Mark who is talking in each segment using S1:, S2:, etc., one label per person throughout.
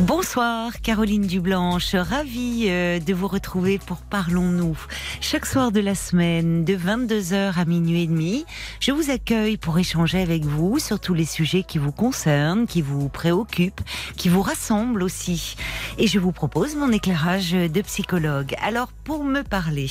S1: Bonsoir Caroline Dublanche, ravie euh, de vous retrouver pour Parlons-nous. Chaque soir de la semaine, de 22h à minuit et demi, je vous accueille pour échanger avec vous sur tous les sujets qui vous concernent, qui vous préoccupent, qui vous rassemblent aussi. Et je vous propose mon éclairage de psychologue. Alors pour me parler,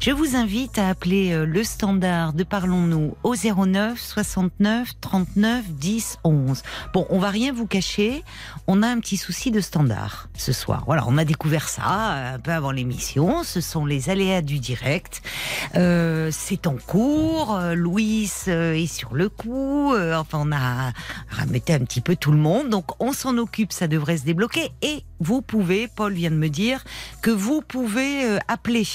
S1: je vous invite à appeler euh, le standard de Parlons-nous au 09 69 39 10 11. Bon, on va rien vous cacher, on a un petit souci de standard ce soir. Voilà, on a découvert ça euh, un peu avant l'émission. Ce sont les aléas du direct. Euh, c'est en cours. Euh, Louis est sur le coup. Enfin, on a remetté un petit peu tout le monde. Donc, on s'en occupe. Ça devrait se débloquer. Et vous pouvez, Paul vient de me dire, que vous pouvez appeler.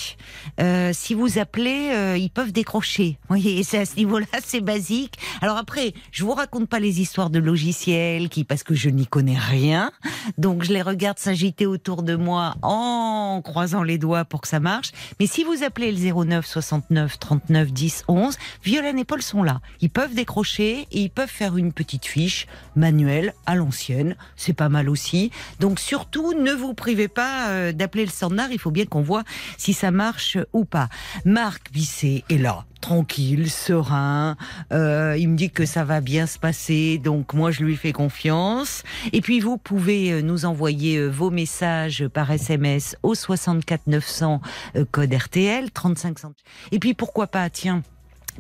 S1: Si vous appelez, ils peuvent décrocher. Vous voyez, c'est à ce niveau-là, c'est basique. Alors après, je vous raconte pas les histoires de logiciels qui, parce que je n'y connais rien. Donc je les regarde s'agiter autour de moi en croisant les doigts pour que ça marche. Mais si vous appelez le 09 69 39 10 11, Violaine et Paul sont là. Ils peuvent décrocher et ils peuvent faire une petite fiche manuelle à l'ancienne. C'est pas mal aussi. Donc surtout, ne vous privez pas euh, d'appeler le standard. Il faut bien qu'on voit si ça marche ou pas. Marc Bisset est là tranquille, serein. Euh, il me dit que ça va bien se passer, donc moi je lui fais confiance. Et puis vous pouvez euh, nous envoyer euh, vos messages par SMS au 64 900 euh, code RTL 35 centimes. Et puis pourquoi pas, tiens.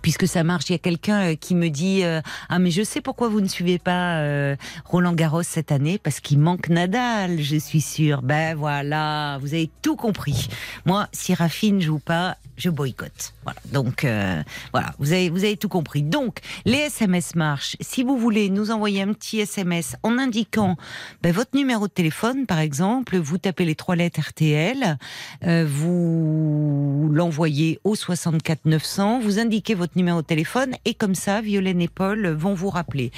S1: Puisque ça marche, il y a quelqu'un euh, qui me dit euh, ah mais je sais pourquoi vous ne suivez pas euh, Roland Garros cette année parce qu'il manque Nadal, je suis sûre. Ben voilà, vous avez tout compris. Moi, si Rafi ne joue pas, je boycotte. Voilà. Donc euh, voilà, vous avez vous avez tout compris. Donc les SMS marchent. Si vous voulez nous envoyer un petit SMS en indiquant ben, votre numéro de téléphone, par exemple, vous tapez les trois lettres RTL, euh, vous l'envoyez au 64 900, vous indiquez votre numéro de téléphone et comme ça, Violaine et Paul vont vous rappeler.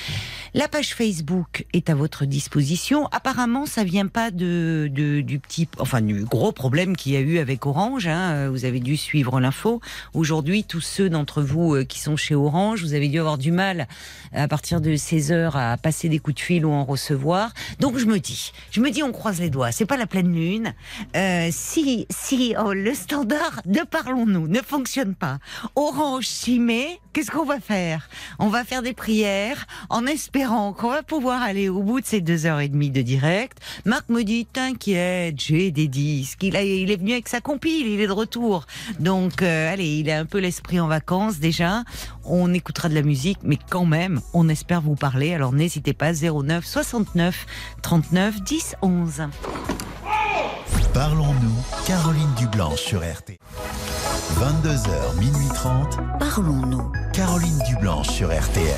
S1: La page Facebook est à votre disposition. Apparemment, ça vient pas de, du petit, enfin du gros problème qu'il y a eu avec Orange. hein. Vous avez dû suivre l'info. Aujourd'hui, tous ceux d'entre vous euh, qui sont chez Orange, vous avez dû avoir du mal à partir de 16 heures à passer des coups de fil ou en recevoir. Donc je me dis, je me dis, on croise les doigts. C'est pas la pleine lune. Euh, si si oh, le standard de parlons-nous ne fonctionne pas, Orange s'y met. Qu'est-ce qu'on va faire? On va faire des prières en espérant qu'on va pouvoir aller au bout de ces deux heures et demie de direct. Marc me dit t'inquiète, j'ai des disques. Il, a, il est venu avec sa compile, il est de retour. Donc euh, allez, il a un peu l'esprit en vacances déjà. On écoutera de la musique, mais quand même, on espère vous parler. Alors n'hésitez pas 09 69 39 10 11.
S2: Parlons-nous, Caroline Dublanche sur RTL. 22h, minuit 30.
S3: Parlons-nous.
S2: Caroline Dublanche sur RTL.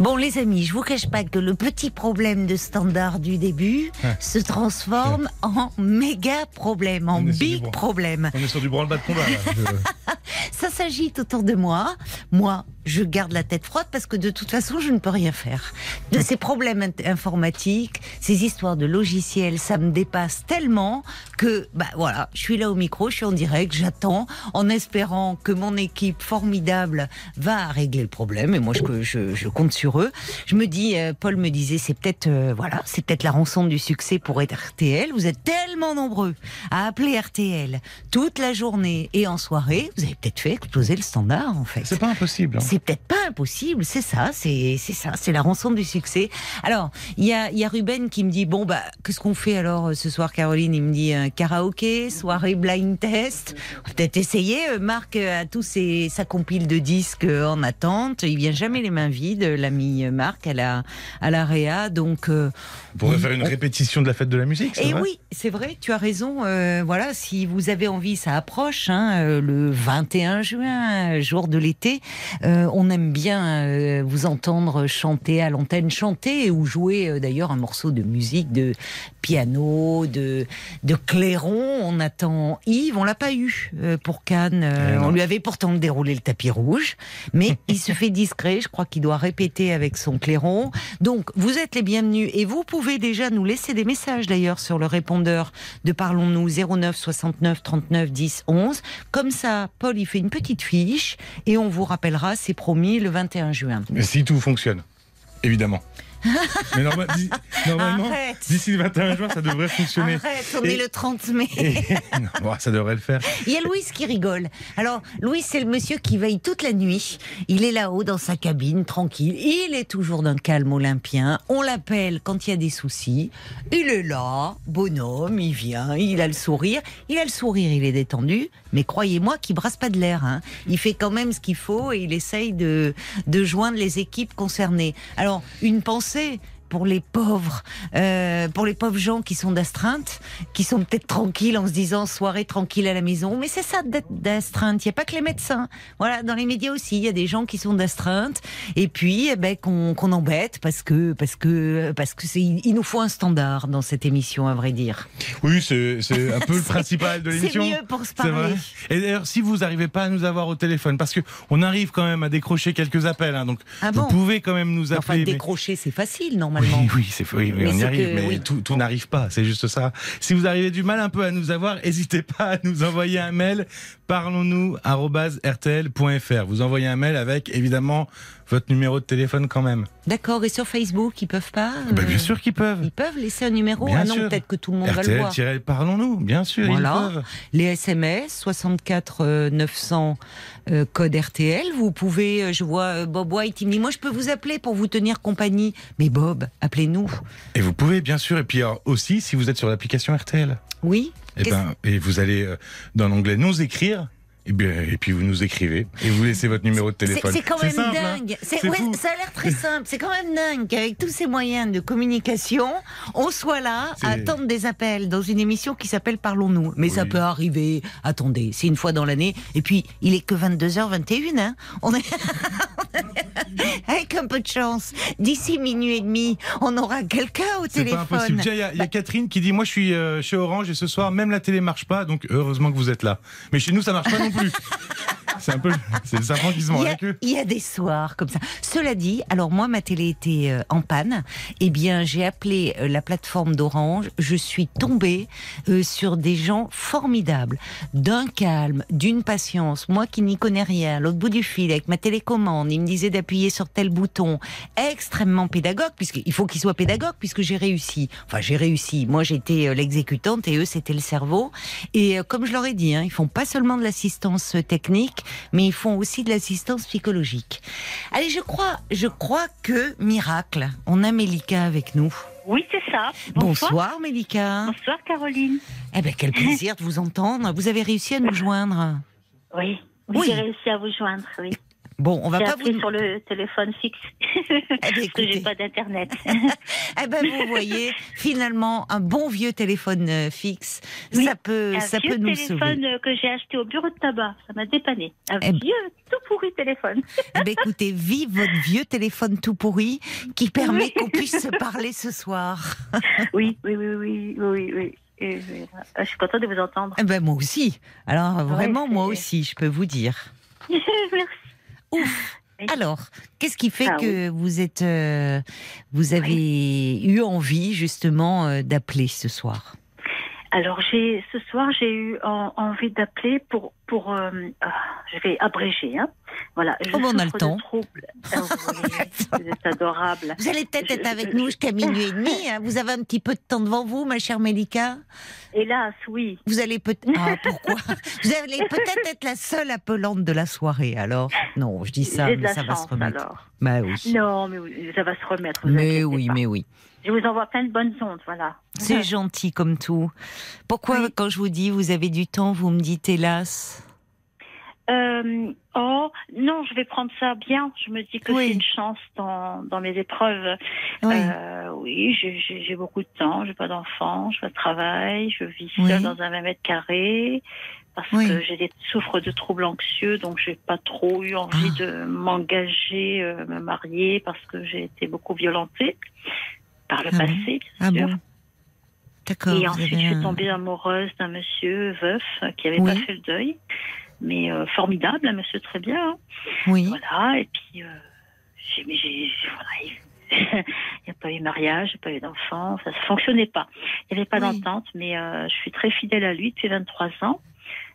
S1: Bon, les amis, je vous cache pas que le petit problème de standard du début se transforme en méga problème, en big problème.
S4: On est sur du branle-bas de combat. Là.
S1: Ça s'agite autour de moi. Moi, je garde la tête froide parce que de toute façon, je ne peux rien faire. De ces problèmes informatiques, ces histoires de logiciels, ça me dépasse tellement que, bah voilà, je suis là au micro, je suis en direct, j'attends en espérant que mon équipe formidable va régler le problème. Et moi, je, je, je compte sur eux. Je me dis, euh, Paul me disait, c'est peut-être, euh, voilà, c'est peut-être la rançon du succès pour RTL. Vous êtes tellement nombreux à appeler RTL toute la journée et en soirée. Vous avez peut-être fait exploser le standard, en fait.
S4: C'est pas impossible. hein.
S1: C'est peut-être pas impossible, c'est ça, c'est ça, c'est la rançon du succès. Alors, il y a, y a Ruben qui me dit bon bah qu'est-ce qu'on fait alors euh, ce soir, Caroline? Il me dit euh, karaoké, soirée blind test. Peut-être essayer. Euh, Marc euh, a tous ses, sa compile de disques en attente. Il vient jamais les mains vides, l'ami Marc à la à la réa. Donc euh,
S4: On pourrait faire une répétition de la fête de la musique,
S1: et
S4: vrai?
S1: oui, c'est vrai, tu as raison. euh, voilà, si vous avez envie, ça approche, hein, le 21 juin, jour de l'été. Euh, Euh, on aime bien euh, vous entendre chanter à l'antenne, chanter ou jouer euh, d'ailleurs un morceau de musique, de piano, de, de clairon. On attend Yves, on l'a pas eu pour Cannes.
S4: Eh
S1: on lui avait pourtant déroulé le tapis rouge, mais il se fait discret. Je crois qu'il doit répéter avec son clairon. Donc, vous êtes les bienvenus et vous pouvez déjà nous laisser des messages d'ailleurs sur le répondeur de Parlons-nous 09 69 39 10 11. Comme ça, Paul, il fait une petite fiche et on vous rappellera, c'est promis, le 21 juin.
S4: Mais si tout fonctionne, évidemment. Mais normalement, d'ici le 21 juin, ça devrait fonctionner.
S1: Arrête, on
S4: Et-
S1: est le 30 mai.
S4: Et- non, bon, ça devrait le faire.
S1: Il y a Louis qui rigole. Alors, Louis, c'est le monsieur qui veille toute la nuit. Il est là-haut dans sa cabine, tranquille. Il est toujours d'un calme olympien. On l'appelle quand il y a des soucis. Il est là, bonhomme, il vient, il a le sourire. Il a le sourire, il est détendu. Mais croyez-moi qu'il brasse pas de l'air. hein. Il fait quand même ce qu'il faut et il essaye de, de joindre les équipes concernées. Alors, une pensée pour les pauvres, euh, pour les pauvres gens qui sont d'astreinte, qui sont peut-être tranquilles en se disant soirée tranquille à la maison. Mais c'est ça d'être d'astreinte. Il n'y a pas que les médecins. Voilà, dans les médias aussi, il y a des gens qui sont d'astreinte et puis eh ben, qu'on embête parce que parce que parce que c'est il nous faut un standard dans cette émission à vrai dire.
S4: Oui, c'est c'est un peu le principal de
S1: C'est
S4: l'émission.
S1: mieux pour se
S4: C'est vrai.
S1: parler.
S4: Et d'ailleurs, si vous n'arrivez pas à nous avoir au téléphone, parce que on arrive quand même à décrocher quelques appels, hein, donc
S1: Ah
S4: vous pouvez quand même nous
S1: Enfin,
S4: appeler. mais-
S1: décrocher, c'est facile
S4: Oui,
S1: normalement.
S4: oui, c'est oui, oui,
S1: Mais
S4: on y arrive,
S1: que-
S4: mais
S1: oui.
S4: tout, tout n'arrive pas, c'est juste ça. Si vous arrivez du mal un peu à nous avoir, n'hésitez pas à nous envoyer un mail parlons-nous@rtl.fr. Vous envoyez un mail avec évidemment votre numéro de téléphone quand même.
S1: D'accord. Et sur Facebook, ils peuvent pas.
S4: Bah,
S1: euh,
S4: bien sûr qu'ils peuvent.
S1: Ils peuvent laisser un numéro.
S4: Bien
S1: ah non, peut-être que tout le monde va le voir.
S4: Parlons-nous, bien sûr,
S1: Voilà.
S4: ils peuvent.
S1: Les SMS 64 euh, 900 euh, code RTL. Vous pouvez, euh, je vois euh, Bob White, il me dit moi je peux vous appeler pour vous tenir compagnie. Mais Bob, appelez-nous.
S4: Et vous pouvez bien sûr, et puis alors, aussi si vous êtes sur l'application RTL,
S1: Oui.
S4: et,
S1: Qu'est-ce-
S4: ben, et vous allez euh, dans l'onglet nous écrire. Et, bien, et puis vous nous écrivez et vous laissez votre numéro de téléphone.
S1: c'est quand même
S4: simple, hein.
S1: dingue. Ouais, ça a l'air très simple. C'est quand même dingue qu'avec tous ces moyens de communication, on soit là à attendre des appels dans une émission qui s'appelle Parlons-nous. Mais ça peut arriver. Attendez, c'est une fois dans l'année. Et puis, il est que 22h21. Hein. On est... Avec un peu de chance, d'ici minuit et demi, on aura quelqu'un au
S4: C'est pas
S1: téléphone.
S4: impossible. Il y, a- y a Catherine qui dit Moi, je suis euh, chez Orange et ce soir, même la télé marche pas, donc heureusement que vous êtes là. Mais chez nous, ça marche pas non plus. C'est un peu. C'est le serpent qui se mord
S1: Il y,
S4: la queue.
S1: il y a des soirs comme ça. Cela dit, alors moi, ma télé était euh, en panne. Eh bien, j'ai appelé euh, la plateforme d'Orange. Je suis tombée euh, sur des gens formidables, d'un calme, d'une patience. Moi qui n'y connais rien, l'autre bout du fil, avec ma télécommande, il me disait d'appuyer sur tel bouton. Extrêmement pédagogue, puisqu'il faut qu'il soit pédagogue, puisque j'ai réussi. Enfin, j'ai réussi. Moi, j'étais euh, l'exécutante et eux, c'était le cerveau. Et euh, comme je leur ai dit, hein, ils font pas seulement de l'assistance technique, mais ils font aussi de l'assistance psychologique. Allez, je crois, je crois que miracle, on a Mélika avec nous.
S5: Oui, c'est ça.
S1: Bonsoir,
S5: Bonsoir.
S1: Mélika.
S5: Bonsoir, Caroline.
S1: Eh ben quel plaisir de vous entendre. Vous avez réussi à nous joindre.
S5: Oui.
S1: Oui.
S5: Oui, j'ai réussi à vous joindre, oui.
S1: Bon, on va pas
S5: appelé
S1: vous.
S5: sur le téléphone fixe.
S1: ben,
S5: Parce que j'ai pas d'internet.
S1: Eh ben vous voyez, finalement, un bon vieux téléphone euh, fixe,
S5: Oui,
S1: ça peut,
S5: un
S1: ça
S5: vieux
S1: peut nous
S5: téléphone
S1: sauver.
S5: euh, que j'ai acheté au bureau de tabac. Ça m'a dépanné. Un
S1: Eh ben-
S5: vieux, tout pourri téléphone.
S1: Eh ben, écoutez, vive votre vieux téléphone tout pourri qui permet qu'on puisse se parler ce soir.
S5: oui, oui, oui, oui, oui, oui. Et, euh, je suis contente de vous entendre.
S1: Eh ben moi aussi. Alors vraiment moi aussi, je peux vous dire.
S5: Merci.
S1: Ouf. Alors, qu'est-ce qui fait
S5: Ah
S1: que vous êtes, euh, vous avez eu envie justement euh, d'appeler ce soir?
S5: Alors, j'ai ce soir, j'ai eu en- envie d'appeler pour pour. euh, ah, je vais abréger, hein. Voilà. Je
S1: Oh, ben, on a le temps.
S5: Ah vous êtes adorable.
S1: Vous allez peut-être être avec
S5: je-
S1: nous jusqu'à minuit et demi. hein. Vous avez un petit peu de temps devant vous, ma chère Mélika.
S5: Hélas, oui.
S1: Vous allez peut-être. Ah, pourquoi? Vous allez peut-être être la seule appelante de la soirée. Alors, non, je dis ça, mais ça va se remettre.
S5: alors.
S1: Bah oui.
S5: Non, mais oui, ça va se remettre.
S1: Mais oui,
S5: pas.
S1: mais oui.
S5: Je vous envoie plein de bonnes ondes, voilà.
S1: C'est gentil comme tout. Pourquoi,
S5: Oui.
S1: quand je vous dis vous avez du temps, vous me dites hélas
S5: Euh, oh, non, je vais prendre ça bien. Je me dis que
S1: Oui.
S5: c'est une chance dans, dans mes épreuves.
S1: Oui.
S5: Euh, oui, j'ai- j'ai j'ai beaucoup de temps. J'ai pas d'enfants, je vais au travail, je vis seule dans un 20 mètres carrés. parce
S1: Oui.
S5: que j'ai des souffre de troubles anxieux, donc j'ai pas trop eu envie
S1: Ah.
S5: de m'engager, euh, me marier, parce que j'ai été beaucoup violentée par le
S1: Ah
S5: passé, bien
S1: Ah
S5: sûr.
S1: bon D'accord.
S5: Et ensuite, je suis tombée amoureuse d'un monsieur veuf qui avait
S1: Oui.
S5: pas fait le deuil, mais euh, formidable, un monsieur très bien. hein.
S1: Oui.
S5: Voilà, et puis, euh, j'ai, mais j'ai, voilà, il n'y a pas eu mariage, il n'y a pas eu d'enfant, ça ne fonctionnait pas. Il n'y avait pas
S1: Oui.
S5: d'entente, mais euh, je suis très fidèle à lui depuis 23 ans.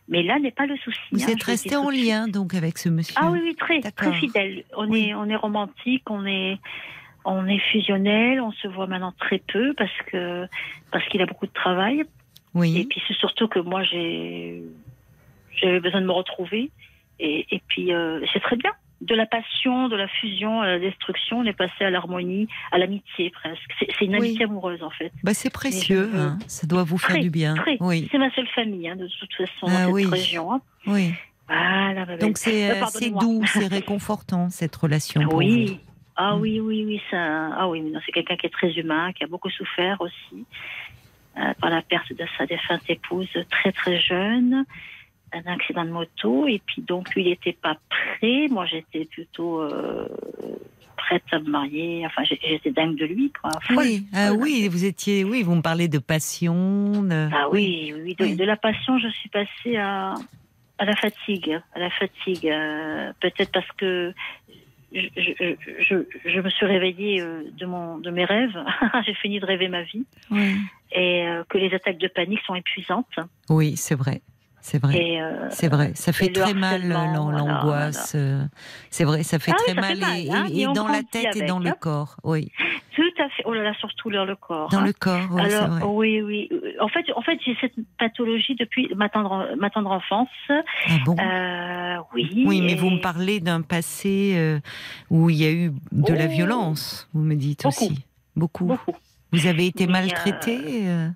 S5: Mais là n'est pas le souci.
S1: Vous
S5: hein,
S1: êtes resté en lien donc avec ce monsieur.
S5: Ah oui, oui, très,
S1: D'accord.
S5: très fidèle. On,
S1: Oui.
S5: est, on est romantique, on est, on est fusionnel, on se voit maintenant très peu parce que parce qu'il a beaucoup de travail. Et
S1: Oui.
S5: puis c'est surtout que moi j'ai j'avais besoin de me retrouver. Et, et puis euh, c'est très bien. De la passion, de la fusion à la destruction, on est passé à l'harmonie, à l'amitié presque. C'est une
S1: Oui.
S5: amitié amoureuse en fait.
S1: Bah, c'est précieux. hein. Ça doit vous faire du bien.
S5: très.
S1: Oui.
S5: C'est ma seule famille hein, de toute façon
S1: Ah
S5: dans
S1: oui.
S5: cette région. hein.
S1: Oui.
S5: Voilà.
S1: Donc c'est
S5: Euh,
S1: doux, c'est réconfortant cette relation.
S5: Oui. Ah
S1: Mm.
S5: oui, oui, oui, ça. Ah oui, c'est quelqu'un qui est très humain, qui a beaucoup souffert aussi euh, par la perte de sa défunte épouse très très jeune, un accident de moto, et puis donc lui il n'était pas prêt. Moi j'étais plutôt euh, prête à me marier. Enfin j'étais dingue de lui, quoi.
S1: Oui, ah
S5: Folle.
S1: oui, vous étiez, oui, vous me parlez de passion. de-
S5: Ah oui, oui, de,
S1: Oui.
S5: de la passion, je suis passée à, à la fatigue, à la fatigue. euh, Peut-être parce que je, je, je, je me suis réveillée euh, de, mon, de mes rêves. J'ai fini de rêver ma vie
S1: Oui,
S5: et euh, que les attaques de panique sont épuisantes.
S1: Oui, c'est vrai, c'est vrai.
S5: Euh,
S1: C'est vrai, ça fait très mal
S5: voilà,
S1: l'angoisse. euh, C'est vrai, ça fait
S5: Ah oui,
S1: très
S5: fait
S1: mal, et,
S5: hein,
S1: et-
S5: et
S1: dans la tête et dans le
S5: hein.
S1: corps. Oui,
S5: tout à fait. Oh là là, surtout le, le corps.
S1: dans
S5: hein.
S1: le corps, oui,
S5: Alors,
S1: vrai.
S5: oui, oui. En fait, en fait, j'ai cette pathologie depuis ma tendre, ma tendre enfance.
S1: Ah bon?
S5: Euh, oui.
S1: Oui, mais vous me parlez d'un passé euh, où il y a eu de la
S5: Oh.
S1: violence, vous me dites
S5: Beaucoup.
S1: aussi. Beaucoup.
S5: Beaucoup.
S1: Vous avez été
S5: Mais,
S1: maltraité euh,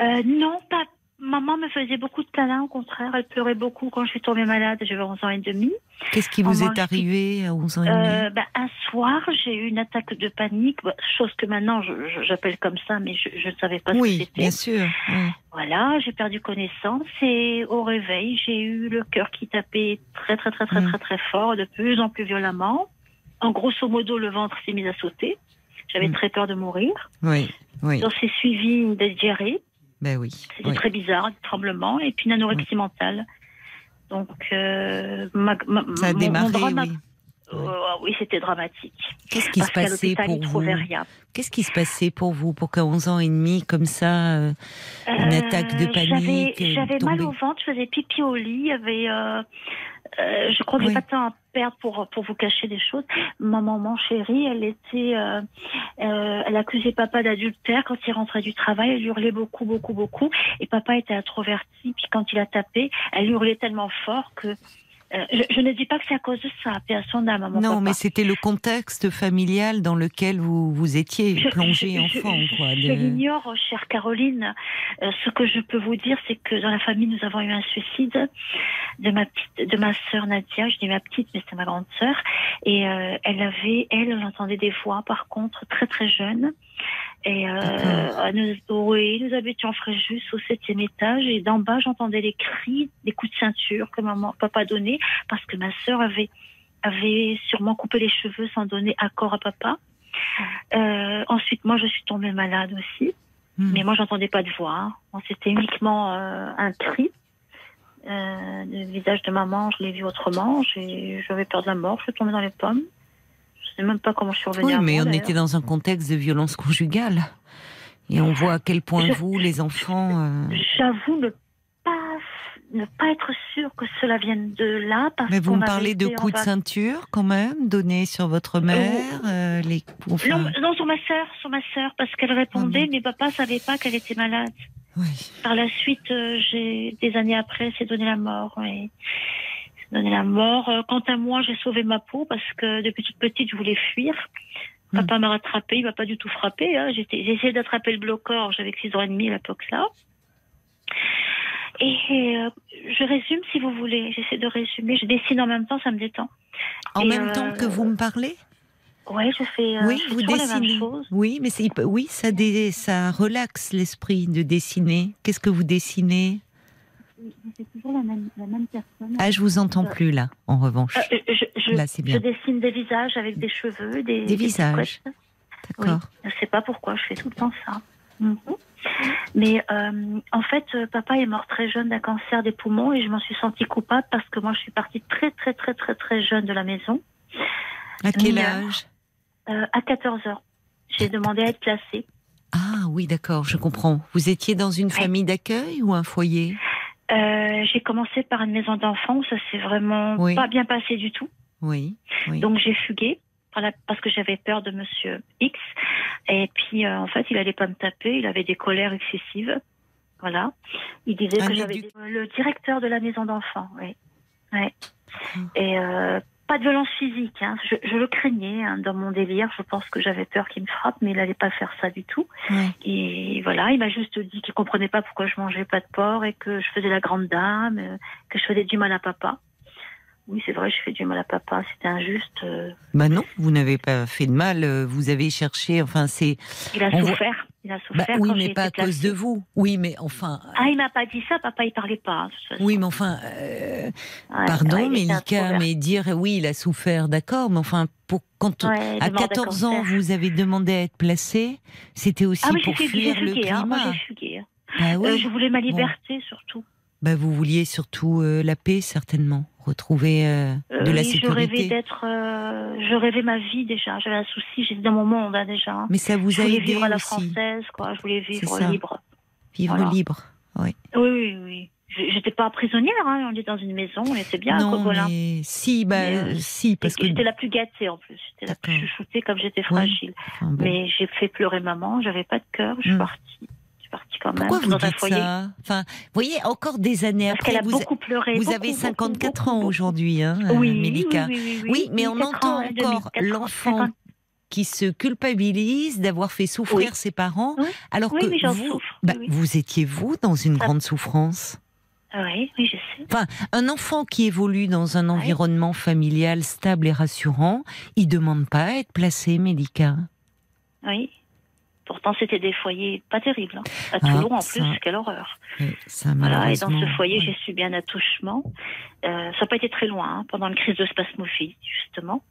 S5: Euh, non, pas. Maman me faisait beaucoup de câlins, au contraire. Elle pleurait beaucoup quand je suis tombée malade. J'avais 11 ans et demi.
S1: Qu'est-ce qui vous est arrivé à 11 ans et demi
S5: Euh, ben, un soir, j'ai eu une attaque de panique, bah, chose que maintenant j'appelle comme ça, mais je je ne savais pas ce que
S1: Oui,
S5: c'était.
S1: bien sûr. oui.
S5: Voilà, j'ai perdu connaissance et au réveil, j'ai eu le cœur qui tapait très très très très
S1: Mm.
S5: très très fort, de plus en plus violemment. En grosso modo, le ventre s'est mis à sauter. J'avais
S1: Mm.
S5: très peur de mourir.
S1: Oui, oui,
S5: Donc s'est suivi une diarrhée.
S1: Ben oui.
S5: C'était
S1: oui.
S5: très bizarre, des tremblements et puis une anorexie mentale. Donc, euh, ma, ma-
S1: Ça a
S5: mon-
S1: démarré,
S5: mon drame a-
S1: oui.
S5: Euh, oui, c'était dramatique.
S1: Qu'est-ce qui
S5: Parce
S1: se passait pour vous. Qu'est-ce qui se passait pour vous pour qu'à 11 ans et demi, comme ça, euh, Une attaque de panique,
S5: J'avais,
S1: euh,
S5: mal au ventre, je faisais pipi au lit. Il y avait, euh, je crois que
S1: Oui.
S5: j'ai pas de temps à perdre pour pour vous cacher des choses. Ma maman chérie, elle était, euh, euh, elle accusait papa d'adultère quand il rentrait du travail. Elle hurlait beaucoup, beaucoup, beaucoup. Et papa était introverti. Puis quand il a tapé, elle hurlait tellement fort que je, je ne dis pas que c'est à cause de ça. Paix à son âme, à mon
S1: Non,
S5: papa.
S1: mais c'était le contexte familial dans lequel vous vous étiez plongé enfant,
S5: je,
S1: quoi.
S5: Je l'ignore, chère Caroline. Euh, ce que je peux vous dire, c'est que dans la famille, nous avons eu un suicide de ma petite, de ma sœur Nadia. Je dis ma petite, mais c'est ma grande sœur. Et euh, elle avait, elle, elle entendait des voix, par contre, très très jeune. Et euh,
S1: D'accord.
S5: nous, oui, nous habitions Fréjus au septième étage. Et d'en bas, j'entendais les cris, les coups de ceinture que maman, papa donnait, parce que ma sœur avait avait sûrement coupé les cheveux sans donner accord à papa. Euh, ensuite, moi, je suis tombée malade aussi,
S1: Hmm.
S5: mais moi, j'entendais pas de voix. Bon, C'était uniquement euh, un cri. Le visage de maman, je l'ai vu autrement. J'avais peur de la mort. Je suis tombée dans les pommes. Je sais même pas comment je suis revenue.
S1: Oui, mais
S5: moi,
S1: on était dans un contexte de violence conjugale. Et on voit à quel point
S5: Je-
S1: vous, les enfants. euh,
S5: J'avoue ne pas ne pas être sûre que cela vienne de là. Parce
S1: Mais vous me parlez de coups de ceinture, quand même, donnés sur votre mère. euh, les... enfin,
S5: Non, non, sur ma sœur, sur ma sœur, parce qu'elle répondait,
S1: Ah
S5: mais papa savait pas qu'elle était malade.
S1: oui.
S5: Par la suite, euh, j'ai des années après, c'est donné la mort. Oui. Donné la mort. Euh, Quant à moi, j'ai sauvé ma peau parce que depuis toute petite, je voulais fuir.
S1: Hmm.
S5: Papa m'a rattrapé, il m'a pas du tout frappé. Hein. J'ai essayé d'attraper le blocor, j'avais que 6 ans et demi à l'époque là. Et euh, je résume si vous voulez. J'essaie de résumer. Je dessine en même temps, ça me détend.
S1: En
S5: Et,
S1: même
S5: euh,
S1: temps que vous me parlez?
S5: Ouais, je fais, euh,
S1: Oui,
S5: je fais
S1: vous dessinez.
S5: même chose.
S1: Oui, mais oui, ça, dé- ça relaxe l'esprit de dessiner. Qu'est-ce que vous dessinez?
S5: C'est toujours la même, la même personne.
S1: Ah, je vous entends plus là, en revanche.
S5: Euh, je, je-
S1: Là, c'est
S5: je
S1: bien.
S5: dessine des visages avec des cheveux, des,
S1: Des visages. D'accord.
S5: Je sais pas pourquoi, je fais tout le temps ça. Mhm. Mais euh, en fait, euh, papa est mort très jeune d'un cancer des poumons et je m'en suis sentie coupable parce que moi, je suis partie très, très, très, très, très jeune de la maison.
S1: À quel âge?
S5: Euh, à 14 heures, j'ai demandé à être placée.
S1: Ah oui, d'accord, je comprends. Vous étiez dans une
S5: Oui.
S1: famille d'accueil ou un foyer?
S5: Euh, j'ai commencé par une maison d'enfants où ça s'est vraiment
S1: Oui.
S5: pas bien passé du tout.
S1: Oui. oui.
S5: Donc j'ai fugué parce que j'avais peur de Monsieur X. Et puis euh, en fait, il allait pas me taper. Il avait des colères excessives. Voilà. Il disait
S1: Un
S5: que j'avais le directeur de la maison d'enfants. Oui. Ouais.
S1: Ah.
S5: Et euh, pas de violence physique. Hein. Je, je le craignais hein, dans mon délire. Je pense que j'avais peur qu'il me frappe, mais il allait pas faire ça du tout. Et voilà, il m'a juste dit qu'il comprenait pas pourquoi je mangeais pas de porc et que je faisais la grande dame, euh, que je faisais du mal à papa. Oui, c'est vrai, je fais du mal à papa. C'était injuste. euh,
S1: Bah non, vous n'avez pas fait de mal. euh, Vous avez cherché. Enfin, c'est.
S5: Il a
S1: On
S5: souffert. Il a
S1: Bah
S5: souffert.
S1: oui,
S5: quand
S1: mais pas à cause de vous. Oui, mais enfin.
S5: Ah, il m'a pas dit ça. Papa, il parlait pas.
S1: Oui, mais enfin, euh,
S5: Ouais,
S1: pardon,
S5: ouais, introvert.
S1: mais dire oui, il a souffert, d'accord, mais enfin, pour quand
S5: Ouais,
S1: à
S5: de mort de
S1: 14 ans, vous avez demandé à être placé, c'était aussi
S5: Ah oui,
S1: pour fuir le
S5: fugué. Hein, moi,
S1: climat.
S5: fugué.
S1: Bah oui.
S5: Euh, je voulais ma liberté surtout.
S1: Bah, vous vouliez surtout euh, la paix, certainement, retrouver euh,
S5: Euh,
S1: de la
S5: oui, je rêvais
S1: sécurité.
S5: d'être. euh, je rêvais ma vie déjà. J'avais un souci. J'étais dans mon monde hein, déjà. hein.
S1: Mais ça vous
S5: je
S1: a aidé
S5: vivre à la
S1: aussi,
S5: française, quoi. Je voulais vivre libre.
S1: vivre
S5: Voilà.
S1: libre. Oui.
S5: Oui, oui, oui. J'étais pas prisonnière, hein. on était dans une maison, on était bien à
S1: non,
S5: Cogolin.
S1: mais si, bah,
S5: Mais, euh,
S1: si, parce que.
S5: J'étais la plus gâtée en plus, j'étais la plus chouchoutée comme j'étais fragile.
S1: enfin, bon.
S5: Mais j'ai fait pleurer maman, j'avais pas de cœur, je suis
S1: Hmm.
S5: partie. Partie quand même
S1: Pourquoi vous dites ça? Enfin, vous voyez, encore des années
S5: Parce
S1: après,
S5: a
S1: vous,
S5: beaucoup pleuré.
S1: vous
S5: beaucoup,
S1: avez
S5: beaucoup,
S1: 54
S5: beaucoup,
S1: ans aujourd'hui, hein, euh,
S5: Oui,
S1: Mélika.
S5: oui, oui, oui,
S1: Oui, mais on
S5: 54
S1: entend
S5: ans
S1: encore
S5: 4 ans,
S1: l'enfant
S5: 50.
S1: qui se culpabilise d'avoir fait souffrir ses parents,
S5: Oui.
S1: alors que vous,
S5: souffre,
S1: bah, vous étiez vous dans une
S5: Ah.
S1: grande souffrance?
S5: Ah Oui, oui, je sais.
S1: Un enfant qui évolue dans un environnement familial stable et rassurant, il demande pas à être placé, Mélika.
S5: Oui. Pourtant, c'était des foyers pas terribles. hein. À
S1: Ah,
S5: Toulon, en
S1: ça.
S5: plus, quelle horreur.
S1: Ça,
S5: Voilà, et dans ce foyer, j'ai subi un attouchement. Euh, ça n'a pas été très loin, hein, pendant une crise de spasmophilie, justement.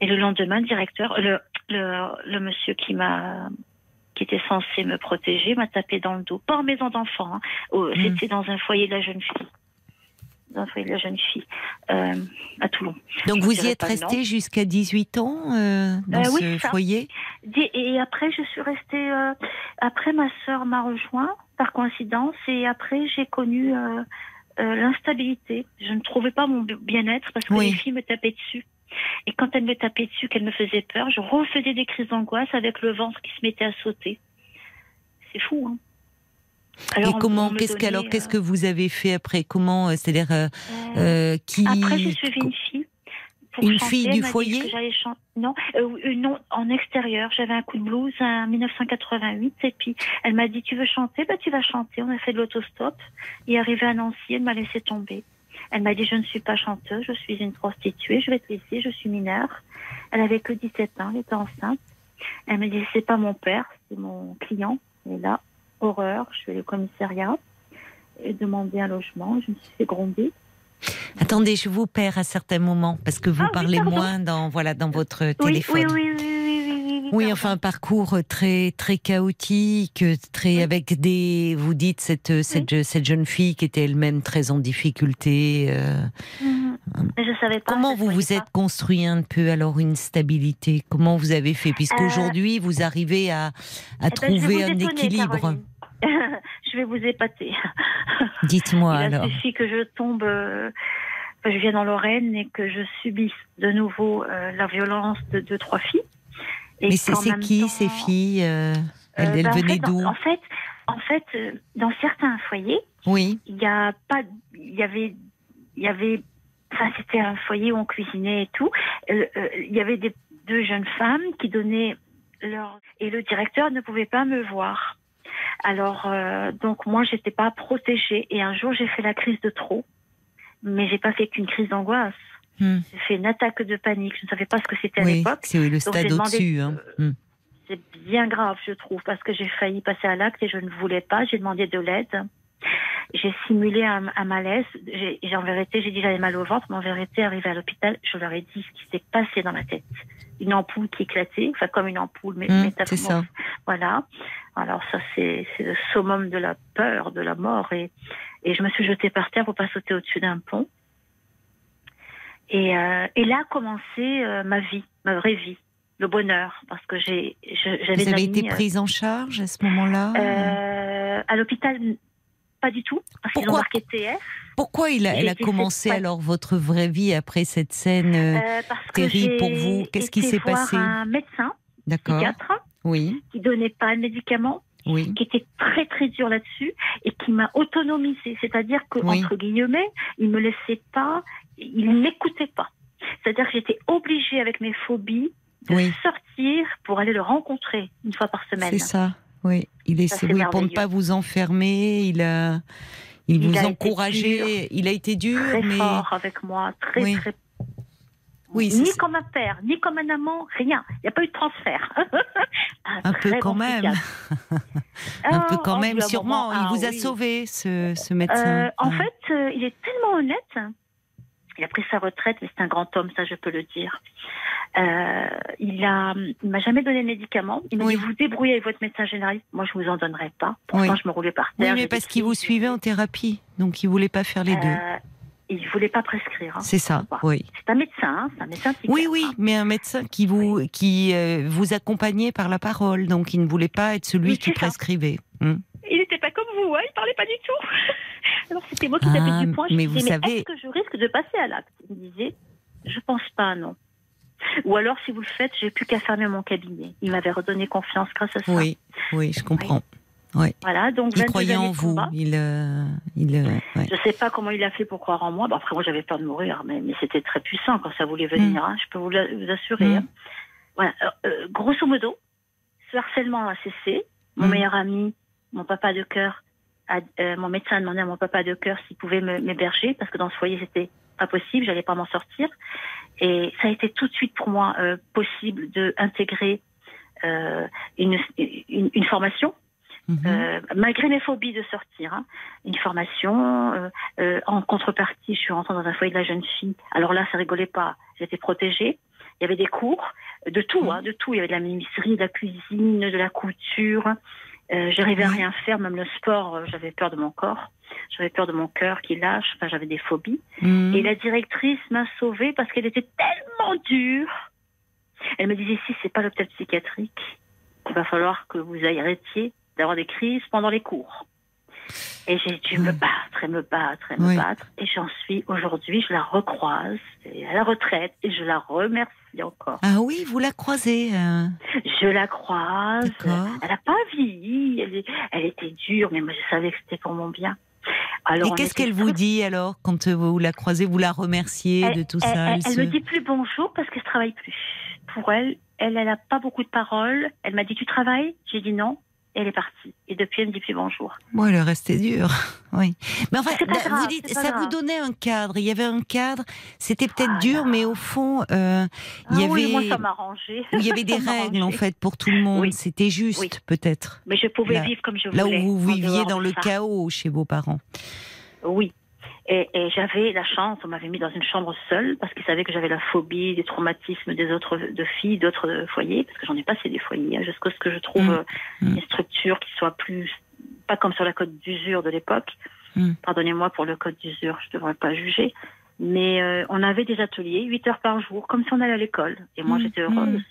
S5: Et le lendemain, le directeur, le, le, le monsieur qui m'a qui était censé me protéger m'a tapé dans le dos. Pas en maison d'enfant, hein. Oh,
S1: Mm.
S5: c'était dans un foyer de la jeune fille. Dans un foyer de la jeune fille, euh, à Toulon.
S1: Donc vous y êtes
S5: pas
S1: resté
S5: non.
S1: jusqu'à 18 ans euh, dans
S5: Euh, oui,
S1: ce
S5: ça.
S1: foyer?
S5: Et après, je suis restée. après, ma sœur m'a rejoint par coïncidence, et après, j'ai connu l'instabilité. Je ne trouvais pas mon bien-être parce que
S1: Oui.
S5: les filles me tapaient dessus. Et quand elles me tapaient dessus, qu'elles me faisaient peur, je refaisais des crises d'angoisse avec le ventre qui se mettait à sauter. C'est fou, hein
S1: Et comment Qu'est-ce que alors Qu'est-ce que vous avez fait après? Comment euh, C'est-à-dire euh,
S5: euh,
S1: euh, qui
S5: Après, j'ai suivi une fille. pour
S1: Une
S5: chanter.
S1: fille du foyer?
S5: chan- Non, euh, euh, non, en extérieur. J'avais un coup de blues en 1988 et puis elle m'a dit tu veux chanter Bah tu vas chanter. On a fait de l'autostop et arrivé à Nancy, elle m'a laissé tomber. Elle m'a dit je ne suis pas chanteuse, je suis une prostituée, je vais te laisser, je suis mineure. Elle avait que 17 ans, elle était enceinte. Elle me dit c'est pas mon père, c'est mon client. Et là, horreur, je vais au commissariat et demander un logement. Je me suis fait gronder.
S1: Attendez, je vous perds à certains moments parce que vous
S5: Ah
S1: parlez moins dans voilà dans votre
S5: Oui,
S1: téléphone.
S5: oui, oui, oui, oui,
S1: enfin un parcours très très chaotique, très avec des. Vous dites cette cette, cette jeune fille qui était elle-même très en difficulté. euh,
S5: Mhm. Je savais pas.
S1: comment vous vous
S5: pas.
S1: êtes construit un peu alors une stabilité? Comment vous avez fait? Puisqu'aujourd'hui vous arrivez à à
S5: Eh ben,
S1: trouver un équilibre.
S5: Caroline. je vais vous épater.
S1: Dites-moi
S5: Il
S1: alors.
S5: suffi que je tombe, euh, que je vienne en Lorraine et que je subisse de nouveau euh, la violence de deux, trois filles. Et
S1: Mais c'est qui
S5: temps,
S1: ces filles euh, Elles,
S5: euh,
S1: elles
S5: ben, en
S1: venaient d'où
S5: en, fait, en fait, euh, dans certains foyers,
S1: Oui.
S5: il y a pas, il y avait, il y avait, enfin c'était un foyer où on cuisinait et tout. Euh, il y avait des deux jeunes femmes qui donnaient leur et le directeur ne pouvait pas me voir. Alors euh, donc moi j'étais pas protégée et un jour j'ai fait la crise de trop, mais j'ai pas fait qu'une crise d'angoisse.
S1: Hmm.
S5: J'ai fait une attaque de panique. Je ne savais pas ce que c'était à l'époque.
S1: c'est le stade au-dessus. hein. Hmm.
S5: C'est bien grave, je trouve, parce que j'ai failli passer à l'acte et je ne voulais pas. J'ai demandé de l'aide. j'ai simulé un, un malaise. J'ai, j'ai- en vérité, j'ai dit j'avais mal au ventre, mais en vérité, arrivé à l'hôpital, je leur ai dit ce qui s'est passé dans ma tête. Une ampoule qui éclatait, enfin comme une ampoule, mais
S1: c'est ça.
S5: Voilà. Alors ça, c'est, le summum de la peur, de la mort. Et, et je me suis jetée par terre pour pas sauter au-dessus d'un pont. Et, euh, et là a commencé euh, ma vie, ma vraie vie, le bonheur, parce que j'ai, j'avais
S1: Vous avez
S5: amis,
S1: été prise en charge à ce moment-là?
S5: Euh, à l'hôpital, pas du tout, parce qu'ils ont marqué TF.
S1: Pourquoi il a, elle a commencé alors votre vraie vie après cette scène euh,
S5: Euh,
S1: terrible pour vous? Qu'est-ce qui s'est passé?
S5: un médecin psychiatre
S1: Oui,
S5: qui donnait pas de médicaments,
S1: oui.
S5: qui était très très dur là-dessus et qui m'a autonomisée. C'est-à-dire que
S1: Oui.
S5: entre guillemets, il me laissait pas, il n'écoutait pas. C'est-à-dire que j'étais obligée avec mes phobies de
S1: Oui.
S5: sortir pour aller le rencontrer une fois par semaine.
S1: C'est ça. Oui, il est, oui, pour ne pas vous enfermer, il a, il,
S5: Il
S1: vous
S5: a
S1: encourageait. Il a été dur,
S5: Très
S1: mais
S5: fort avec moi, très
S1: Oui.
S5: très.
S1: Oui,
S5: ni
S1: ça.
S5: comme un père, ni comme un amant, rien. Il n'y a pas eu de transfert.
S1: un peu
S5: très
S1: quand
S5: bon
S1: même,
S5: psychiatre.
S1: un
S5: Ah,
S1: peu quand
S5: oh,
S1: même,
S5: un
S1: sûrement.
S5: moment,
S1: il
S5: ah
S1: vous a
S5: oui.
S1: sauvé, ce, ce
S5: Euh,
S1: médecin.
S5: en
S1: Ouais.
S5: fait, euh, il est tellement honnête. Il a pris sa retraite, mais c'est un grand homme, ça je peux le dire. Euh, il a, il m'a jamais donné de médicaments. Il m'a
S1: Oui.
S5: dit vous débrouillez avec votre médecin généraliste. Moi, je vous en donnerai pas. Pourtant,
S1: Oui.
S5: je me roulais par
S1: oui,
S5: terre.
S1: mais
S5: j'ai
S1: parce qu'il vous suivait en thérapie, donc il voulait pas faire les deux.
S5: Euh, il voulait pas prescrire. hein.
S1: C'est ça, oui.
S5: C'est un médecin, hein, c'est un médecin psychiatre.
S1: Oui, oui,
S5: hein.
S1: mais un médecin qui vous, qui euh, vous accompagnait par la parole, donc il ne voulait pas être celui
S5: Oui,
S1: qui prescrivait. Hmm.
S5: Il n'était pas comme vous, hein, il parlait pas du tout. Alors c'était moi qui
S1: Ah,
S5: tapais du poing. Je
S1: mais vous
S5: disais,
S1: savez-
S5: est-ce que je risque de passer à l'acte? Il me disait, je pense pas, non. Ou alors, si vous le faites, j'ai plus qu'à fermer mon cabinet. Il m'avait redonné confiance grâce à ça.
S1: Oui, oui, je comprends.
S5: Voilà, donc
S1: Il
S5: 22
S1: croyait en vous. Il, euh, il, euh, ouais.
S5: Je sais pas comment il a fait pour croire en moi. Bon, après, moi, j'avais peur de mourir, mais, mais c'était très puissant quand ça voulait venir. hein, je peux vous, la- vous assurer.
S1: Mm.
S5: hein. Voilà. Euh, euh, grosso modo, ce harcèlement a cessé. Mon
S1: Mm.
S5: meilleur ami, mon papa de cœur, a- euh, mon médecin a demandé à mon papa de cœur s'il pouvait me- m'héberger parce que dans ce foyer, c'était pas possible. J'allais pas m'en sortir. Et ça a été tout de suite pour moi euh, possible de intégrer euh, une, une, une formation
S1: Mhm.
S5: euh, malgré mes phobies de sortir, hein, une formation. euh, euh, en contrepartie, je suis rentrée dans un foyer de la jeune fille. Alors là, ça rigolait pas. J'étais protégée. Il y avait des cours de tout, hein, de tout. Il y avait de la menuiserie, de la cuisine, de la couture. Euh, J'arrivais à rien faire, même le sport. euh, J'avais peur de mon corps. J'avais peur de mon cœur qui lâche. Enfin, j'avais des phobies.
S1: Mhm.
S5: Et la directrice m'a sauvée parce qu'elle était tellement dure. Elle me disait si c'est pas l'hôpital psychiatrique, il va falloir que vous arrêtiez d'avoir des crises pendant les cours. Et j'ai dû me battre et me battre et me
S1: Oui.
S5: battre. Et j'en suis aujourd'hui, je la recroise et à la retraite et je la remercie encore.
S1: Ah oui, vous la croisez. euh.
S5: Je la croise. Elle n'a pas vieilli. Elle, est- elle était dure, mais moi je savais que c'était pour mon bien. Alors,
S1: Et qu'est-ce qu'elle vous dit alors quand euh, vous la croisez Vous la remerciez de tout
S5: elle,
S1: ça
S5: Elle,
S1: se-
S5: me dit plus bonjour parce qu'elle ne travaille plus. Pour elle, elle, elle n'a pas beaucoup de paroles. Elle m'a dit tu travailles? J'ai dit non. Elle est partie. Et depuis, elle me dit plus bonjour.
S1: Bon, le reste est dur. Oui. Mais enfin, là,
S5: grave,
S1: vous dites, ça vous donnait un cadre. Il y avait un cadre. C'était peut-être
S5: Voilà.
S1: dur, mais au fond, euh, il y
S5: ah oui,
S1: avait,
S5: moi ça m'a arrangé.
S1: il y avait des règles en fait pour tout le monde.
S5: Oui.
S1: C'était juste,
S5: Oui.
S1: peut-être.
S5: Mais je pouvais
S1: Là-
S5: vivre comme je
S1: Là
S5: voulais.
S1: où vous viviez dans le
S5: ça.
S1: chaos chez vos parents.
S5: Oui. Et, et j'avais la chance, on m'avait mis dans une chambre seule parce qu'ils savaient que j'avais la phobie des traumatismes des autres de filles, d'autres foyers, parce que j'en ai passé des foyers, hein, jusqu'à ce que je trouve
S1: Mm.
S5: euh,
S1: Mm.
S5: une structure qui soit plus, pas comme sur la côte d'usure de l'époque.
S1: Mm.
S5: Pardonnez-moi pour le code d'usure, je ne devrais pas juger. Mais euh, on avait des ateliers, 8 heures par jour, comme si on allait à l'école. Et moi,
S1: Mm.
S5: j'étais heureuse.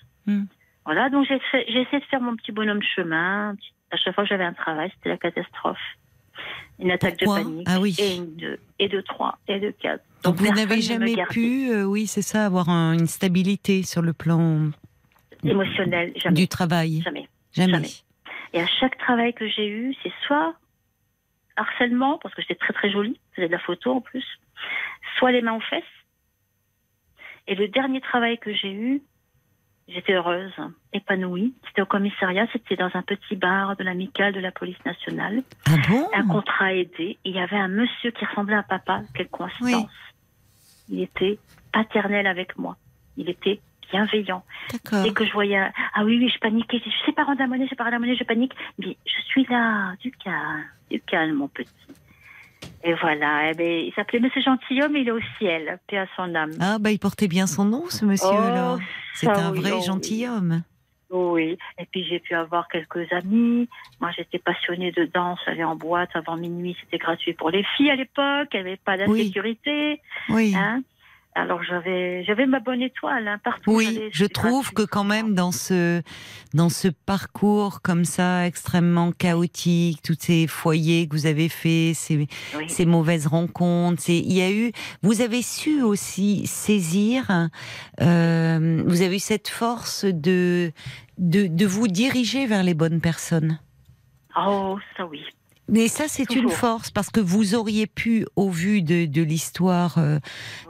S5: Voilà, donc j'ai essayé de faire mon petit bonhomme de chemin. À chaque fois que j'avais un travail, c'était la catastrophe. Une attaque
S1: Pourquoi
S5: de panique.
S1: Ah oui.
S5: Et une, deux, et de trois, et de quatre.
S1: Donc vous n'avez jamais pu, euh, oui, c'est ça, avoir un- une stabilité sur le plan
S5: Émotionnel, jamais.
S1: du travail.
S5: Jamais.
S1: Jamais.
S5: jamais. Et à chaque travail que j'ai eu, c'est soit harcèlement, parce que j'étais très très jolie, faisais de la photo en plus, soit les mains aux fesses. Et le dernier travail que j'ai eu, j'étais heureuse, épanouie. C'était au commissariat, c'était dans un petit bar de l'amicale de la police nationale.
S1: Ah bon?
S5: Un contrat aidé. Il y avait un monsieur qui ressemblait à papa. Quelle coïncidence. Il était paternel avec moi. Il était bienveillant.
S1: D'accord.
S5: Dès que je voyais, ah oui, oui, je paniquais. Je sais pas rendre la monnaie, je sais pas rendre la monnaie, je panique. Mais je suis là, du calme, du calme, mon petit. Et voilà, eh ben, il s'appelait Monsieur Gentilhomme, il est au ciel, paix à son âme.
S1: Ah, bah, il portait bien son nom, ce monsieur,
S5: Oh,
S1: alors. C'est un
S5: oui,
S1: vrai
S5: oh, oui.
S1: gentilhomme.
S5: Oui, et puis j'ai pu avoir quelques amis. Moi, j'étais passionnée de danse, aller en boîte avant minuit, c'était gratuit pour les filles à l'époque, il n'y avait pas
S1: Oui.
S5: d'insécurité.
S1: Oui.
S5: Hein Alors j'avais j'avais ma bonne étoile hein, partout.
S1: Oui, je trouve que quand même dans ce dans ce parcours comme ça extrêmement chaotique, tous ces foyers que vous avez faits, ces,
S5: Oui.
S1: ces mauvaises rencontres, c'est- il y a eu, vous avez su aussi saisir, euh, vous avez eu cette force de, de de vous diriger vers les bonnes personnes.
S5: Oh, ça oui.
S1: Mais ça, c'est une force parce que vous auriez pu, au vu de, de l'histoire euh,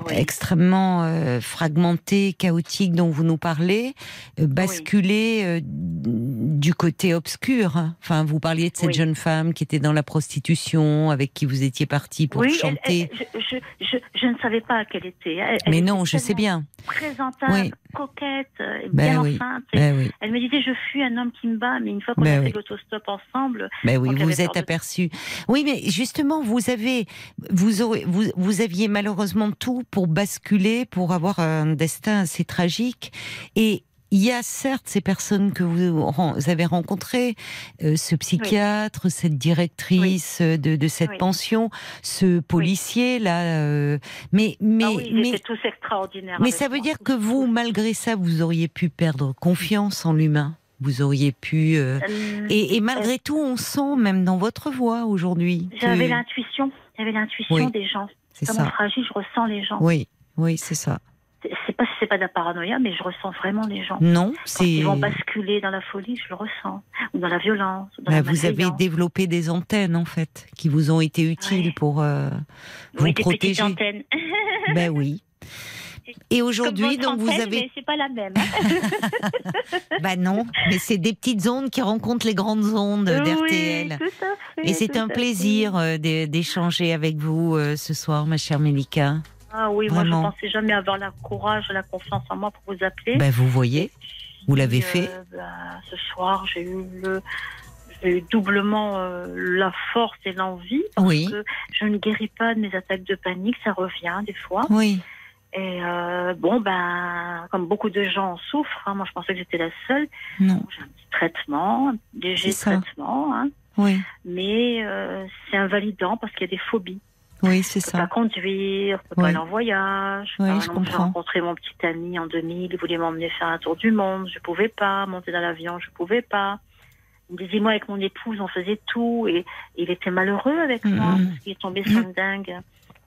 S5: Oui.
S1: extrêmement euh, fragmentée, chaotique dont vous nous parlez, euh, basculer euh, du côté obscur. hein. Enfin, vous parliez de cette
S5: Oui.
S1: jeune femme qui était dans la prostitution, avec qui vous étiez parti pour
S5: oui, elle-
S1: chanter.
S5: elle- je, je, je, je ne savais pas quelle était. Elle,
S1: Mais non, je sais bien.
S5: Présentable,
S1: Oui.
S5: Coquette, euh,
S1: Ben
S5: bien
S1: oui.
S5: enceinte.
S1: Ben oui,
S5: Elle me disait, je fuis un homme qui me bat, mais une fois qu'on
S1: Ben
S5: a
S1: oui.
S5: fait l'autostop ensemble,
S1: ben oui,
S5: Donc,
S1: vous êtes
S5: de-
S1: aperçu. Oui, mais justement, vous avez, vous aurez, vous, vous aviez malheureusement tout pour basculer, pour avoir un destin assez tragique. Et il y a certes ces personnes que vous, avez rencontrées, euh, ce psychiatre, cette directrice euh, de, de cette
S5: Oui.
S1: pension, ce policier là, euh, mais mais
S5: ah
S1: mais
S5: tous extraordinaires.
S1: mais ça veut dire que vous, malgré ça, vous auriez pu perdre confiance en l'humain? Vous auriez pu euh,
S5: Euh,
S1: et, et malgré tout, on sent même dans votre voix aujourd'hui. que-
S5: J'avais l'intuition, j'avais l'intuition des gens.
S1: C'est
S5: Comme
S1: ça.
S5: fragile, je ressens les gens.
S1: Oui, oui, c'est ça.
S5: C'est- pas si c'est pas de la paranoïa, mais je ressens vraiment les gens.
S1: Non, c'est.
S5: ils vont basculer dans la folie, je le ressens. Ou dans la violence, ou dans
S1: Bah,
S5: la
S1: vous avez développé des antennes en fait qui vous ont été utiles pour euh, vous
S5: oui, des petites
S1: protéger.
S5: antennes.
S1: Ben oui. Et aujourd'hui, donc vous avez,
S5: mais c'est pas la même.
S1: bah non, mais c'est des petites ondes qui rencontrent les grandes ondes d'RTL.
S5: Oui.
S1: Et c'est un plaisir euh, d'é- d'échanger avec vous euh, ce soir, ma chère Mélika.
S5: Ah oui,
S1: Vraiment.
S5: moi je pensais jamais avoir la courage, la confiance en moi pour vous appeler.
S1: Ben vous voyez, vous l'avez fait.
S5: euh, bah, ce soir, j'ai eu le, doublement euh, la force et l'envie.
S1: Oui,
S5: que je ne guéris pas de mes attaques de panique, ça revient des fois.
S1: oui,
S5: Et euh, bon, ben, comme beaucoup de gens en souffrent, hein, moi je pensais que j'étais la seule.
S1: non,
S5: J'ai un petit traitement, un léger traitement, hein,
S1: oui,
S5: mais euh, c'est invalidant parce qu'il y a des phobies.
S1: Oui, c'est
S5: Je peux pas
S1: ça.
S5: conduire, je peux
S1: Oui.
S5: pas aller en voyage.
S1: Oui,
S5: Par
S1: je
S5: exemple, J'ai
S1: comprends.
S5: rencontré mon petit ami en 2000, il voulait m'emmener faire un tour du monde, je pouvais pas, monter dans l'avion, je pouvais pas. Il me disait, moi, avec mon épouse, on faisait tout, et, il était malheureux avec moi,
S1: Mhm.
S5: parce qu'il est tombé sur une dingue.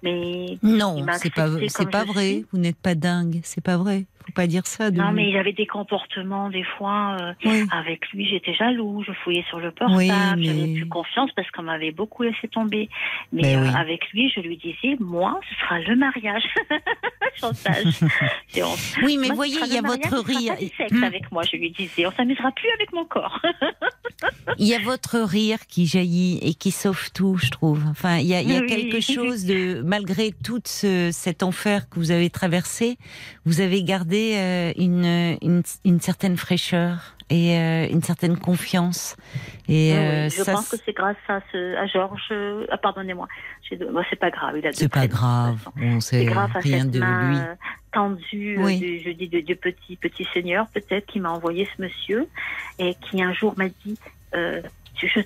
S5: Mais
S1: Non, c'est pas, c'est pas vrai.
S5: suis.
S1: Vous n'êtes pas dingue. C'est pas vrai. Faut pas dire ça. De
S5: non, mais il avait des comportements, des fois, euh,
S1: Oui.
S5: avec lui, j'étais jaloux, je fouillais sur le portable,
S1: Oui,
S5: j'avais
S1: mais-
S5: plus confiance parce qu'on m'avait beaucoup laissé tomber. Mais
S1: Ben
S5: euh,
S1: oui.
S5: avec lui, je lui disais, moi, ce sera le mariage. Chantage.
S1: Oui, mais
S5: Moi,
S1: voyez, il y a
S5: mariage,
S1: votre rire.
S5: sexe
S1: Hum.
S5: avec moi, je lui disais. On s'amusera plus avec mon corps.
S1: Il y a votre rire qui jaillit et qui sauve tout, je trouve. Enfin, il y a, il y a quelque chose de, malgré tout ce, cet enfer que vous avez traversé, vous avez gardé euh, une, une, une certaine fraîcheur et euh, une certaine confiance. Et
S5: Oui,
S1: euh,
S5: je
S1: ça,
S5: pense que c'est grâce à, ce, à Georges. Ah, pardonnez-moi. Bon, c'est pas grave. Il a
S1: c'est pas grave. On
S5: C'est
S1: sait
S5: grâce à
S1: rien
S5: cette
S1: de
S5: main
S1: lui.
S5: tendue,
S1: Oui.
S5: du, je dis de petit petit seigneur peut-être qui m'a envoyé ce monsieur et qui un jour m'a dit euh, je-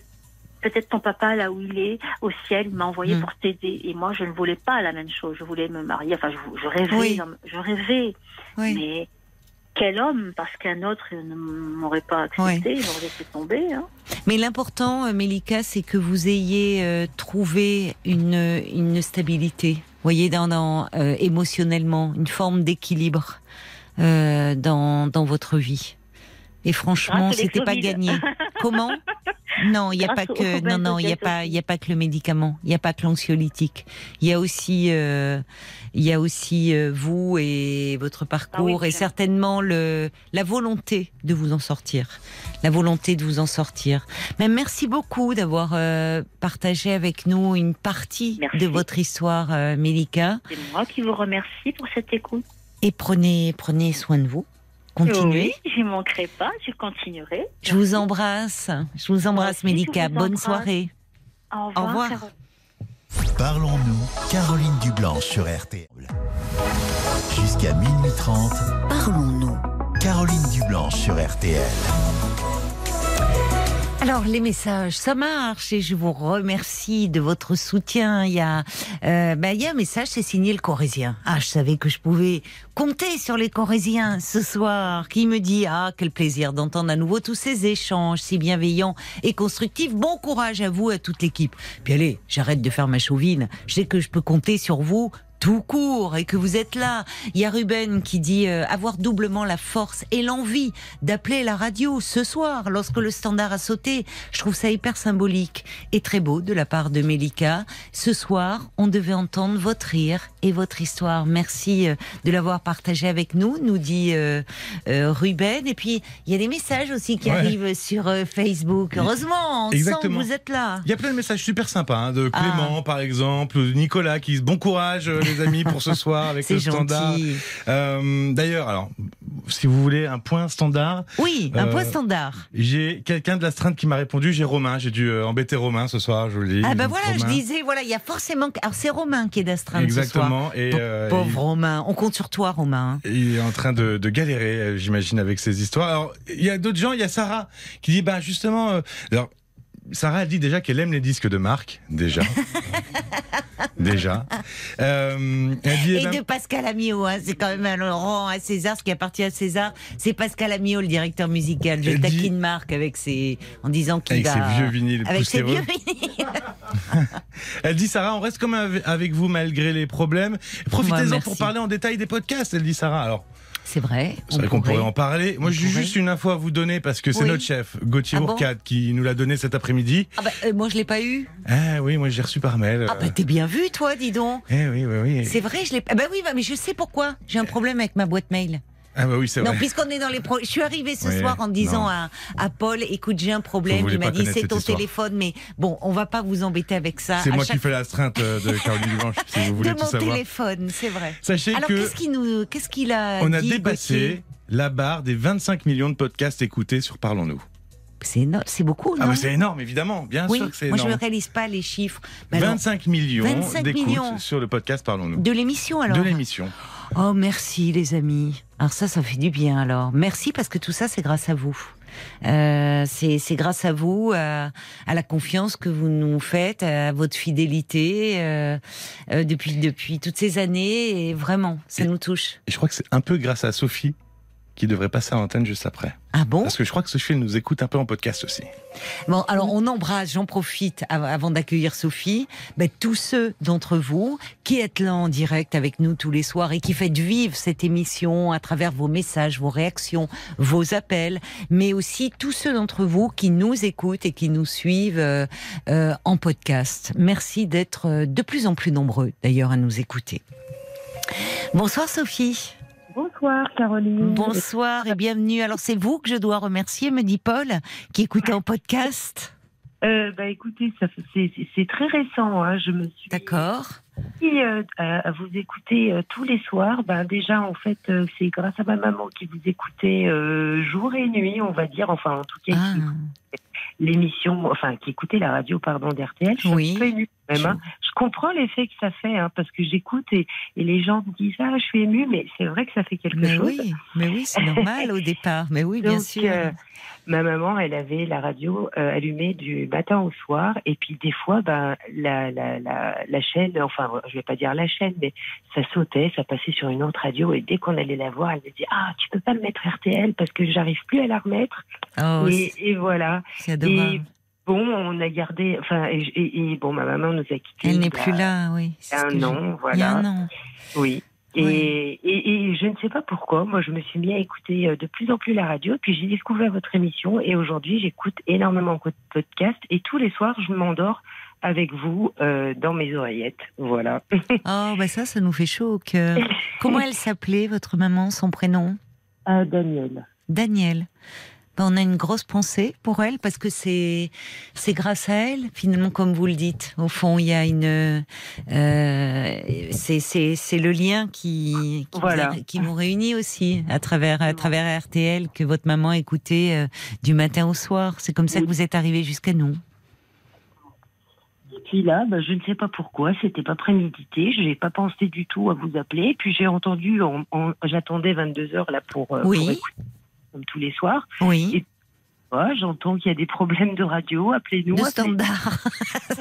S5: peut-être ton papa là où il est au ciel il m'a envoyé
S1: Mm.
S5: pour t'aider et moi je ne voulais pas la même chose je voulais me marier enfin je, je rêvais
S1: Oui.
S5: dans- je rêvais
S1: Oui.
S5: mais quel homme parce qu'un autre il ne m'aurait pas accepté il m'aurait laissé tomber hein.
S1: Mais l'important, euh, Mélika, c'est que vous ayez euh, trouvé une, une stabilité, voyez, dans, dans, euh, émotionnellement, une forme d'équilibre euh, dans, dans votre vie. Et franchement, c'était pas gagné. Comment? Non, il n'y a
S5: Grâce
S1: pas que non non, il y a pas il y a pas que le médicament, il y a pas que l'anxiolytique. Il y a aussi euh, il y a aussi euh, vous et votre parcours
S5: Ah oui,
S1: et certainement le la volonté de vous en sortir. La volonté de vous en sortir. Mais merci beaucoup d'avoir euh, partagé avec nous une partie
S5: Merci.
S1: de votre histoire Mélika
S5: c'est moi qui vous remercie pour cette écoute
S1: et prenez prenez soin de vous. Continuez.
S5: oui, je manquerai pas je continuerai
S1: Je vous embrasse. Je vous embrasse
S5: vous
S1: Bonne
S5: embrasse.
S1: soirée.
S5: au revoir,
S1: revoir.
S5: Carole.
S2: Parlons-nous, Caroline Dublanche sur RTL. Jusqu'à minuit 30,
S3: Parlons-nous.
S2: Caroline Dublanche sur RTL.
S1: Alors les messages, ça marche et je vous remercie de votre soutien. Il y a, euh, ben, il y a un message, c'est signé le Corésien. Ah, je savais que je pouvais compter sur les Corésiens ce soir. Qui me dit ah quel plaisir d'entendre à nouveau tous ces échanges si bienveillants et constructifs. Bon courage à vous, à toute l'équipe. Puis allez, j'arrête de faire ma chauvine. Je sais que je peux compter sur vous tout court et que vous êtes là. Il y a Ruben qui dit euh, avoir doublement la force et l'envie d'appeler la radio ce soir lorsque le standard a sauté. Je trouve ça hyper symbolique et très beau de la part de Melika. Ce soir, on devait entendre votre rire et votre histoire. Merci euh, de l'avoir partagé avec nous, nous dit euh, euh, Ruben. Et puis, il y a des messages aussi qui
S4: Ouais.
S1: arrivent sur euh, Facebook. Heureusement, on sent
S4: Exactement.
S1: que vous êtes là.
S4: Il y a plein de messages super sympas, hein, de
S1: Ah.
S4: Clément par exemple, de Nicolas qui dit bon courage euh, les amis pour ce soir avec le standard.
S1: gentil.
S4: Euh, D'ailleurs, alors si vous voulez un point standard,
S1: Oui, un
S4: Euh,
S1: point standard.
S4: j'ai quelqu'un de l'astreinte qui m'a répondu, j'ai Romain, j'ai dû euh, embêter Romain ce soir, je vous le dis.
S1: Ah ben voilà, je disais, voilà, il y a forcément... Alors c'est Romain qui est d'astreinte ce soir.
S4: Exactement. Et
S1: Pa-
S4: euh,
S1: Pauvre Romain, on compte sur toi Romain.
S4: Il est en train de, de galérer, euh, j'imagine, avec ses histoires. Alors, il y a d'autres gens, il y a Sarah qui dit, bah justement, euh, alors, Sarah elle dit déjà qu'elle aime les disques de marque, déjà. déjà. Euh, elle dit,
S1: Et de Pascal Amiot, hein, c'est quand même un rang à César, ce qui appartient à César, c'est Pascal Amiot, le directeur musical. Je
S4: Elle dit-
S1: taquine Marc avec ses, en disant qu'il
S4: avec ses vieux vinyles
S1: avec ses vieux vinyles.
S4: Elle dit, Sarah, on reste comme ave- avec vous malgré les problèmes. Profitez-en pour parler en détail des podcasts, elle dit Sarah. Alors,
S1: C'est vrai.
S4: c'est vrai qu'on pourrait en parler. Moi, j'ai juste une info à vous donner parce que c'est
S1: Oui.
S4: notre chef, Gauthier
S1: Ah bon
S4: Ourcade, qui nous l'a donné cet après-midi.
S1: Ah bah, euh, moi je l'ai pas eu.
S4: Ah oui, moi j'ai reçu par mail.
S1: Ah bah t'es bien vu toi, dis donc.
S4: Eh oui, oui, oui.
S1: C'est vrai, je l'ai. Ah bah oui, bah, mais je sais pourquoi. J'ai un problème avec ma boîte mail.
S4: Ah bah oui, c'est
S1: Non,
S4: vrai.
S1: puisqu'on est dans les pro... Je suis arrivée ce
S4: Oui,
S1: soir en disant
S4: non.
S1: à, à Paul, écoute, j'ai un problème. Il m'a dit, c'est ton
S4: histoire.
S1: téléphone, mais bon, on va pas vous embêter avec ça.
S4: C'est moi
S1: chaque
S4: qui fais l'astreinte euh, de Caroline Blanche, si vous voulez
S1: de
S4: tout
S1: mon
S4: savoir.
S1: téléphone, c'est vrai.
S4: Sachez
S1: Alors
S4: que
S1: qu'est-ce qu'il nous, qu'est-ce qu'il a
S4: on a
S1: dit,
S4: dépassé
S1: Gauthier
S4: la barre des 25 millions de podcasts écoutés sur Parlons-nous.
S1: C'est énorme, c'est beaucoup, non
S4: Ah bah c'est énorme, évidemment, bien
S1: Oui,
S4: sûr que c'est
S1: moi je ne
S4: énorme.
S1: réalise pas les chiffres. Mais alors,
S4: 25 millions
S1: 25
S4: d'écoutes
S1: millions.
S4: sur le podcast Parlons-nous.
S1: de l'émission alors.
S4: De l'émission.
S1: Oh merci les amis. Alors ça, ça fait du bien alors. Merci parce que tout ça, c'est grâce à vous. Euh, c'est grâce à vous, à, à la confiance que vous nous faites, à votre fidélité euh, euh, depuis depuis toutes ces années. Et vraiment, ça
S4: Et-
S1: nous touche.
S4: Et je crois que c'est un peu grâce à Sophie qui devrait passer à l'antenne juste après.
S1: Ah bon?
S4: Parce que je crois que Sophie elle nous écoute un peu en podcast aussi.
S1: Bon, alors on embrasse, j'en profite av- avant d'accueillir Sophie, ben, tous ceux d'entre vous qui êtes là en direct avec nous tous les soirs et qui faites vivre cette émission à travers vos messages, vos réactions, vos appels, mais aussi tous ceux d'entre vous qui nous écoutent et qui nous suivent euh, euh, en podcast. Merci d'être euh, de plus en plus nombreux d'ailleurs à nous écouter. Bonsoir Sophie.
S6: Bonsoir Caroline.
S1: Bonsoir et bienvenue. Alors c'est vous que je dois remercier, me dit Paul, qui écoutez en podcast.
S6: Euh, bah écoutez, c'est- très récent. Hein. Je me suis
S1: D'accord.
S6: mis euh, à, vous écouter euh, tous les soirs. Ben déjà, en fait, euh, c'est grâce à ma maman qui vous écoutait jour et nuit, on va dire. Enfin, en tout cas,
S1: Ah,
S6: écoutait l'émission, enfin, qui écoutait la radio, pardon, d'RTL. Je suis
S1: Oui.
S6: peu émue même, hein. Je comprends l'effet que ça fait, hein, parce que j'écoute et, et les gens me disent ah, je suis émue, mais c'est vrai que ça fait quelque
S1: mais
S6: chose.
S1: oui, mais oui, c'est normal au départ. Mais oui, bien
S6: Donc,
S1: sûr.
S6: euh, ma maman, elle avait la radio euh, allumée du matin au soir, et puis des fois, ben, la, la, la, la chaîne, enfin, je vais pas dire la chaîne, mais ça sautait, ça passait sur une autre radio, et dès qu'on allait la voir, elle me dit ah, tu peux pas me mettre RTL parce que j'arrive plus à la remettre.
S1: oh,
S6: et, et voilà.
S1: c'est adorable.
S6: Bon, on a gardé, enfin, et, bon, ma maman nous a quittés.
S1: Elle n'est plus là, oui.
S6: un an,
S1: Il y a
S6: voilà.
S1: un an.
S6: Oui. Et,
S1: Oui.
S6: et, et je ne sais pas pourquoi, moi je me suis mis à écouter euh, de plus en plus la radio, puis j'ai découvert votre émission et aujourd'hui j'écoute énormément de podcasts et tous les soirs je m'endors avec vous euh, dans mes oreillettes. Voilà.
S1: Oh, bah ça, ça nous fait chaud au cœur. Comment elle s'appelait, votre maman, son prénom?
S6: Ah, Daniel.
S1: Daniel. Ben, on a une grosse pensée pour elle parce que c'est c'est grâce à elle finalement comme vous le dites au fond il y a une euh, c'est c'est c'est le lien qui qui,
S6: Voilà.
S1: qui vous réunit aussi à travers à travers RTL que votre maman écoutait euh, du matin au soir c'est comme ça que vous êtes arrivé jusqu'à nous
S6: Et puis là, bah, je ne sais pas pourquoi, c'était pas prémédité, je n'ai pas pensé du tout à vous appeler. Puis j'ai entendu, en- en- j'attendais 22 heures là pour, euh,
S1: Oui.
S6: pour écouter, comme tous les soirs.
S1: Oui.
S6: Et- J'entends qu'il y a des problèmes de radio, appelez-nous.
S1: De standard.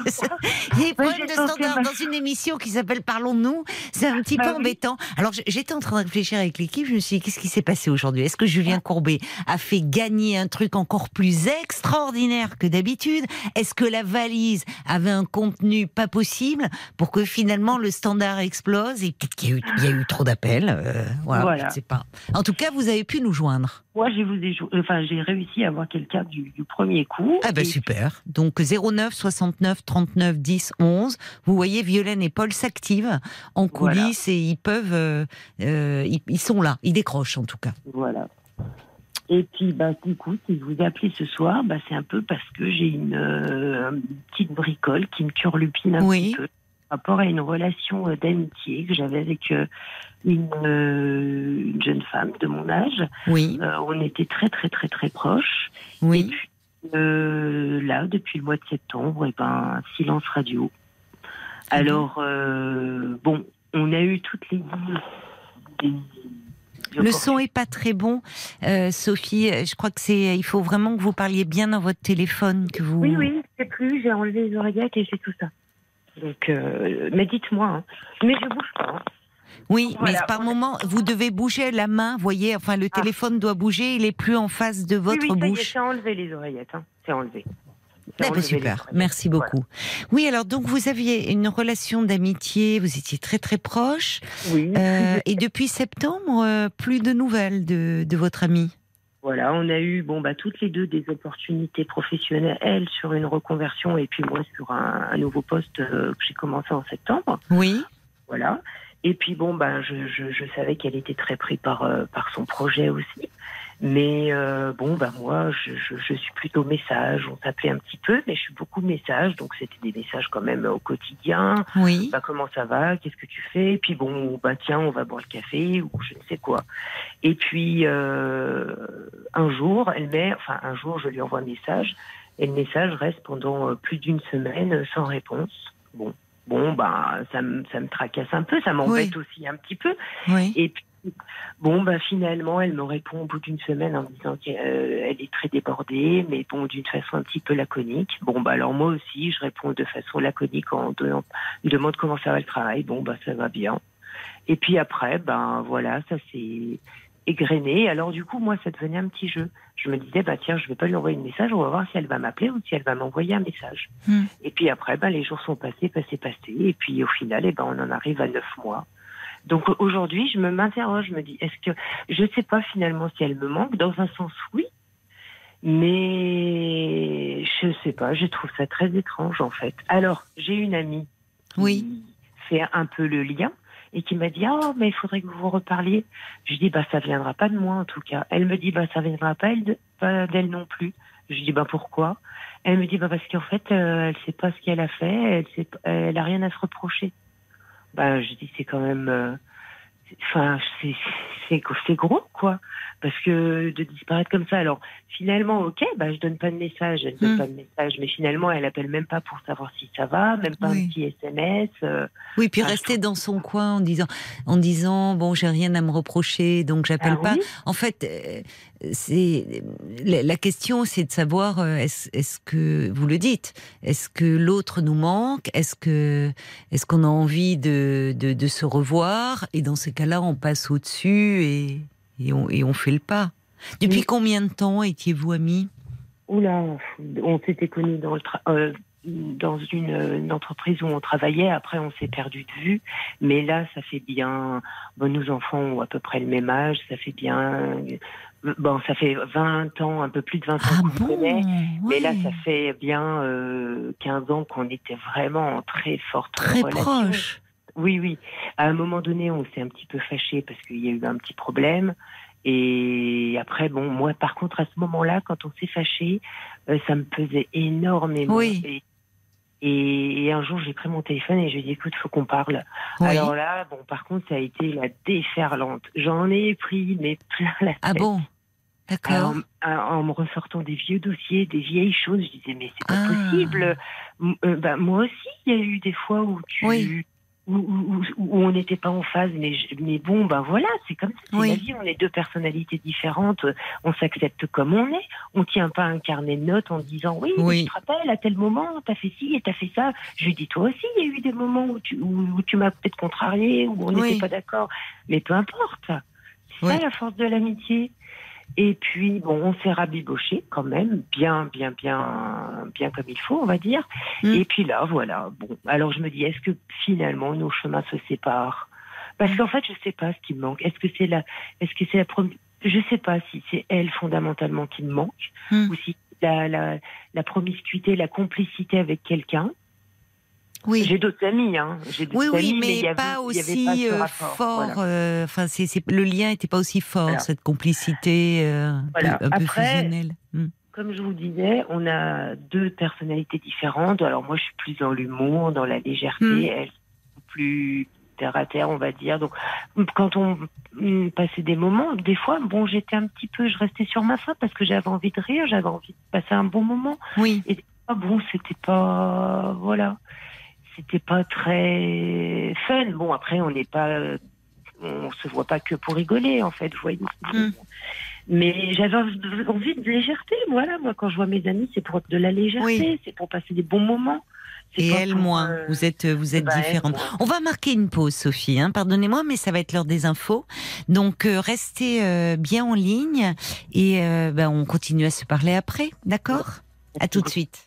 S1: Il y a des problèmes de standard
S6: ma-
S1: dans une émission qui s'appelle Parlons-nous. C'est un petit
S6: Bah
S1: peu
S6: oui.
S1: embêtant. Alors j'étais en train de réfléchir avec l'équipe. Je me suis dit, qu'est-ce qui s'est passé aujourd'hui? Est-ce que Julien Courbet a fait gagner un truc encore plus extraordinaire que d'habitude? Est-ce que la valise avait un contenu pas possible pour que finalement le standard explose Et peut-être qu'il y, a eu- il y a eu trop d'appels? euh, voilà,
S6: Voilà.
S1: je ne sais pas. En tout cas, vous avez pu nous joindre.
S6: Moi, j'ai enfin, réussi à avoir quelqu'un du, du premier coup.
S1: Ah ben
S6: Et
S1: super. Donc 09 69 39 10 11. Vous voyez, Violaine et Paul s'activent en
S6: Voilà.
S1: coulisses et ils peuvent, euh, euh, ils, ils sont là, ils décrochent en tout cas.
S6: Voilà. Et puis, bah, du coup, si je vous ai appelé ce soir, bah, c'est un peu parce que j'ai une, euh, une petite bricole qui me turlupine un
S1: Oui.
S6: petit peu par rapport à une relation d'amitié que j'avais avec une, euh, une jeune femme de mon âge.
S1: Oui,
S6: Euh, on était très, très, très, très proches. Et
S1: oui.
S6: puis, euh, là, depuis le mois de septembre, et ben, silence radio. Alors, euh, bon, on a eu toutes les des-
S1: Le son est pas très bon, Euh, Sophie. Je crois que c'est, il faut vraiment que vous parliez bien dans votre téléphone, que vous.
S6: Oui, oui, c'est plus, j'ai enlevé les oreillettes et c'est tout ça. Donc, euh, mais dites-moi, hein. mais je bouge pas. hein.
S1: Oui,
S6: Voilà.
S1: mais par moment, vous devez bouger la main. Voyez, enfin, le
S6: Ah.
S1: téléphone doit bouger. Il est plus en face de votre
S6: oui, oui,
S1: bouche.
S6: c'est enlevé les oreillettes, hein. c'est enlevé.
S1: Ah bah super, merci
S6: Voilà.
S1: beaucoup. Oui, alors donc vous aviez une relation d'amitié, vous étiez très très proches,
S6: Oui.
S1: euh, et depuis septembre, euh, plus de nouvelles de, de votre ami.
S6: Voilà, on a eu bon bah toutes les deux des opportunités professionnelles, elle sur une reconversion et puis moi sur un, un nouveau poste euh, que j'ai commencé en septembre.
S1: Oui,
S6: Voilà. Et puis bon ben je, je, je savais qu'elle était très prise par euh, par son projet aussi. Mais euh, bon ben moi je, je, je suis plutôt message, on s'appelait un petit peu, mais je suis beaucoup message, donc c'était des messages quand même au quotidien.
S1: oui,
S6: Bah, comment ça va? Qu'est-ce que tu fais? Et puis bon, bah tiens, on va boire le café ou je ne sais quoi. Et puis euh, un jour, elle met, enfin un jour, je lui envoie un message et le message reste pendant euh, plus d'une semaine euh, sans réponse. Bon, bon, bah ça me ça me tracasse un peu, ça m'embête aussi un petit peu.
S1: oui.
S6: Et puis bon, bah finalement, elle me répond au bout d'une semaine en me disant qu'elle euh, est très débordée, mais bon, d'une façon un petit peu laconique. Bon, bah alors moi aussi, je réponds de façon laconique en donnant, je demande comment ça va le travail. Bon, bah ça va bien. Et puis après, ben voilà, ça s'est égrené. Alors du coup, moi, ça devenait un petit jeu. Je me disais, bah tiens, je vais pas lui envoyer un message, on va voir si elle va m'appeler ou si elle va m'envoyer un message.
S1: Hmm.
S6: Et puis après, ben, les jours sont passés, passés, passés. Et puis au final, eh ben, on en arrive à neuf mois. Donc aujourd'hui, je me m'interroge, je me dis, est-ce que je ne sais pas finalement si elle me manque Dans un sens, oui, mais je sais pas. Je trouve ça très étrange en fait. Alors j'ai une amie qui
S1: Oui.
S6: fait un peu le lien et qui m'a dit oh mais il faudrait que vous vous reparliez. Je dis bah ça viendra pas de moi en tout cas. Elle me dit bah ça viendra pas elle pas d'elle non plus. Je dis bah pourquoi? Elle me dit bah parce qu'en fait euh, elle sait pas ce qu'elle a fait, elle sait, elle a rien à se reprocher. Bah je dis c'est quand même euh, enfin c'est gros quoi parce que de disparaître comme ça alors finalement ok bah je donne pas de message elle donne
S1: Hmm.
S6: pas de message mais finalement elle appelle même pas pour savoir si ça va même pas
S1: Oui.
S6: un petit SMS euh,
S1: Oui, puis rester dans son coin en disant, en disant, bon, j'ai rien à me reprocher, donc j'appelle
S6: ah
S1: pas.
S6: oui,
S1: En fait, euh, c'est la question, c'est de savoir euh, est-ce est-ce que vous le dites, est-ce que l'autre nous manque, est-ce que est-ce qu'on a envie de, de de se revoir? Et dans ces cas-là, on passe au-dessus et et on et on fait le pas. Depuis
S6: Oui.
S1: combien de temps étiez-vous amis?
S6: Oula, on s'était connus dans le euh, dans une, une entreprise où on travaillait. Après, on s'est perdu de vue. Mais là, ça fait bien. Bon, nos enfants ont à peu près le même âge. Ça fait bien. Bon, ça fait 20 ans, un peu plus de 20 ans
S1: Ah
S6: qu'on
S1: bon?
S6: connaît. Mais là,
S1: Ouais.
S6: ça fait bien euh, 15 ans qu'on était vraiment en très forte
S1: très
S6: relation.
S1: proche.
S6: Oui, oui. À un moment donné, on s'est un petit peu fâché parce qu'il y a eu un petit problème. Et après, bon, moi, par contre, à ce moment-là, quand on s'est fâché, euh, ça me pesait énormément.
S1: Oui.
S6: Et, et, et un jour, j'ai pris mon téléphone et je lui ai dit, écoute, faut qu'on parle.
S1: Oui.
S6: Alors là, bon, par contre, ça a été la déferlante. J'en ai pris, mais plein la tête.
S1: ah bon? D'accord.
S6: En, en me ressortant des vieux dossiers, des vieilles choses, je disais mais c'est pas
S1: Ah.
S6: possible. Euh, bah, moi aussi, il y a eu des fois où tu
S1: Oui.
S6: Où, où- où- où on n'était pas en phase, mais bon, ben voilà, c'est comme ça, c'est
S1: Oui.
S6: la vie. On est deux personnalités différentes, on s'accepte comme on est. On tient pas un carnet de notes en disant oui,
S1: Oui.
S6: je te rappelle à tel moment, t'as fait ci et t'as fait ça. Je lui dis toi aussi, il y a eu des moments où tu où, tu m'as peut-être contrarié, où on n'était
S1: Oui.
S6: pas d'accord, mais peu importe. C'est ça la force de l'amitié. Et puis, bon, on s'est rabiboché quand même, bien, bien, bien, bien comme il faut, on va dire.
S1: Mm.
S6: Et puis là, voilà. Bon, alors je me dis, est-ce que finalement nos chemins se séparent? Parce qu'en fait, je sais pas ce qui me manque. Est-ce que c'est la, est-ce que c'est la première Je sais pas si c'est elle fondamentalement qui me manque,
S1: Mm.
S6: ou si la, la, la promiscuité, la complicité avec quelqu'un.
S1: Oui.
S6: J'ai d'autres amis, hein. J'ai
S1: Oui, oui,
S6: amis,
S1: mais,
S6: y avait-
S1: pas
S6: il y avait
S1: aussi
S6: pas ce rapport,
S1: fort.
S6: voilà.
S1: euh, le lien n'était pas aussi fort,
S6: Voilà.
S1: cette complicité euh,
S6: Voilà.
S1: un peu
S6: Après,
S1: fusionnelle. Hmm.
S6: Comme je vous disais, on a deux personnalités différentes. Alors moi, je suis plus dans l'humour, dans la légèreté.
S1: Mm.
S6: Elle, est plus terre à terre, on va dire. Donc, quand on passait des moments, des fois, bon, j'étais un petit peu, je restais sur ma faim parce que j'avais envie de rire, j'avais envie de passer un bon moment.
S1: Oui,
S6: Ah bon, c'était pas, voilà, c'était pas très fun. Bon, après, on n'est pas, euh, on se voit pas que pour rigoler, en fait, vous voyez.
S1: Mm.
S6: Mais j'avais envie de légèreté, voilà. Moi, quand je vois mes amis, c'est pour de la légèreté,
S1: Oui.
S6: c'est pour passer des bons moments.
S1: Et elle
S6: pour,
S1: moins.
S6: euh,
S1: Vous êtes, vous êtes
S6: bah, moi.
S1: On va marquer une pause, Sophie. Hein, Pardonnez-moi, mais ça va être l'heure des infos. Donc, euh, restez euh, bien en ligne et euh, ben, on continue à se parler après. D'accord? À tout de suite.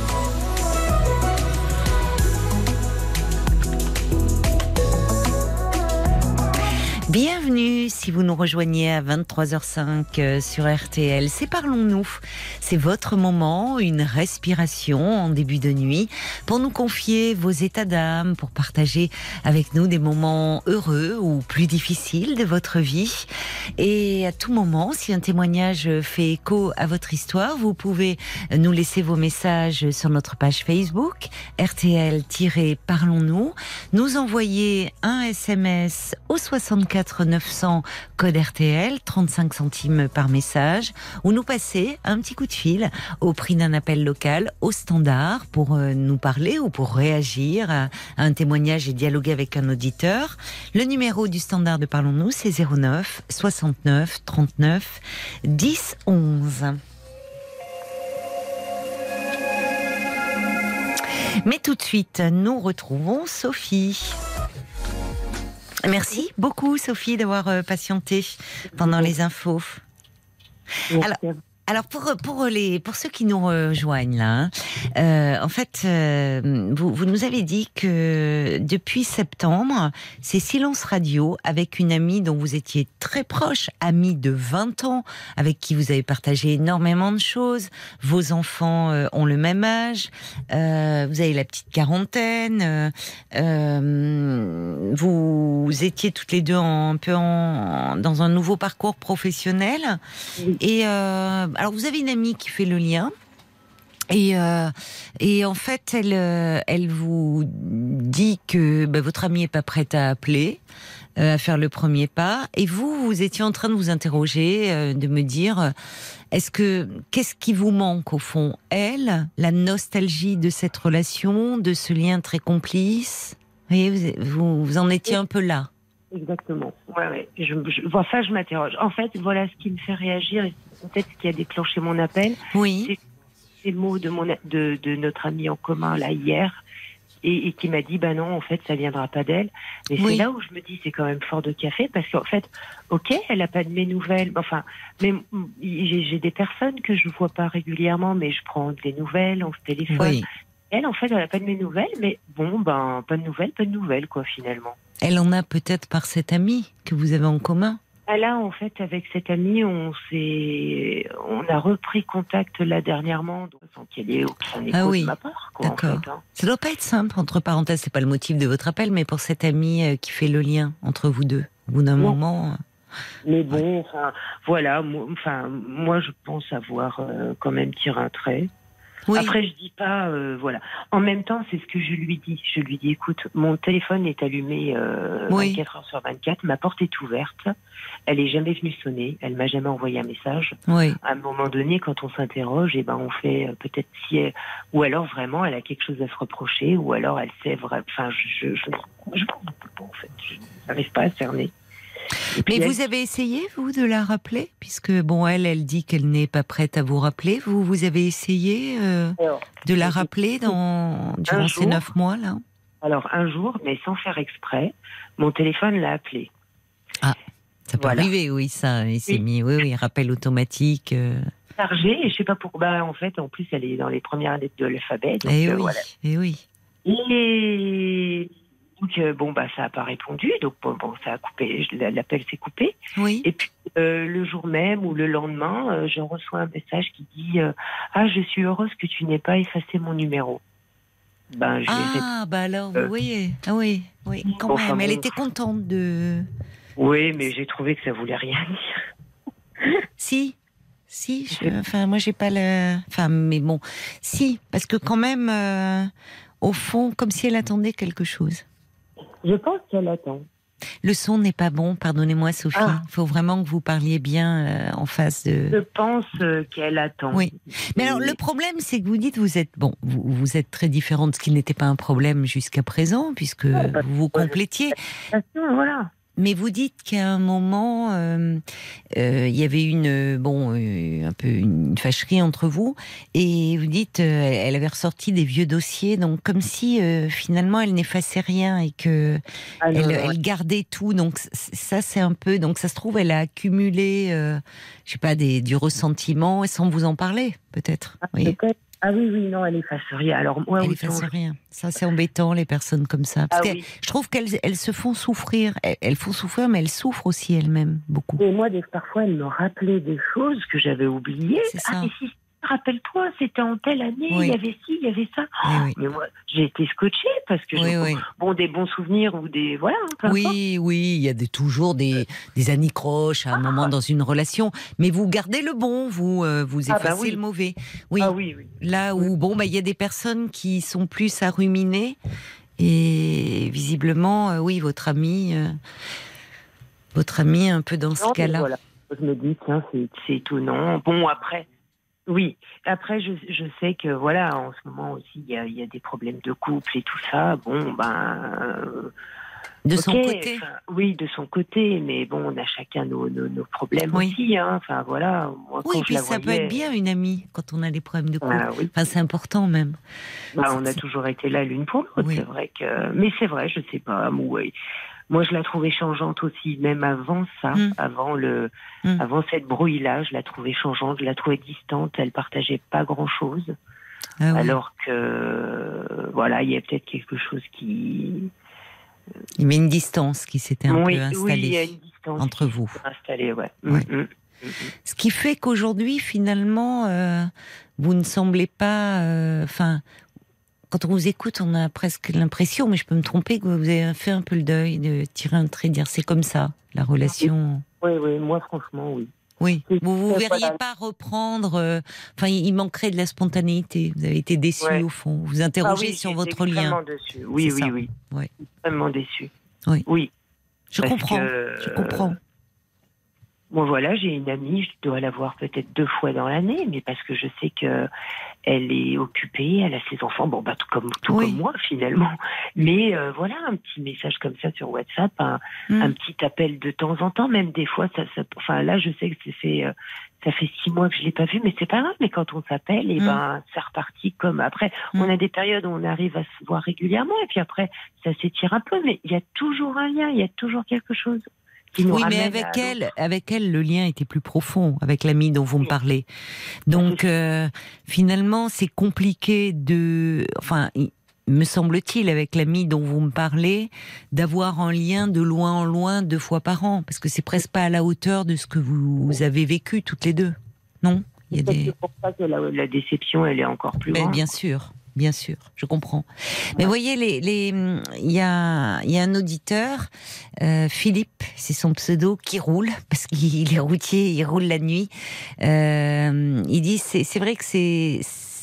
S1: Bienvenue si vous nous rejoignez à 23h05 euh, sur RTL. C'est Parlons-nous. C'est votre moment, une respiration en début de nuit pour nous confier vos états d'âme, pour partager avec nous des moments heureux ou plus difficiles de votre vie. Et à tout moment, si un témoignage fait écho à votre histoire, vous pouvez nous laisser vos messages sur notre page Facebook RTL-Parlons-nous, nous envoyer un SMS au 64 900 code RTL, 35 centimes par message, ou nous passer un petit coup de fil au prix d'un appel local au standard pour euh, nous parler ou pour réagir à un témoignage et dialoguer avec un auditeur. Le numéro du standard de Parlons-nous, c'est 09 69 39 10 11. Mais tout de suite, nous retrouvons Sophie. Merci beaucoup, Sophie, d'avoir euh, patienté pendant les infos.
S6: Merci
S1: Alors-. Alors pour pour les pour ceux qui nous rejoignent là, hein, euh, en fait, euh, vous, vous nous avez dit que depuis septembre, c'est Silence Radio avec une amie dont vous étiez très proche, amie de 20 ans, avec qui vous avez partagé énormément de choses. Vos enfants euh, ont le même âge, vous avez la petite quarantaine, vous, étiez toutes les deux en- un peu en, dans un nouveau parcours professionnel. Et alors vous avez une amie qui fait le lien. Et, euh, et en fait, elle, euh, elle vous dit que bah, votre amie est pas prête à appeler, euh, à faire le premier pas. Et vous, vous étiez en train de vous interroger, de me dire, est-ce que qu'est-ce qui vous manque au fond? Elle, la nostalgie de cette relation, de ce lien très complice? Vous, vous, en étiez un peu là.
S6: Exactement. Ouais. Je, bon, ça, je m'interroge. En fait, voilà ce qui me fait réagir, c'est peut-être ce qui a déclenché mon appel.
S1: Oui.
S6: ces mots de, mon, de, de notre ami en commun là hier et, et qui m'a dit bah non en fait ça viendra pas d'elle mais
S1: Oui.
S6: c'est là où je me dis c'est quand même fort de café parce qu'en fait ok elle a pas de mes nouvelles enfin mais mm, j'ai des personnes que je vois pas régulièrement mais je prends des nouvelles on se téléphone
S1: Oui.
S6: elle en fait elle a pas de mes nouvelles mais bon ben pas de nouvelles pas de nouvelles quoi finalement
S1: Elle en a peut-être par cet ami que vous avez en commun.
S6: Ah, Là, en fait, avec cette amie, on s'est, on a repris contact là dernièrement, donc sans qu'il y ait aucun écho
S1: Ah oui,
S6: de ma part, quoi, en
S1: d'accord.
S6: fait, hein.
S1: Ça doit pas être simple, entre parenthèses, c'est pas le motif de votre appel, mais pour cette amie euh, qui fait le lien entre vous deux. Au bout d'un
S6: Non.
S1: moment. euh,
S6: Mais bon, enfin, voilà, moi, enfin, moi, je pense avoir euh, quand même tiré un trait.
S1: Oui.
S6: Après, je dis pas, euh, voilà. En même temps, c'est ce que je lui dis. Je lui dis, écoute, mon téléphone est allumé euh,
S1: Oui.
S6: 24 heures sur 24, ma porte est ouverte, elle est jamais venue sonner, elle m'a jamais envoyé un message.
S1: Oui.
S6: À un moment donné, quand on s'interroge, et ben on fait euh, peut-être si, elle- ou alors vraiment, elle a quelque chose à se reprocher, ou alors elle sait vraiment. Enfin, je, je, je, je en fait. Je n'arrive pas à cerner. Et puis
S1: Mais
S6: elle-
S1: vous avez essayé, vous, de la rappeler? Puisque, bon, elle, elle dit qu'elle n'est pas prête à vous rappeler. Vous, vous avez essayé euh,
S6: Alors,
S1: de la rappeler dans, durant ces neuf mois, là?
S6: Alors, un jour, mais sans faire exprès, mon téléphone l'a appelé.
S1: Ça peut
S6: Voilà.
S1: arriver, oui, ça. Il s'est
S6: Oui.
S1: mis, oui, oui, rappel automatique. euh.
S6: chargée et je sais pas pourquoi. Bah, en fait, en plus, elle est dans les premières lettres de l'alphabet. Donc,
S1: Eh
S6: euh,
S1: oui,
S6: voilà.
S1: eh oui.
S6: Et donc, euh, bon, bah, ça a pas répondu. Donc, bon, bon, ça a coupé. L'appel s'est coupé.
S1: Oui.
S6: Et puis, euh, le jour même ou le lendemain, euh, je reçois un message qui dit Ah, je suis heureuse que tu n'aies pas effacé mon numéro. Ben, je
S1: Ah, bah alors, vous voyez. Ah oui, oui, quand
S6: Bon, enfin,
S1: même. Elle
S6: bon.
S1: était contente de.
S6: Oui, mais j'ai trouvé que ça voulait rien dire.
S1: Si, si. je- Enfin, moi, j'ai pas le. Enfin, mais bon, si, parce que quand même, au fond, comme si elle attendait quelque chose.
S6: Je pense qu'elle attend.
S1: Le son n'est pas bon, pardonnez-moi, Sophie. Il
S6: Ah.
S1: faut vraiment que vous parliez bien euh, en face de.
S6: Je pense euh, qu'elle attend.
S1: Oui. Mais alors, le problème, c'est que vous dites, vous êtes bon, vous, vous êtes très différente, ce qui n'était pas un problème jusqu'à présent, puisque
S6: Ah, bah,
S1: vous vous complétiez.
S6: Voilà.
S1: Mais vous dites qu'à un moment, euh, euh, il y avait une bon, euh, un peu une fâcherie entre vous, et vous dites, elle avait ressorti des vieux dossiers, donc comme si finalement elle n'effaçait rien et que
S6: Ah,
S1: elle, gardait tout. Donc ça, c'est un peu. Donc ça se trouve, elle a accumulé, je sais pas, des, du ressentiment, et sans vous en parler, peut-être.
S6: Ah,
S1: Oui.
S6: peut-être. Ah oui, oui, non, elle efface rien. Alors, moi,
S1: Elle efface rien. Ça, c'est embêtant, les personnes comme ça. Parce
S6: Ah
S1: que
S6: oui.
S1: je trouve qu'elles elles se font souffrir. Elles, elles font souffrir, mais elles souffrent aussi elles-mêmes beaucoup.
S6: Et moi, des, parfois, elle me rappelait des choses que j'avais oubliées.
S1: C'est
S6: Ah, mais si, rappelle-toi, c'était en telle année,
S1: Oui.
S6: il y avait ci, il y avait ça.
S1: Oui.
S6: Mais moi, j'ai été scotchée parce que, je- bon, des bons souvenirs ou des. Voilà, hein.
S1: Oui, oui, il y a des, toujours des, des anicroches à un moment dans une relation, mais vous gardez le bon, vous euh, vous
S6: Ah, bah
S1: effacez le mauvais. Oui,
S6: Ah oui, oui.
S1: là où bon, bah il y a des personnes qui sont plus à ruminer et visiblement, euh, oui, votre ami, euh, votre ami un peu dans ce
S6: Non,
S1: cas-là.
S6: voilà. Je me dis, tiens, c'est étonnant. Bon, après, oui. Après, je, je sais que, voilà, en ce moment aussi, il y a, y a des problèmes de couple et tout ça. Bon, ben. euh,
S1: De son côté.
S6: Oui, de son côté. Mais bon, on a chacun nos, nos, nos problèmes
S1: Oui.
S6: aussi. Hein. Enfin, voilà. Moi,
S1: Oui,
S6: quand je
S1: puis
S6: la
S1: ça peut être bien une amie quand on a des problèmes de couple.
S6: Ah, oui.
S1: Enfin, c'est important même.
S6: Bah, on a toujours été là l'une pour l'autre.
S1: Oui.
S6: C'est vrai que. Mais c'est vrai, je sais pas. Moi, moi, je la trouvais changeante aussi, même avant ça,
S1: Mm.
S6: avant le,
S1: Mm.
S6: avant cette brouille-là, je la trouvais changeante, je la trouvais distante. Elle partageait pas grand-chose.
S1: Ah oui.
S6: Alors que, voilà, il y a peut-être quelque chose qui.
S1: Il y a une distance qui s'était un
S6: oui,
S1: peu
S6: oui,
S1: installée
S6: il y a une distance
S1: entre vous.
S6: installée, ouais.
S1: Ouais.
S6: Mm, mm.
S1: Ce qui fait qu'aujourd'hui, finalement, euh, vous ne semblez pas. euh, Enfin, quand on vous écoute, on a presque l'impression, mais je peux me tromper, que vous avez fait un peu le deuil de tirer un trait, dire c'est comme ça, la relation.
S6: Oui, oui, moi, franchement, oui.
S1: Oui.
S6: Oui,
S1: Vous vous
S6: voilà.
S1: verriez pas reprendre. euh, Enfin, il manquerait de la spontanéité. Vous avez été déçu
S6: Ouais.
S1: au fond. Vous vous interrogez
S6: Ah oui,
S1: sur votre lien.
S6: déçue. Oui, oui,
S1: ça.
S6: oui.
S1: Ouais.
S6: Extrêmement déçue.
S1: Oui.
S6: Oui.
S1: Je
S6: parce
S1: comprends.
S6: que,
S1: Je comprends.
S6: Bon voilà, j'ai une amie, je dois la voir peut-être deux fois dans l'année, mais parce que je sais que elle est occupée, elle a ses enfants, bon bah tout comme tout
S1: Oui.
S6: comme moi finalement. Mais euh, voilà, un petit message comme ça sur WhatsApp, un,
S1: Hmm.
S6: un petit appel de temps en temps, même des fois ça, ça enfin là je sais que ça fait euh, ça fait six mois que je l'ai pas vu, mais c'est pas grave. Mais quand on s'appelle, et
S1: Mm.
S6: ben ça repartit comme après.
S1: Mm.
S6: On a des périodes où on arrive à se voir régulièrement, et puis après ça s'étire un peu, mais il y a toujours un lien, il y a toujours quelque chose. Qui nous
S1: Oui, mais avec
S6: à
S1: elle, avec elle, le lien était plus profond, avec l'ami dont vous me parlez. Donc, euh, finalement, c'est compliqué de, enfin, me semble-t-il, avec l'ami dont vous me parlez, d'avoir un lien de loin en loin deux fois par an, parce que c'est presque pas à la hauteur de ce que vous avez vécu toutes les deux, non? Il y a
S6: C'est
S1: des,
S6: pour ça que la, la déception, elle est encore plus
S1: mais
S6: grande.
S1: bien sûr, bien sûr, je comprends. Mais voyez, les, il y a, y a un auditeur, euh, Philippe, c'est son pseudo, qui roule parce qu'il est routier, il roule la nuit. Euh, il dit, c'est, c'est vrai que c'est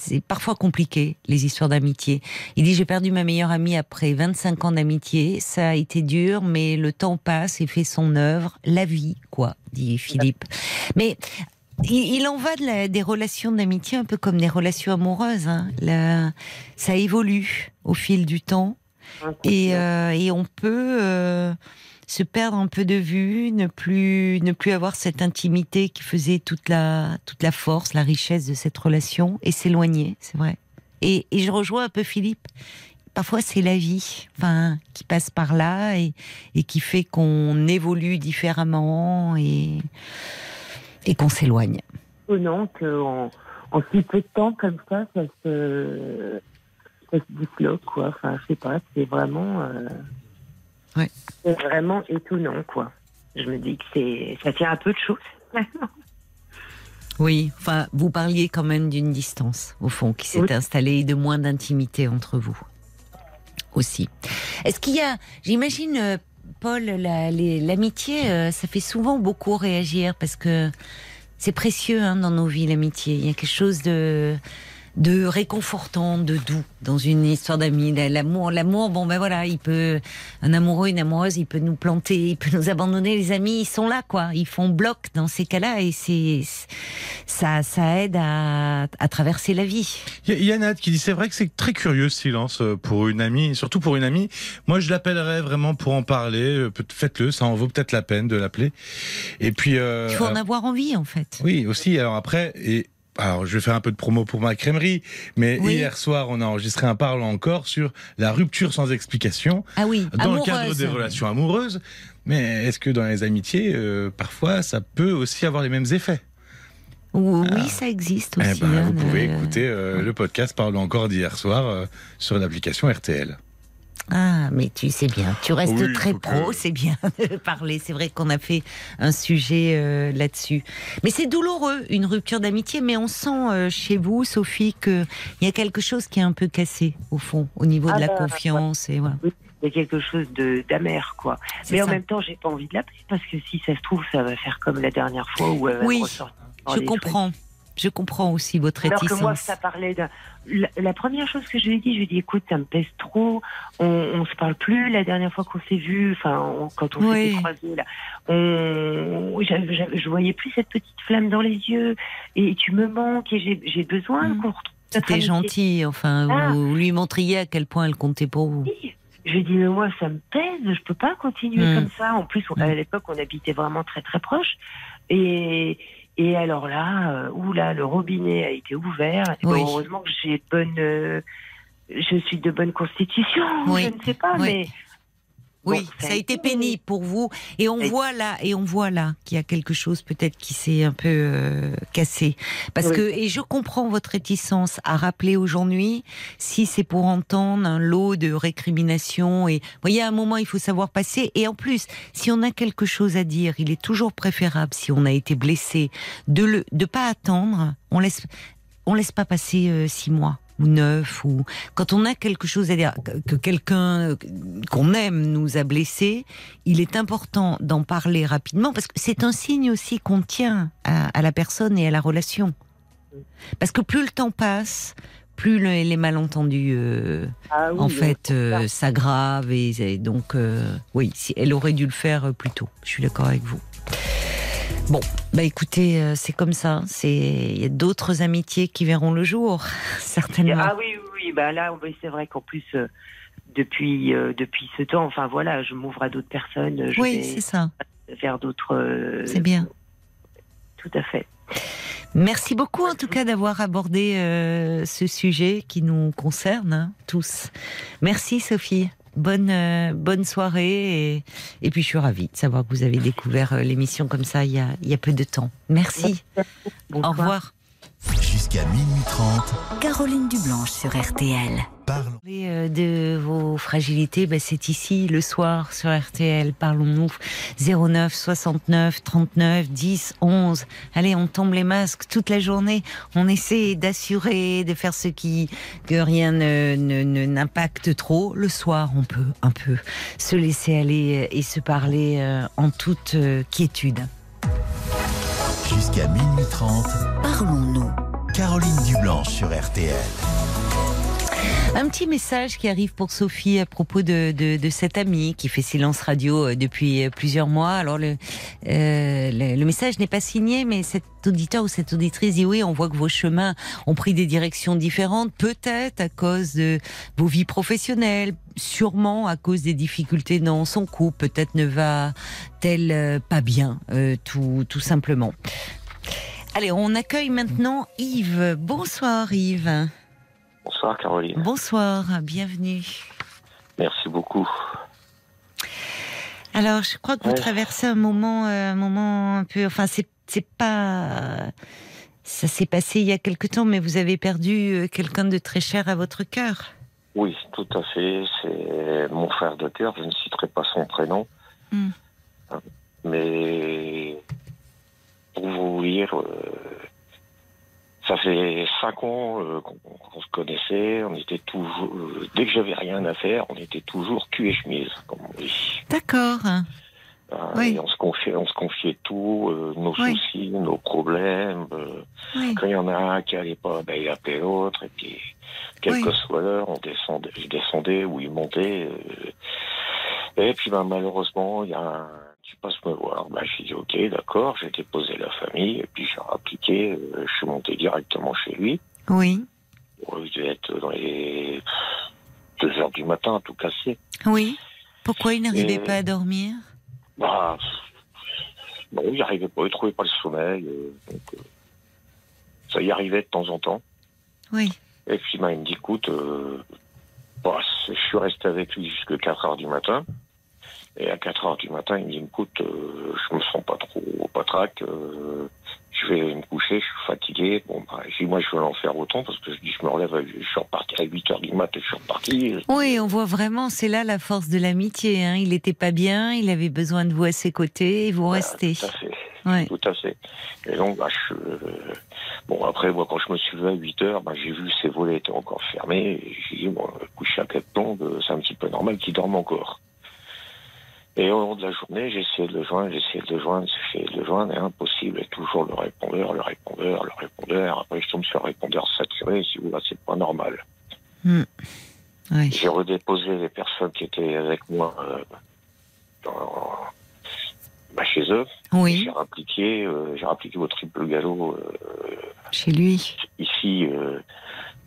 S1: c'est parfois compliqué, les histoires d'amitié. Il dit, j'ai perdu ma meilleure amie après 25 ans d'amitié. Ça a été dur, mais le temps passe et fait son œuvre. La vie, quoi, dit Philippe. Mais il, en va de des relations d'amitié un peu comme des relations amoureuses. Hein. ça évolue au fil du temps. Et, euh, et on peut... Euh, se perdre un peu de vue, ne plus, ne plus avoir cette intimité qui faisait toute la, toute la force, la richesse de cette relation et s'éloigner, c'est vrai. Et, et, je rejoins un peu Philippe. Parfois, c'est la vie, enfin, qui passe par là et, et qui fait qu'on évolue différemment et, et qu'on s'éloigne.
S6: Non, qu'en en si peu de temps comme ça, ça se, ça se disloque, quoi. Enfin, je sais pas, c'est vraiment. Euh, c'est vraiment étonnant, quoi. Je me dis que c'est, ça tient un peu de choses.
S1: oui, enfin, vous parliez quand même d'une distance, au fond, qui s'est installée, de moins d'intimité entre vous aussi. Est-ce qu'il y a, j'imagine, euh, Paul, l'amitié, euh, ça fait souvent beaucoup réagir parce que c'est précieux hein, dans nos vies, l'amitié. Il y a quelque chose de de réconfortant, de doux dans une histoire d'amis. L'amour, l'amour, bon ben voilà, il peut, un amoureux, une amoureuse, il peut nous planter, il peut nous abandonner. Les amis, ils sont là, quoi. Ils font bloc dans ces cas-là et c'est ça, ça aide à, à traverser la vie.
S4: Il y a Nat qui dit c'est vrai que c'est très curieux ce silence euh, pour une amie, surtout pour une amie. Moi, je l'appellerais vraiment pour en parler. Euh, faites-le, ça en vaut peut-être la peine de l'appeler. Et puis,
S1: euh, il faut en avoir envie, en fait.
S4: Oui, aussi. Alors après, et alors je vais faire un peu de promo pour ma crèmerie, mais hier soir on a enregistré un parlant encore sur la rupture sans explication.
S1: Ah oui,
S4: dans le cadre des relations amoureuses. Mais est-ce que dans les amitiés, euh, parfois, ça peut aussi avoir les mêmes effets?
S1: Oui, ah. ça existe eh aussi.
S4: Ben, vous hein, pouvez euh, écouter euh, le podcast Parlons encore d'hier soir sur l'application RTL.
S1: Ah, mais tu sais bien, tu restes très pro, c'est bien de parler. C'est vrai qu'on a fait un sujet euh, là-dessus. Mais c'est douloureux, une rupture d'amitié, mais on sent euh, chez vous, Sophie, qu'il y a quelque chose qui est un peu cassé, au fond, au niveau de ah la bah, confiance. Et voilà.
S6: il y a quelque chose d'amer, quoi. Mais en même temps, j'ai pas envie de l'appeler, parce que si ça se trouve, ça va faire comme la dernière fois où elle
S1: oui, je comprends. Je comprends aussi votre réticence. Alors que moi,
S6: ça parlait de... La, première chose que je lui ai dit, je lui ai dit, écoute, ça me pèse trop, on, on se parle plus la dernière fois qu'on s'est vu, enfin, quand on s'est croisés, là, on, je voyais plus cette petite flamme dans les yeux, et tu me manques, et j'ai besoin mmh. qu'on retrouve
S1: C'était gentil, enfin, ah. vous, lui montriez à quel point elle comptait pour vous. Oui.
S6: Je lui ai dit, mais moi, ça me pèse, je peux pas continuer mmh. comme ça. En plus, à mmh. l'époque, on habitait vraiment très, très proche. Et, et alors là, euh, où là, le robinet a été ouvert. heureusement que j'ai bonne, euh, je suis de bonne constitution. Je ne sais pas, mais
S1: oui, ça a été pénible pour vous. Et on voit là, et on voit là qu'il y a quelque chose peut-être qui s'est un peu euh, cassé. Parce que, et je comprends votre réticence à rappeler aujourd'hui, si c'est pour entendre un lot de récriminations. Et vous voyez, à un moment, il faut savoir passer. Et en plus, si on a quelque chose à dire, il est toujours préférable, si on a été blessé, de le, de pas attendre. On laisse, on laisse pas passer euh, six mois ou neuf, ou quand on a quelque chose à dire, que quelqu'un qu'on aime nous a blessé, il est important d'en parler rapidement parce que c'est un signe aussi qu'on tient à, la personne et à la relation. Parce que plus le temps passe, plus les malentendus euh, ah en fait euh, s'aggravent et, donc euh, oui, si elle aurait dû le faire plus tôt. Je suis d'accord avec vous. Bon, bah écoutez, euh, c'est comme ça. C'est il y a d'autres amitiés qui verront le jour, certainement.
S6: Ah oui, oui, bah là, c'est vrai qu'en plus euh, depuis euh, depuis ce temps, enfin voilà, je m'ouvre à d'autres personnes. Je
S1: oui, c'est ça.
S6: Vers d'autres.
S1: c'est bien.
S6: Tout à fait.
S1: Merci beaucoup en tout cas d'avoir abordé ce sujet qui nous concerne hein, tous. Merci Sophie bonne, euh, bonne soirée. Et, et, puis, je suis ravie de savoir que vous avez découvert euh, l'émission comme ça il y, a, il y a peu de temps. Merci. Au revoir.
S2: Jusqu'à minuit 30.
S3: Caroline Dublanche sur RTL.
S1: Parlons. Euh, de vos fragilités, ben c'est ici le soir sur RTL. Parlons-nous 09 69 39 10 11. Allez, on tombe les masques toute la journée. On essaie d'assurer, de faire ce qui que rien ne n'impacte trop. Le soir, on peut un peu se laisser aller et se parler euh, en toute euh, quiétude.
S2: Jusqu'à minuit 30.
S3: Parlons-nous.
S2: Caroline Dublanche sur RTL.
S1: Un petit message qui arrive pour Sophie à propos de, de, de cet ami qui fait silence radio euh, depuis euh, plusieurs mois. Alors le, euh, le, le message n'est pas signé, mais cet auditeur ou cette auditrice dit oui, on voit que vos chemins ont pris des directions différentes, peut-être à cause de vos vies professionnelles, sûrement à cause des difficultés dans son couple, peut-être ne va-t-elle euh, pas bien, euh, tout, tout simplement. Allez, on accueille maintenant Yves. Bonsoir Yves.
S7: Bonsoir Caroline.
S1: Bonsoir, bienvenue.
S7: Merci beaucoup.
S1: Alors, je crois que vous
S7: Ouais.
S1: traversez un moment, euh, un moment un peu. Enfin, c'est c'est pas. Ça s'est passé il y a quelque temps, mais vous avez perdu euh, quelqu'un de très cher à votre cœur.
S7: Oui, tout à fait. C'est mon frère de cœur. Je ne citerai pas son prénom.
S1: Hmm.
S7: Mais pour vous dire, euh, ça fait cinq ans euh, qu'on se connaissait. On était toujours, euh, dès que j'avais rien à faire, on était toujours cul et chemise, comme on dit.
S1: D'accord.
S7: Euh,
S1: Oui.
S7: et on se confiait, on se confiait tout, nos
S1: Oui.
S7: soucis, nos problèmes.
S1: Oui.
S7: Quand il y en a un qui allait pas, ben, il appelait l'autre, et puis, quelle que soit l'heure, on descendait, je descendais ou il montait. et puis, ben, malheureusement, il y a un qui passe me voir. Ben, j'ai dit, ok, d'accord, j'ai déposé la famille, et puis j'ai appliqué, euh, je suis monté directement chez lui.
S1: Oui.
S7: Il devait être dans les deux heures du matin, tout cassé.
S1: Oui. Pourquoi il n'arrivait
S7: Et-
S1: pas à dormir?
S7: Bah, bon, il n'y arrivait pas, il trouvait pas le sommeil, euh, donc, euh, ça y arrivait de temps en temps.
S1: Oui.
S7: Et puis ben, il me dit, écoute, bah, je suis resté avec lui jusqu'à 4 heures du matin. Et à 4 heures du matin, il me dit, écoute, euh, je me sens pas trop patraque, euh, je vais me coucher, je suis fatigué. Bon, bah, j'ai dit, moi, je vais en faire autant parce que je dis, je me relève, à- je suis reparti à 8 heures du matin, je suis reparti.
S1: Oui, on voit vraiment, c'est là la force de l'amitié. Hein. Il n'était pas bien, il avait besoin de vous à ses côtés, et vous restez.
S7: Tout à fait.
S1: Ouais.
S7: Tout à fait. Et donc, bah, je, euh, bon, après, moi, quand je me suis levé à 8 heures, bah, j'ai vu que ses volets étaient encore fermés. Et j'ai dit, bon, coucher à quatre tombes, euh, c'est un petit peu normal qu'il dorme encore. Et au long de la journée, j'ai essayé de le joindre, j'ai essayé de le joindre, essayé de le joindre, et impossible. Et toujours le répondeur, le répondeur, le répondeur. Après, je tombe sur le répondeur saturé, si vous là, c'est pas normal.
S1: Oui.
S7: J'ai redéposé les personnes qui étaient avec moi euh, dans, bah, chez eux.
S1: Oui,
S7: J'ai rappliqué, euh, j'ai rappliqué au triple galop euh,
S1: chez lui.
S7: ici euh,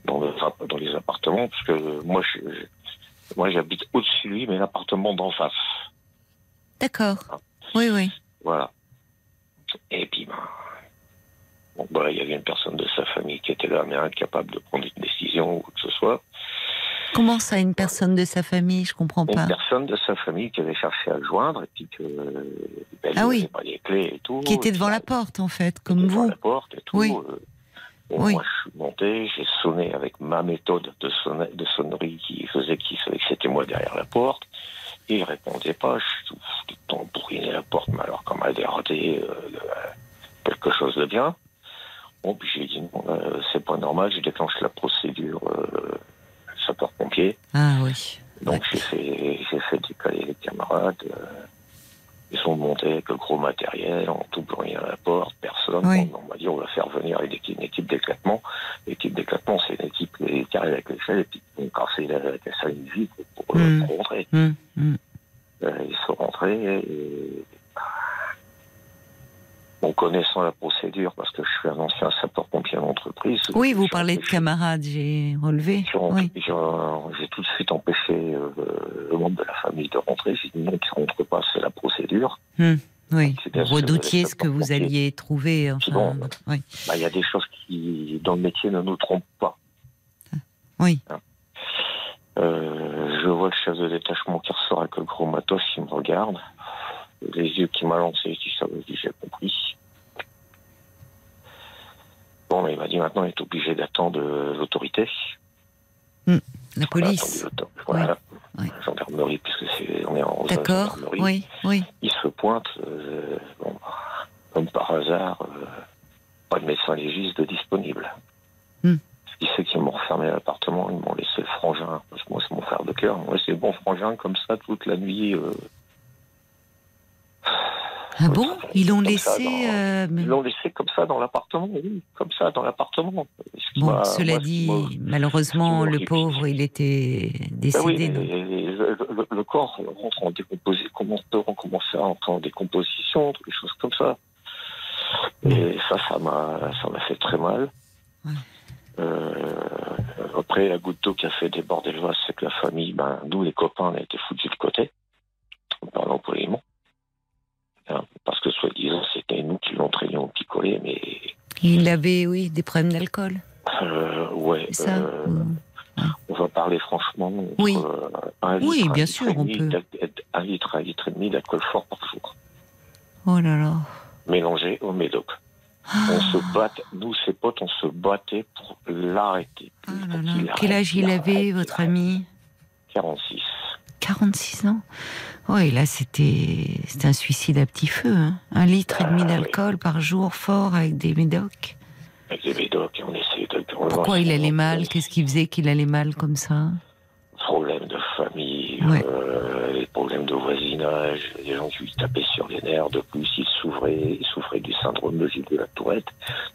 S7: dans, le- enfin, dans les appartements, parce que moi, je, je- moi, j'habite au-dessus de lui, mais l'appartement d'en face.
S1: D'accord. Oui, oui.
S7: Voilà. Et puis, ben, bon, bah, il y avait une personne de sa famille qui était là, mais incapable de prendre une décision ou quoi que ce soit.
S1: Comment ça, une personne de sa famille? Je comprends
S7: Une
S1: pas.
S7: personne de sa famille qui avait cherché à le joindre et puis que ben,
S1: Ah oui.
S7: n'avait pas les clés et tout.
S1: Qui était devant
S7: puis,
S1: la porte, en fait,
S7: qui
S1: comme
S7: était devant
S1: vous.
S7: la porte et tout.
S1: Oui.
S7: euh, bon,
S1: Oui.
S7: Moi, je suis monté, j'ai sonné avec ma méthode de, sonne- de sonnerie qui faisait qu'il savait que c'était moi derrière la porte. Il répondait pas. Je suis tout le temps bourriné la porte, mais alors comme elle dératé euh, quelque chose de bien. Bon, puis j'ai dit non, euh, c'est pas normal. J'ai déclenché la procédure euh, sapeur-pompier.
S1: Ah oui.
S7: Donc j'ai fait, j'ai fait décaler les camarades. Ils sont montés avec le gros matériel, en tout brûlé à la porte, personne.
S1: Oui.
S7: On, on m'a dit on va faire venir une équipe, d'éclatement. L'équipe d'éclatement, c'est une équipe qui arrive avec l'échelle et puis qui ont cassé la, cassé une vitre pour, euh,
S1: Mm.
S7: pour rentrer.
S1: Hum, hum.
S7: Euh, ils sont rentrés et en connaissant la procédure, parce que je suis un ancien sapeur-pompier d'entreprise.
S1: Oui, vous parlez de camarades, j'ai relevé.
S7: j'ai en-
S1: Oui.
S7: j'ai en- tout de suite empêché euh, le membre de la famille de rentrer. J'ai dit non, qu'il ne rentre pas, c'est la procédure.
S1: Hum, Oui. Vous redoutiez ce que vous alliez trouver. Enfin,
S7: bon,
S1: oui.
S7: Bah, Il y a des choses qui, dans le métier, ne nous trompent pas.
S1: Oui.
S7: Euh, je vois le chef de détachement qui ressort avec le gros matos, il me regarde. Les yeux qui m'a lancé, je dis, j'ai compris. Bon, mais il m'a dit maintenant, il est obligé d'attendre euh, l'autorité.
S1: La
S7: Voilà,
S1: police.
S7: Voilà.
S1: Oui.
S7: Gendarmerie, puisque c'est, on est en
S1: D'accord. Oui, oui.
S7: Il se pointe, euh, bon, comme par hasard, euh, pas de médecin légiste de disponible.
S1: Hmm.
S7: Ce qui fait qu'ils m'ont refermé l'appartement, ils m'ont laissé le frangin, parce que moi c'est mon frère de cœur, moi c'est bon frangin comme ça toute la nuit. euh.
S1: Ah bon Ils l'ont laissé.
S7: dans-
S1: euh, mais-
S7: Ils l'ont laissé comme ça dans l'appartement, oui, comme ça dans l'appartement. Ce
S1: Bon, cela
S7: moi,
S1: dit,
S7: m'a-
S1: malheureusement, le pauvre, il était
S7: Ben
S1: décédé.
S7: oui,
S1: non
S7: mais le, corps rentre en décomposition, commence, commence à entrer en décomposition, des choses comme ça. Et ça, ça m'a, ça m'a fait très mal.
S1: Ouais.
S7: Euh, après, la goutte d'eau qui a fait déborder le vase, c'est que la famille, ben, nous, les copains, on a été foutus de côté, en parlant poliment. Hein, parce que, soi-disant, c'était nous qui l'entraînions au picolé, mais,
S1: Il avait, oui, des problèmes d'alcool.
S7: euh, ouais,
S1: ça
S7: euh,
S1: ou-
S7: on va parler franchement. entre,
S1: Oui.
S7: euh, un
S1: Oui,
S7: litre, un
S1: bien
S7: litre
S1: sûr, on peut.
S7: Un litre, un litre et demi d'alcool fort par jour,
S1: Oh là là.
S7: mélangé au médoc. On se battait, nous, ses potes, on se battait pour l'arrêter.
S1: Ah
S7: arrête,
S1: Quel âge il avait, votre ami?
S7: 46.
S1: 46 ans. Oui, là, c'était un suicide à petit feu. hein. Un litre et demi
S7: Ah, oui.
S1: d'alcool par jour, fort, avec des médocs.
S7: Avec des médocs, on essayait de. on
S1: Pourquoi il allait mal? Qu'est-ce qui faisait qu'il allait mal comme ça?
S7: Problèmes de famille,
S1: Ouais.
S7: euh, les problèmes de voisinage, les gens qui lui tapaient sur les nerfs. De plus, il souffrait, il souffrait du syndrome de Gilles de la Tourette.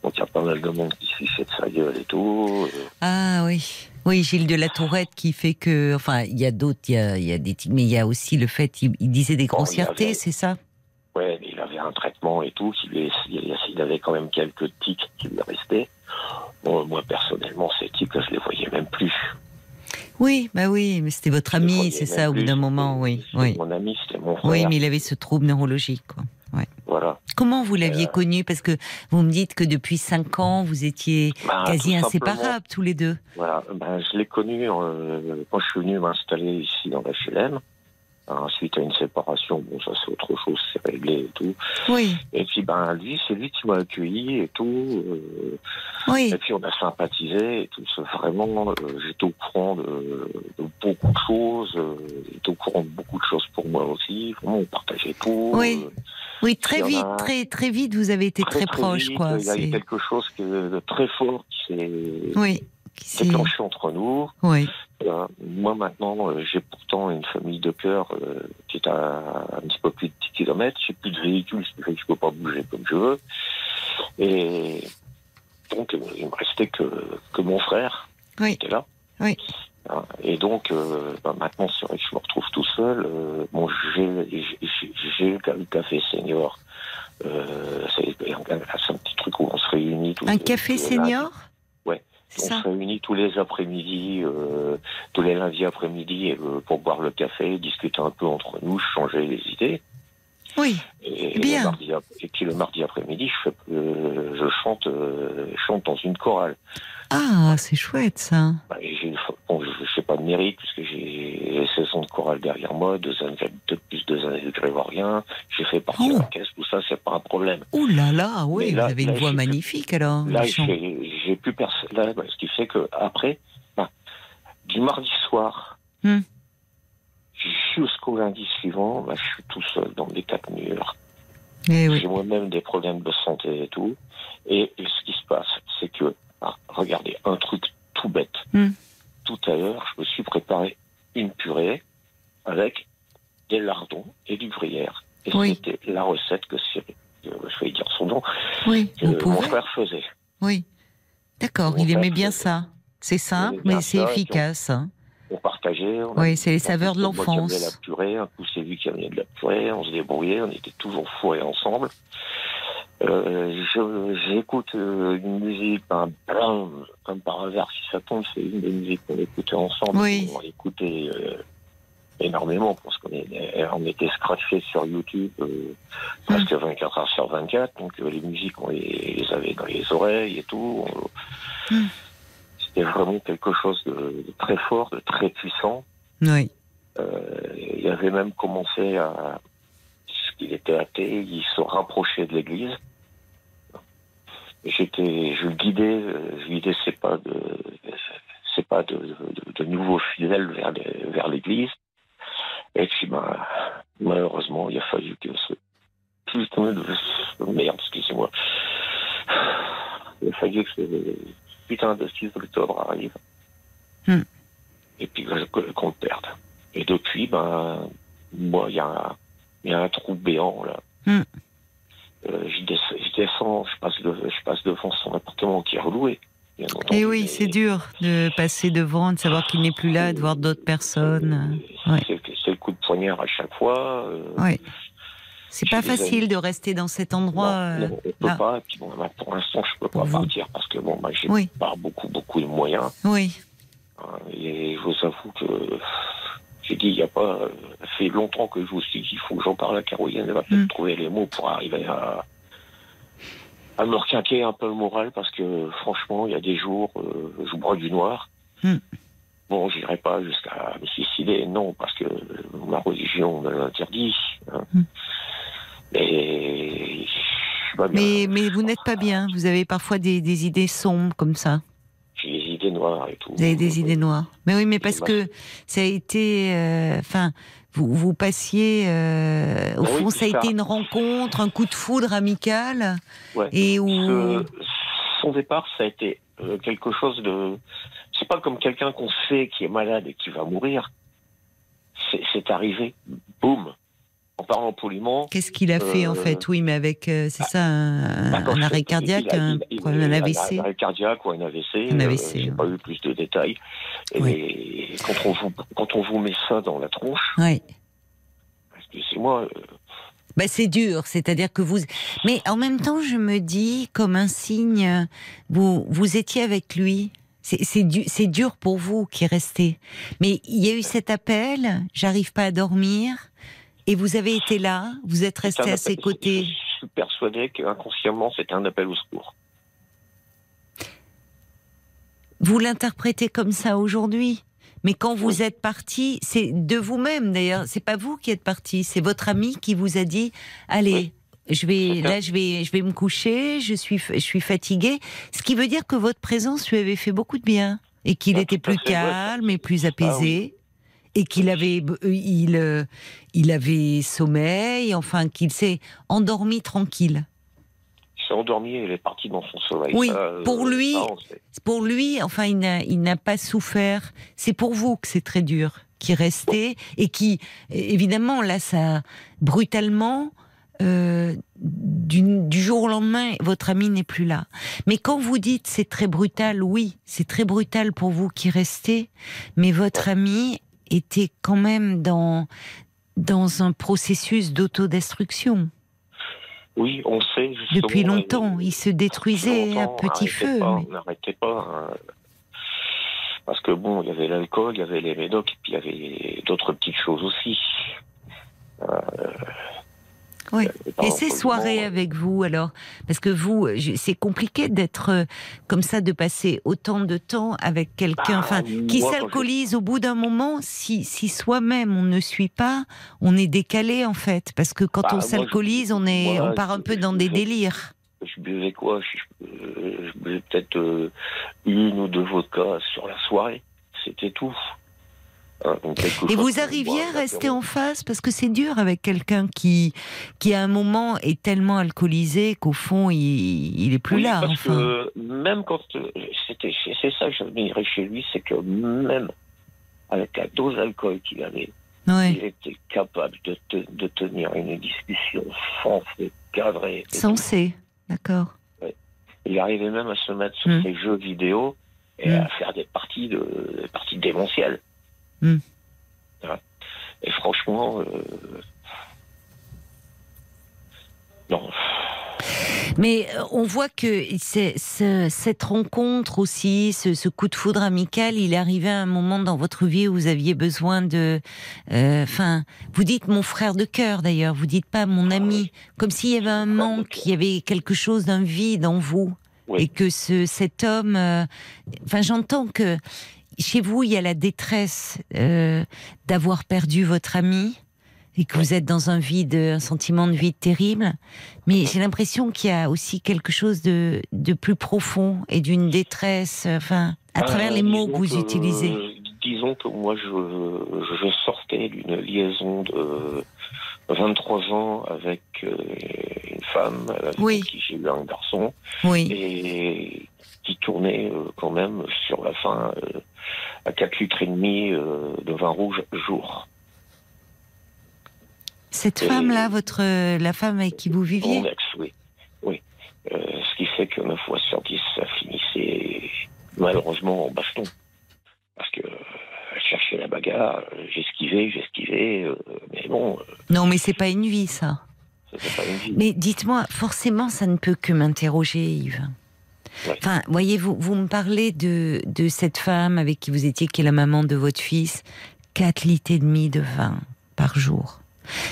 S7: Donc il y a pas mal de monde qui se fichait de sa gueule et tout. Euh,
S1: Ah oui. Oui, Gilles de la Tourette qui fait que. Enfin, il y a d'autres, il y a, y a des tics, mais il y a aussi le fait, il, il disait des grossièretés, c'est ça?
S7: Ouais, mais il avait un traitement et tout. Lui, il, avait quand même quelques tics qui lui restaient. Bon, moi, personnellement, ces tics, je les voyais même plus.
S1: Oui, bah oui, mais c'était votre ami, c'est ça, au bout d'un moment, oui. Oui,
S7: Mon ami, c'était mon frère.
S1: oui mais il avait ce trouble neurologique, quoi.
S7: Voilà.
S1: Comment vous l'aviez
S7: Euh,
S1: connu? Parce que vous me dites que depuis 5 ans, vous étiez
S7: Ben,
S1: quasi inséparables tous les deux.
S7: Voilà. Ben, je l'ai connu euh, quand je suis venu m'installer ici dans l'HLM. Hein, suite à une séparation, bon, ça c'est autre chose, c'est réglé et tout.
S1: Oui,
S7: Et puis, ben, lui, c'est lui qui m'a accueilli et tout. euh,
S1: oui.
S7: Et puis on a sympathisé et tout. ça. Vraiment, euh, j'étais au courant de, de beaucoup de choses. Euh, j'étais au courant de beaucoup de choses pour moi aussi. Vraiment, on partageait tout.
S1: Oui.
S7: Euh,
S1: Oui, très vite,
S7: a-
S1: très, très vite, vous avez été très, proches,
S7: vite,
S1: quoi.
S7: Il y a eu quelque chose que- de très fort qui s'est
S1: Oui. Qui
S7: déclenché entre nous.
S1: Oui.
S7: Euh, moi maintenant, euh, j'ai pourtant une famille de cœur euh, qui est à un petit peu plus de 10 km. J'ai plus de véhicule, ce qui fait que je peux pas bouger comme je veux. Et donc, euh, il me restait que, que mon frère
S1: Oui.
S7: qui était là.
S1: Oui.
S7: Et donc, bah, maintenant, c'est vrai que je me retrouve tout seul. Bon, j'ai le café senior. C'est un, petit truc où on se réunit. tous
S1: Un
S7: les-
S1: café
S7: les
S1: senior?
S7: On
S1: ça
S7: se réunit tous les après-midi, euh, tous les lundis après-midi euh, pour boire le café, discuter un peu entre nous, changer les idées.
S1: Oui.
S7: Et,
S1: Bien.
S7: le mardi ap- et puis le mardi après-midi, je, euh, je chante, je chante dans une chorale.
S1: Ah, c'est chouette, ça.
S7: Bah, bon, je ne sais pas de mérite puisque j'ai 16 ans de chorale derrière moi, deux années de plus deux années de grégorien. J'ai fait partie de
S1: Oh.
S7: l'orchestre, tout ça, c'est pas un problème.
S1: Ouh là là, oui,
S7: Mais là-
S1: vous avez une
S7: là,
S1: voix magnifique, alors.
S7: Là, j'ai, plus personne. Bah, ce qui fait que après, bah, du mardi soir
S1: Hmm.
S7: jusqu'au lundi suivant, bah, je suis tout seul dans des quatre murs.
S1: Eh oui.
S7: J'ai moi-même des problèmes de santé et tout. Et, et ce qui se passe, c'est que, ah, regardez, un truc tout bête.
S1: Hmm.
S7: Tout à l'heure, je me suis préparé une purée avec des lardons et du gruyère. Et
S1: Oui.
S7: c'était la recette que Cyril, euh, je vais dire son nom,
S1: Oui,
S7: que mon frère faisait.
S1: Oui. D'accord, il aimait bien ça. C'est simple, mais c'est
S7: on-
S1: efficace. hein.
S7: On partageait. On
S1: Oui, c'est les saveurs de l'enfance.
S7: la purée, un coup c'est lui qui amenait de la purée, on se débrouillait, on était toujours fourrés ensemble. Euh, J'écoute euh, une musique, un comme par hasard, si ça tombe, c'est une des musiques qu'on écoutait ensemble.
S1: Oui.
S7: On écoutait euh, énormément, parce qu'on on était scratchés sur YouTube euh, presque 24 heures sur 24, donc euh, les musiques, on les, les avait dans les oreilles et tout. On-
S1: Mm.
S7: C'était vraiment quelque chose de, de très fort, de très puissant.
S1: Oui.
S7: Euh, il avait même commencé à, puisqu'il était athée, il se rapprochait de l'Église. J'étais, je le guidais, euh, je guidais ses pas de, ses pas de, de, de nouveaux fidèles vers, les- vers l'Église. Et puis, ben, malheureusement, il a fallu que ce putain de merde, excusez-moi, il a fallu que ce putain de 6 octobre arrive.
S1: Hmm.
S7: Et puis qu'on le perde. Et depuis, ben, moi, il y, a un- il y a un trou béant, là.
S1: Hmm.
S7: euh, je, descends, je descends, je passe, de, je passe devant son appartement qui est reloué.
S1: Et oui,
S7: mais-
S1: c'est dur de passer devant, de savoir qu'il n'est plus là, de voir d'autres personnes.
S7: Euh,
S1: Ouais.
S7: C'est le coup de poignard à chaque fois. euh,
S1: Ouais. C'est pas facile de rester dans cet endroit.
S7: non, non, on peut
S1: là.
S7: pas. Et puis bon, bah, pour l'instant, je peux pas
S1: vous.
S7: partir parce que bon, bah, j'ai
S1: Oui.
S7: pas beaucoup, beaucoup de moyens.
S1: Oui.
S7: et je vous avoue que j'ai dit, il y a pas. Ça fait longtemps que je vous suis dit, il faut que j'en parle à Caroline. Elle va peut-être
S1: Mm.
S7: trouver les mots pour arriver à à me requinquer un peu le moral parce que franchement, il y a des jours, euh, je bois du noir.
S1: Mm.
S7: Bon, j'irai pas jusqu'à me suicider, non, parce que ma religion me l'interdit. hein.
S1: Mm.
S7: Mais je suis pas bien.
S1: Mais, mais vous n'êtes pas bien. Vous avez parfois des, des idées sombres comme ça.
S7: Noires et tout.
S1: Vous avez des idées noires. Mais oui, mais parce que ça a été. euh, Enfin, vous, vous passiez. euh, au
S7: oui,
S1: fond, ça a
S7: ça.
S1: été une rencontre, un coup de foudre amical.
S7: Ouais.
S1: Et où.
S7: Ce- son départ, ça a été euh, quelque chose de. C'est pas comme quelqu'un qu'on sait qui est malade et qui va mourir. C'est arrivé, boum. En parlant poliment.
S1: Qu'est-ce qu'il a fait en
S7: Euh,
S1: fait Oui, mais avec. euh, c'est ça, un,
S7: bah, quand
S1: un
S7: je-
S1: arrêt cardiaque,
S7: il a-
S1: un
S7: il-
S1: problème,
S7: il
S1: AVC.
S7: Un arrêt cardiaque ou un AVC.
S1: Un
S7: euh,
S1: AVC,
S7: J'ai
S1: ouais.
S7: pas eu plus de détails. Et
S1: Oui.
S7: quand on vous quand on vous met ça dans la tronche,
S1: Oui.
S7: excusez-moi,
S1: Bah, c'est dur, c'est-à-dire que vous. Mais en même temps, je me dis, comme un signe, vous, vous étiez avec lui. C'est du, c'est dur pour vous qui restez. Mais il y a eu cet appel, j'arrive pas à dormir, et vous avez été là, vous êtes resté à ses côtés.
S7: Je suis persuadé qu'inconsciemment, c'était un appel au secours.
S1: Vous l'interprétez comme ça aujourd'hui. Mais quand vous êtes parti, c'est de vous-même d'ailleurs. C'est pas vous qui êtes parti, c'est votre ami qui vous a dit allez. Je vais là, je vais, je vais me coucher. Je suis, je suis fatiguée. Ce qui veut dire que votre présence lui avait fait beaucoup de bien et qu'il
S7: Ah,
S1: était plus calme et plus
S7: Ah
S1: apaisé et qu'il avait, euh, il, euh, il avait sommeil. Enfin, qu'il s'est endormi tranquille.
S7: Il s'est endormi et il est parti dans son sommeil.
S1: Oui,
S7: Ça, euh,
S1: pour lui,
S7: ça.
S1: Pour lui, enfin, il n'a, il n'a pas souffert. C'est pour vous que c'est très dur, qui restait et qui, évidemment, là, ça, brutalement, euh, du, du jour au lendemain, votre ami n'est plus là. Mais quand vous dites c'est très brutal, oui, c'est très brutal pour vous qui restez, mais votre ami était quand même dans dans un processus d'autodestruction.
S7: Oui, on sait.
S1: Depuis
S7: euh,
S1: longtemps, il se détruisait à petit feu.
S7: pas,
S1: mais-
S7: On n'arrêtait pas. hein. Parce que bon, il y avait l'alcool, il y avait les médocs, et puis il y avait d'autres petites choses aussi.
S1: Oui.
S7: Euh,
S1: Et ces soirées avec vous, alors Parce que vous, je- c'est compliqué d'être euh, comme ça, de passer autant de temps avec quelqu'un
S7: Bah,
S1: qui s'alcoolise au bout d'un moment. Si, si soi-même on ne suit pas, on est décalé en fait. Parce que quand
S7: Bah,
S1: on s'alcoolise, on, est,
S7: moi,
S1: on part un peu dans des délires.
S7: Je buvais quoi? Je, euh, je buvais peut-être euh, une ou deux vodkas sur la soirée. C'était tout. Hein, donc
S1: Et
S7: chose
S1: vous arriviez à rester en face parce que c'est dur avec quelqu'un qui, qui à un moment est tellement alcoolisé qu'au fond il, il est plus
S7: Oui,
S1: là.
S7: Parce
S1: enfin.
S7: que même quand euh, c'était, c'est ça que j'admirais chez lui, c'est que même avec la dose d'alcool qu'il avait,
S1: Ouais.
S7: il était capable de, te- de tenir une discussion sensée, cadrée. et
S1: Sensé, d'accord.
S7: Il arrivait même à se mettre sur
S1: Mm.
S7: ses jeux vidéo et
S1: Mm.
S7: à faire des parties de des parties démentielles.
S1: Mm.
S7: Voilà. Et franchement, euh, non.
S1: Mais euh, on voit que ce- cette rencontre aussi, ce, ce coup de foudre amical, il est arrivé à un moment dans votre vie où vous aviez besoin de. euh, Enfin, vous dites mon frère de cœur d'ailleurs, vous dites pas mon ami, comme s'il y avait un manque, il y avait quelque chose d'un vide en vous,
S7: Oui.
S1: et que ce, cet homme. euh, Enfin, j'entends que chez vous il y a la détresse euh, d'avoir perdu votre ami. Et que vous êtes dans un vide, un sentiment de vide terrible. Mais j'ai l'impression qu'il y a aussi quelque chose de, de plus profond et d'une détresse, enfin, à travers
S7: Euh,
S1: les mots que vous utilisez.
S7: Disons que moi, je, je sortais d'une liaison de 23 ans avec euh, une femme avec
S1: Oui.
S7: qui j'ai eu un garçon
S1: Oui,
S7: et qui tournait euh, quand même sur la fin euh, à 4 litres et demi euh, de vin rouge jour.
S1: cette
S7: et-
S1: femme-là, votre, la femme avec qui vous viviez,
S7: Mon ex, oui. Euh, ce qui fait que 9 fois sur 10, ça finissait malheureusement en baston. Parce que cherchait la bagarre, j'esquivais, j'esquivais, mais bon,
S1: Non, mais c'est pas une vie, ça.
S7: pas une vie.
S1: Mais dites-moi, forcément, ça ne peut que m'interroger, Yves.
S7: Ouais.
S1: Enfin, voyez-vous, vous me parlez de, de cette femme avec qui vous étiez, qui est la maman de votre fils, 4 litres et demi de vin par jour.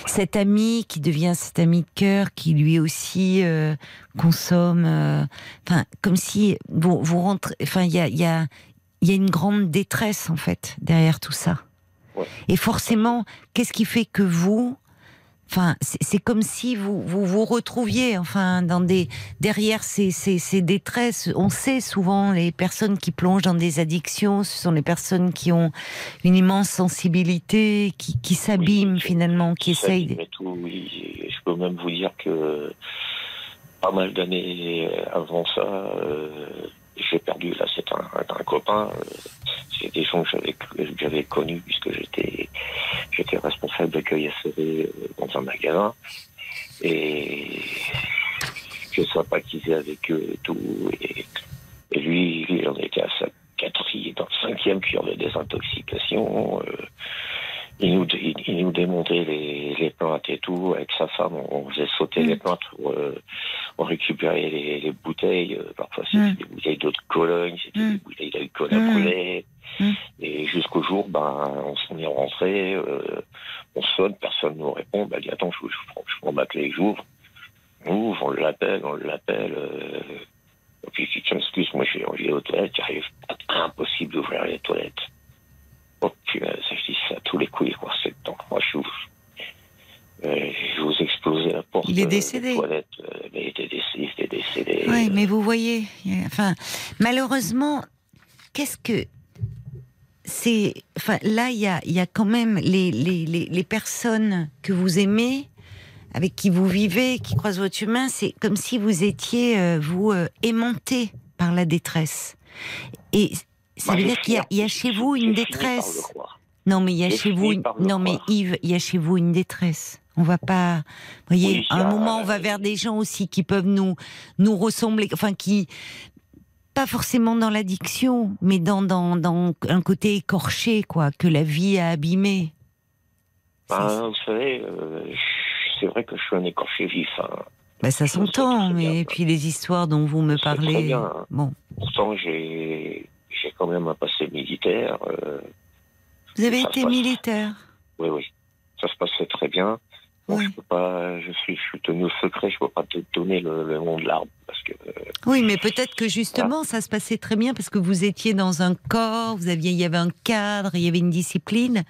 S1: Cet ami qui devient cet ami de cœur, qui lui aussi euh, consomme, euh, enfin, comme si vous, vous rentrez, enfin, il y a, y, a, y a une grande détresse en fait derrière tout ça.
S7: Ouais.
S1: Et forcément, qu'est-ce qui fait que vous, Enfin, c'est comme si vous, vous vous retrouviez, enfin, dans des derrière ces, ces, ces détresses. On sait souvent les personnes qui plongent dans des addictions, ce sont les personnes qui ont une immense sensibilité, qui, qui s'abîment
S7: Oui,
S1: finalement, qui essayent.
S7: tout, oui. Je peux même vous dire que pas mal d'années avant ça, euh, j'ai perdu, là, c'est un, copain, euh, c'est des gens que j'avais, j'avais connus puisque j'étais, responsable d'accueil SEV euh, dans un magasin. Et j'ai sympathisé avec eux et tout. Et, lui, il en était à sa quatrième, dans cinquième cure de désintoxication. euh, il nous, il, il nous démontait les, les plantes et tout. Avec sa femme, on faisait sauter
S1: Mm.
S7: les plantes pour euh, on récupérait les, les bouteilles. Euh, Parfois, c'était
S1: Mm.
S7: des bouteilles d'eau de Cologne, c'était
S1: Mm.
S7: des bouteilles d'alcool à
S1: Mm.
S7: brûler.
S1: Mm.
S7: Et jusqu'au jour, ben, on s'en est rentré. euh, on sonne, personne nous répond. Ben, dit, attends, je, je, prends, je prends ma clé, j'ouvre. On ouvre, on l'appelle, on l'appelle. Euh, et puis, il dit, tiens, excuse-moi, je vais, je vais aux toilettes, j'arrive impossible d'ouvrir les toilettes. Oh, punaise, je dis ça à tous les coups, quoi. C'est donc moi, je vous, euh, je vous explosais la porte.
S1: Il est
S7: euh,
S1: décédé.
S7: euh, mais il était décédé, décédé.
S1: Oui, mais vous voyez, enfin, malheureusement, qu'est-ce que c'est Enfin, là, il y a, y a quand même les, les, les, les personnes que vous aimez, avec qui vous vivez, qui croisent votre chemin. C'est comme si vous étiez euh, vous euh, aimanté par la détresse. Et ça
S7: Moi,
S1: veut dire qu'il y a, y chez vous une détresse. Non, mais il y a chez vous, une... non mais. Yves, il y a chez vous une détresse. On va pas, vous voyez,
S7: Oui,
S1: à un moment, on va
S7: euh,
S1: vers des gens aussi qui peuvent nous nous ressembler, enfin qui pas forcément dans l'addiction, mais dans, dans dans un côté écorché, quoi, que la vie a abîmé.
S7: Ben, vous savez, euh, c'est vrai que je suis un écorché vif. hein.
S1: bah, ça s'entend,
S7: bien,
S1: mais puis les histoires dont vous me
S7: sais très
S1: parlez,
S7: bien, hein.
S1: bon,
S7: Pourtant, j'ai j'ai quand même un passé militaire. euh,
S1: vous avez été
S7: passe.
S1: militaire?
S7: oui, oui, ça se passait très bien. Bon,
S1: Oui.
S7: je peux pas, je suis, je suis tenu au secret. Je peux pas te donner le, le nom de l'arbre parce que euh,
S1: Oui, mais peut-être que justement, ça se passait très bien parce que vous étiez dans un corps, vous aviez, il y avait un cadre, il y avait une discipline,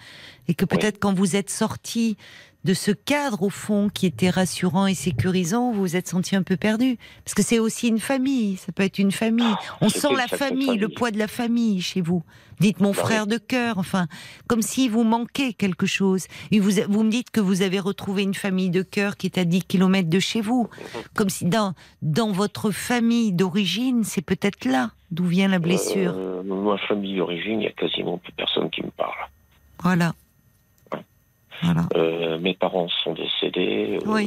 S1: et que peut-être quand vous êtes sorti de ce cadre au fond qui était rassurant et sécurisant, vous vous êtes senti un peu perdu. Parce que c'est aussi une famille, ça peut être une famille. On
S7: c'était
S1: sent la famille, le poids de la famille chez vous. Dites mon
S7: Bah
S1: frère de cœur, enfin, comme si vous manquait quelque chose. Et vous, vous me dites que vous avez retrouvé une famille de cœur qui est à 10 kilomètres de chez vous. Comme si dans, dans votre famille d'origine, c'est peut-être là d'où vient la blessure.
S7: euh, ma famille d'origine, il y a quasiment plus personne qui me parle.
S1: Voilà. Voilà.
S7: Euh, mes parents sont décédés. euh.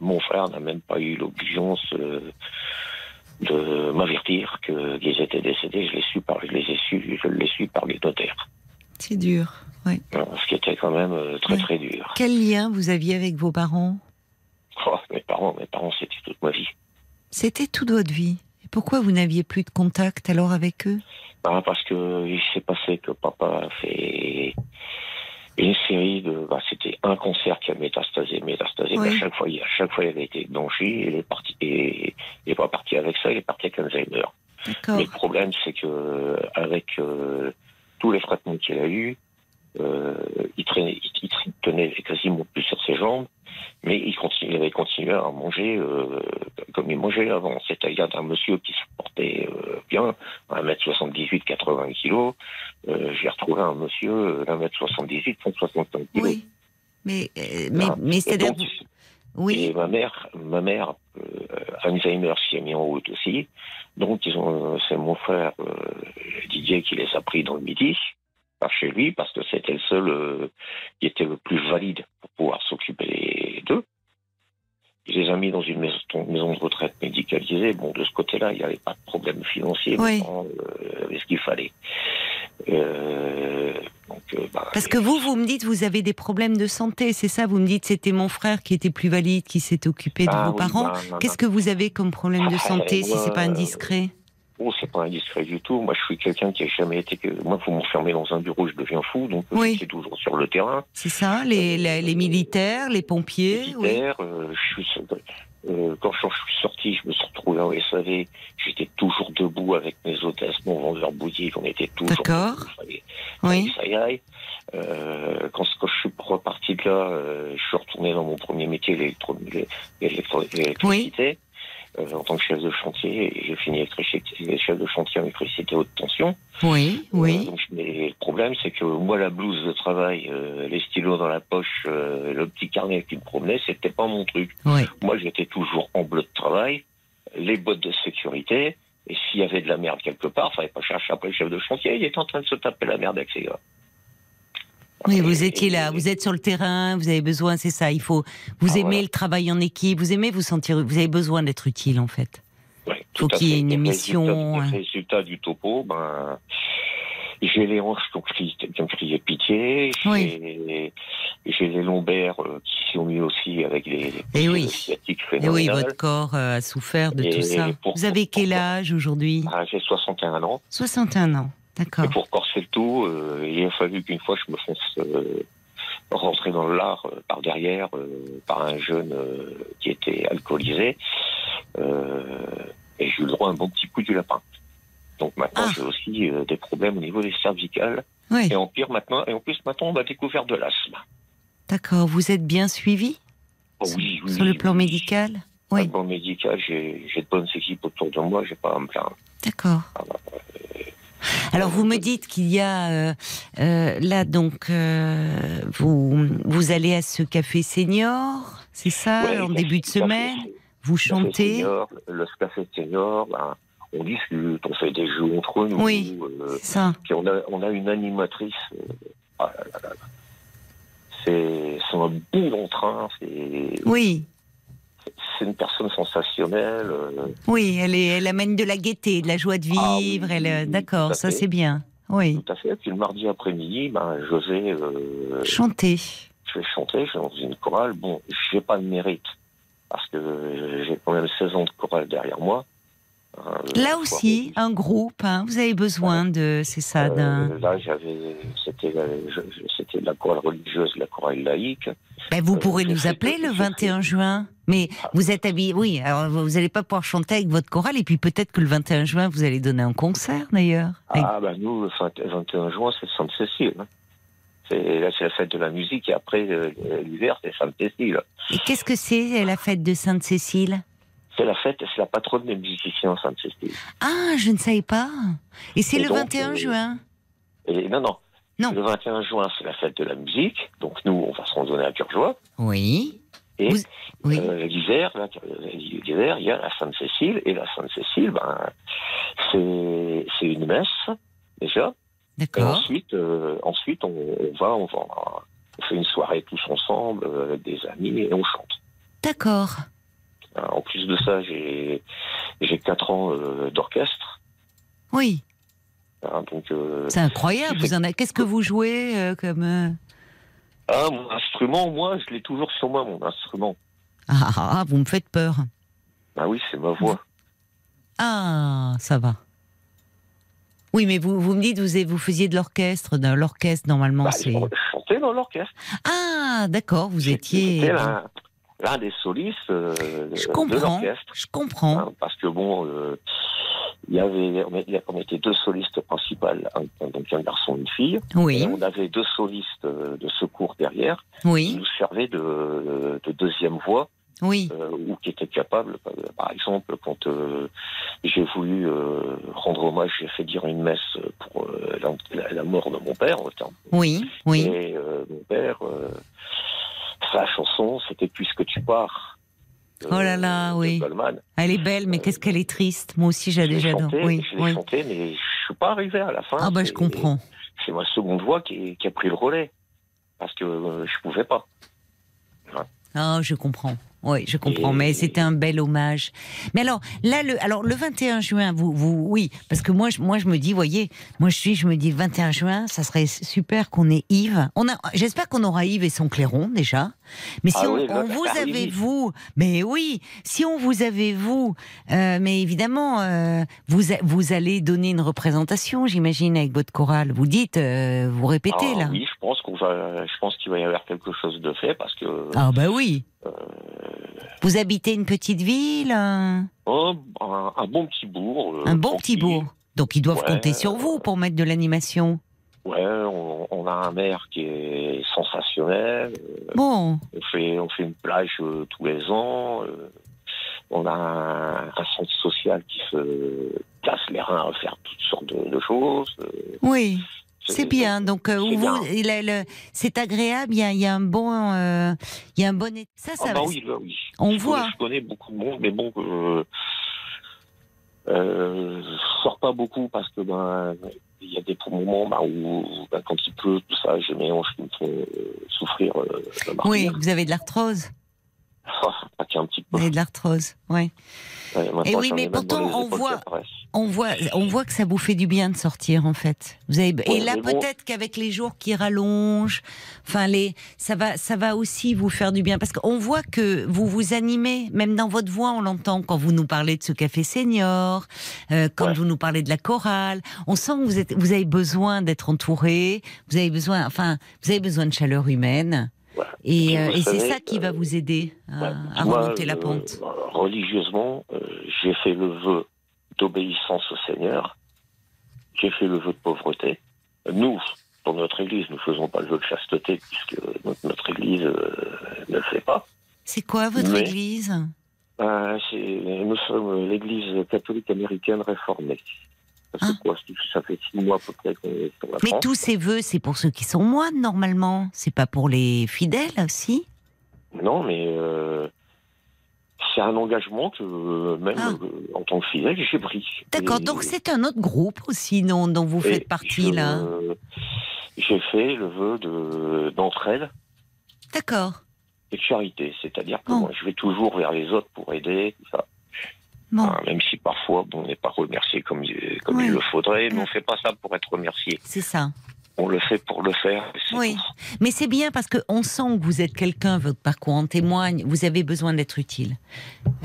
S7: Mon frère n'a même pas eu euh, de m'avertir que- qu'ils étaient décédés. Je les su par, je les ai su, je les su par les notaires.
S1: C'est dur. Oui.
S7: Ce qui était quand même euh, très
S1: Oui.
S7: très dur.
S1: Quel lien vous aviez avec vos parents?
S7: Oh, mes parents, mes parents, c'était toute ma vie.
S1: C'était toute votre vie. Et pourquoi vous n'aviez plus de contact alors avec eux?
S7: Ah, parce que il s'est passé que papa a fait une série de. Bah, c'était un concert qui a métastasé, métastasé.
S1: Oui.
S7: mais à chaque fois, à chaque fois, il avait été blanchi. Il est parti. Et il n'est pas parti avec ça. Il est parti avec Alzheimer. Mais le problème, c'est que avec euh, tous les traitements qu'il a eu, euh, il, traînait, il, il tenait quasiment plus sur ses jambes, mais il, continue, il avait continué à manger euh, comme il mangeait avant. C'est-à-dire d'un monsieur qui se portait euh, bien, 1m78, 80 kg. Euh, J'ai retrouvé un monsieur euh, d'un mètre 78, 165 kg.
S1: Oui. Mais, euh, mais,
S7: Ah.
S1: mais c'est-à-dire. Oui.
S7: et ma mère, ma mère, euh, Alzheimer s'y est mis en route aussi. Donc ils ont, c'est mon frère euh, Didier qui les a pris dans le midi, par chez lui, parce que c'était le seul euh, qui était le plus valide pour pouvoir s'occuper d'eux. Il les a mis dans une maison, maison de retraite médicalisée. Bon, de ce côté-là, il n'y avait pas de problème financier.
S1: Oui.
S7: Euh, avait ce qu'il fallait. Euh, donc, euh, bah,
S1: Parce que vous, vous me dites, vous avez des problèmes de santé, c'est ça Vous me dites, c'était mon frère qui était plus valide, qui s'est occupé de
S7: Ah
S1: vos
S7: oui,
S1: parents.
S7: bah,
S1: Qu'est-ce que vous avez comme problème de santé, si c'est pas indiscret?
S7: Pas indiscret du tout. Moi, je suis quelqu'un qui a jamais été. Moi, vous m'enfermez dans un bureau, je deviens fou. Donc, euh,
S1: Oui.
S7: je suis toujours sur le terrain.
S1: C'est ça les, les, les militaires, les pompiers oui.
S7: militaire. euh, je suis, euh, quand je suis sorti, je me suis retrouvé en SAV. J'étais toujours debout avec mes hôtesses, mon vendeur boutique. On était toujours.
S1: D'accord. Oui.
S7: ça y aille. Euh, quand, quand je suis reparti de là, euh, je suis retourné dans mon premier métier, l'électro- l'é- l'électro- l'électricité, euh, en tant que chef de chantier. J'ai fini électricité, chef de chantier en électricité haute tension.
S1: Oui,
S7: Euh,
S1: oui.
S7: donc, mais le problème, c'est que moi, la blouse de travail, euh, les stylos dans la poche, euh, le petit carnet qui me promenait, c'était pas mon truc.
S1: oui.
S7: Moi, j'étais toujours en bleu de travail, les bottes de sécurité. Et s'il y avait de la merde quelque part, fallait pas chercher après le chef de chantier. Il était en train de se taper la merde avec ses gars.
S1: Oui,
S7: Et-
S1: vous étiez
S7: et-
S1: là, vous êtes sur le terrain, vous avez besoin, c'est ça, il faut, vous
S7: Ah,
S1: aimez
S7: voilà.
S1: le travail en équipe, vous aimez vous sentir, vous avez besoin d'être utile en fait.
S7: Ouais,
S1: Faut
S7: tout
S1: qu'il y ait une
S7: Et le
S1: émission,
S7: Résultat,
S1: hein.
S7: résultat du topo, ben, j'ai les hanches qui ont crié, qui ont crié pitié.
S1: Oui.
S7: J'ai les lombaires euh, qui sont mis aussi avec les, les
S1: Eh oui.
S7: sciatiques
S1: Et oui,
S7: phénoménales.
S1: votre corps euh, a souffert de
S7: Et
S1: tout ça.
S7: pour-
S1: Vous avez quel âge aujourd'hui?
S7: Ah, j'ai 61 ans.
S1: 61 ans, d'accord.
S7: Et pour corser le tout, euh, il a fallu qu'une fois je me fasse euh, rentrer dans l'art euh, par derrière euh, par un jeune qui était alcoolisé. Et j'ai eu le droit à un bon petit coup du lapin. Donc maintenant,
S1: Ah.
S7: j'ai aussi des problèmes au niveau des cervicales.
S1: Oui,
S7: Et en pire maintenant, et en plus maintenant, on m'a découvert de l'asthme.
S1: d'accord. Vous êtes bien suivi
S7: Oh oui, oui,
S1: sur le plan
S7: oui.
S1: médical
S7: Sur
S1: Oui,
S7: le plan médical, j'ai j'ai de bonnes équipes autour de moi, j'ai pas à me plaindre.
S1: d'accord.
S7: Ah bah,
S1: Alors vous me dites qu'il y a euh, euh, là donc euh, vous vous allez à ce café senior, c'est ça
S7: Ouais,
S1: en début de
S7: café-
S1: semaine? Vous chantez?
S7: senior, le café senior, ben, on discute, on fait des jeux entre nous.
S1: Oui. ça.
S7: Puis on a, on a une animatrice. ah là là là là. C'est un bon train. C'est
S1: Oui,
S7: c'est une personne sensationnelle. euh,
S1: oui, elle est, elle amène de la gaieté, de la joie de
S7: Ah oui,
S1: vivre. elle, euh, d'accord, ça c'est bien. Oui,
S7: tout à fait. Puis le mardi après-midi, ben, je vais, euh,
S1: chanter.
S7: je vais chanter. Je vais dans une chorale. Bon, j'ai pas de mérite parce que j'ai quand même 16 ans de chorale derrière moi.
S1: Là aussi, un groupe. hein, vous avez besoin de, c'est ça, d'un.
S7: Euh, là, j'avais, c'était, la- c'était chorale religieuse, la chorale laïque.
S1: Ben, vous
S7: euh,
S1: pourrez nous appeler le
S7: j'ai
S1: 21 juin. Mais vous êtes habillé, oui. Alors vous n'allez pas pouvoir chanter avec votre chorale, et puis peut-être que le 21 juin vous allez donner un concert d'ailleurs. Avec-
S7: Ah, bah, nous, le 20 21 juin, c'est Sainte-Cécile. hein. C'est, là, c'est la fête de la musique, et après, euh, l'hiver, c'est Sainte-Cécile.
S1: Et qu'est-ce que c'est la fête de Sainte-Cécile?
S7: C'est la fête, c'est la patronne des musiciens, Sainte-Cécile.
S1: Ah, je ne savais pas. Et c'est le
S7: donc,
S1: 21
S7: euh,
S1: juin.
S7: Et non, non.
S1: Non.
S7: Le 21 juin, c'est la fête de la musique. Donc, nous, on va se randonner à Curjois.
S1: Oui.
S7: Et
S1: Vous- Oui.
S7: euh, l'hiver, euh, l'hiver, il y a la Sainte-Cécile. Et la Sainte-Cécile, ben, c'est, une messe, déjà.
S1: D'accord.
S7: ensuite, euh, ensuite on, on va, on va, on fait une soirée tous ensemble avec des amis et on chante.
S1: D'accord.
S7: Euh, En plus de ça, j'ai j'ai quatre ans euh, d'orchestre.
S1: Oui.
S7: hein, donc, euh,
S1: C'est incroyable. Vous en avez. Qu'est-ce que vous jouez euh, comme
S7: ah, mon instrument, moi, je l'ai toujours sur moi, mon instrument.
S1: ah, ah, ah, vous me faites peur.
S7: Ah oui, c'est ma voix.
S1: Ah, ça va. Oui, mais vous, vous me dites, vous, vous faisiez de l'orchestre. Dans L'orchestre, normalement,
S7: Bah,
S1: c'est.
S7: je chantais dans l'orchestre.
S1: Ah, d'accord, vous
S7: J'étais
S1: étiez.
S7: L'un des solistes euh,
S1: Je
S7: de
S1: comprends.
S7: l'orchestre.
S1: Je comprends.
S7: hein, parce que bon, euh, il y avait, on était- était deux solistes principales, un, donc un garçon et une fille. Et
S1: Oui,
S7: on avait deux solistes euh, de secours derrière qui
S1: oui,
S7: nous servaient de, de deuxième voix
S1: oui.
S7: euh, ou qui étaient capables. euh, Par exemple, quand euh, j'ai voulu euh, rendre hommage, j'ai fait dire une messe pour la, mort de mon père. autant.
S1: Oui, oui.
S7: Et mon père, sa chanson, c'était Puisque tu pars. euh,
S1: Oh là là,
S7: de
S1: oui.
S7: Goldman.
S1: Elle est belle, mais qu'est-ce qu'elle est triste. Moi aussi, j'adore.
S7: chanté,
S1: Oui,
S7: je l'ai
S1: oui.
S7: chanté, mais je suis pas arrivé à la fin.
S1: Ah bah je comprends.
S7: C'est ma seconde voix qui, qui a pris le relais parce que euh, je pouvais pas.
S1: Ah, je comprends. Oui, je comprends,
S7: Et-
S1: mais c'était un bel hommage. Mais alors, là, le, alors, le 21 juin, vous, vous, oui, parce que moi, je, moi, je me dis, voyez, moi, je suis, je me dis, le 21 juin, ça serait super qu'on ait Yves. On a, j'espère qu'on aura Yves et son clairon, déjà. Mais si
S7: Ah
S1: on,
S7: oui,
S1: on vous
S7: ah oui,
S1: avez, vous, mais oui, si on vous avait, vous, euh, mais évidemment, euh, vous, a- vous allez donner une représentation, j'imagine, avec votre chorale. Vous dites, euh, vous répétez,
S7: Ah,
S1: là.
S7: Oui, je pense qu'on va, je pense qu'il va y avoir quelque chose de fait parce que
S1: Ah, bah oui.
S7: Euh.
S1: Vous habitez une petite ville un-
S7: oh, un, un bon petit bourg. euh,
S1: Un bon petit bourg. Donc ils doivent
S7: Ouais,
S1: compter sur vous pour mettre de l'animation.
S7: Ouais, on, on a un maire qui est sensationnel.
S1: Bon,
S7: On fait, on fait une plage euh, tous les ans. euh, on a un, un centre social qui se casse les reins à faire toutes sortes de, de choses. euh,
S1: oui, c'est bien. Donc euh,
S7: c'est
S1: agréable. Il y a, il y a un bon, euh, il y a un bon. Ça, ça
S7: Ah
S1: va.
S7: bah oui, bah oui.
S1: On
S7: je
S1: voit.
S7: Connais, je connais beaucoup de monde, mais bon, euh, euh, je sors pas beaucoup parce que ben il y a des moments bah, où ben, quand il pleut, tout ça, mes hanches qui me font euh, souffrir euh,
S1: Oui, vous avez de l'arthrose.
S7: Ah, petit peu.
S1: Avez de l'arthrose. Ouais. Eh oui, mais pourtant, on voit-. On voit, on voit que ça vous fait du bien de sortir en fait. Vous avez, et là
S7: bon.
S1: peut-être qu'avec les jours qui rallongent, enfin les, ça va, ça va aussi vous faire du bien parce qu'on voit que vous vous animez, même dans votre voix, on l'entend quand vous nous parlez de ce café senior, euh, quand
S7: Ouais.
S1: vous nous parlez de la chorale. On sent que vous êtes, vous avez besoin d'être entouré, vous avez besoin, enfin, vous avez besoin de chaleur humaine. Et, euh, et c'est ça qui va
S7: euh,
S1: vous aider à,
S7: Ouais,
S1: à
S7: moi,
S1: remonter la
S7: euh,
S1: pente.
S7: religieusement, euh, j'ai fait le vœu d'obéissance au Seigneur. J'ai fait le vœu de pauvreté. Nous, pour notre Église, nous faisons pas le vœu de chasteté puisque notre, notre Église euh, ne le fait pas.
S1: C'est quoi votre
S7: mais-
S1: église?
S7: Euh, nous sommes l'Église catholique américaine réformée. Ça fait
S1: Ah.
S7: quoi Ça fait six mois à peu près qu'on est sur la
S1: Mais
S7: France.
S1: tous ces vœux, c'est pour ceux qui sont moines normalement. C'est pas pour les fidèles aussi.
S7: Non, mais euh, c'est un engagement que euh, même
S1: Ah.
S7: euh, en tant que fidèle, j'ai pris.
S1: D'accord.
S7: Et-
S1: Donc c'est un autre groupe aussi dont, dont vous
S7: et
S1: faites partie
S7: je-
S1: là.
S7: J'ai fait le vœu de d'entraide
S1: D'accord.
S7: et de charité, c'est-à-dire que
S1: Oh.
S7: moi, je vais toujours vers les autres pour aider, tout ça.
S1: Bon,
S7: Hein, même si parfois bon, on n'est pas remercié comme,
S1: Ouais.
S7: il le faudrait, mais on fait pas ça pour être remercié.
S1: c'est ça.
S7: On le fait pour le faire.
S1: Oui.
S7: tout.
S1: Mais c'est bien parce qu'on sent que vous êtes quelqu'un, votre parcours en témoigne. Vous avez besoin d'être utile.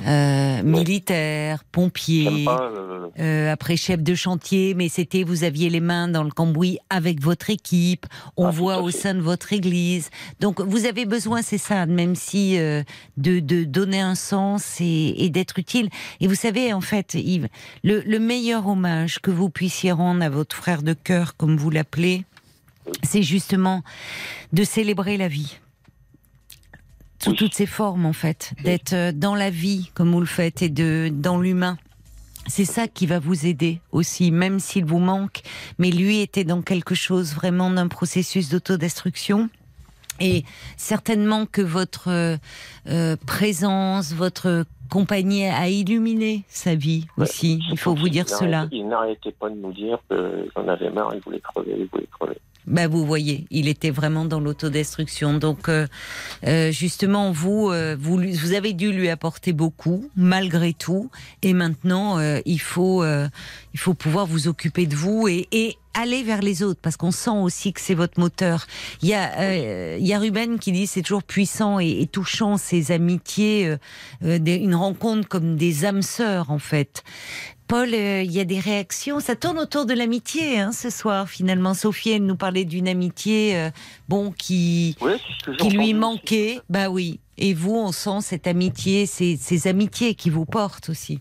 S1: Euh, militaire, pompier.
S7: pas, euh,
S1: Euh, après chef de chantier, mais c'était vous aviez les mains dans le cambouis avec votre équipe. On
S7: Ah,
S1: voit au sein de votre église. Donc vous avez besoin, c'est ça, même si de, de donner un sens et, et d'être utile. Et vous savez, en fait, Yves, le, le meilleur hommage que vous puissiez rendre à votre frère de cœur, comme vous l'appelez, c'est justement de célébrer la vie. Sous toutes ses formes, en fait. D'être euh, dans la vie, comme vous le faites, et de, dans l'humain. C'est ça qui va vous aider aussi, même s'il vous manque. Mais lui était dans quelque chose vraiment d'un processus d'autodestruction. Et certainement que votre euh, euh, présence, votre compagnie a illuminé sa vie aussi. Il faut vous dire cela.
S7: Il n'arrêtait pas de nous dire qu'on avait marre, il voulait crever, il voulait crever.
S1: Bah vous voyez, il était vraiment dans l'autodestruction. Donc euh, euh, justement, vous, euh, vous, vous avez dû lui apporter beaucoup, malgré tout. Et maintenant, euh, il faut, euh, il faut pouvoir vous occuper de vous et, et aller vers les autres, parce qu'on sent aussi que c'est votre moteur. Il y a, euh, il y a Ruben qui dit c'est toujours puissant et, et touchant ces amitiés, euh, euh, une rencontre comme des âmes sœurs en fait. Paul, euh, il y a des réactions. Ça tourne autour de l'amitié hein, ce soir. Finalement, Sophie, elle nous parlait d'une amitié, euh, bon, qui
S7: Oui,
S1: qui lui manquait.
S7: aussi.
S1: Bah oui. Et vous, on sent cette amitié, ces, ces amitiés qui vous portent aussi.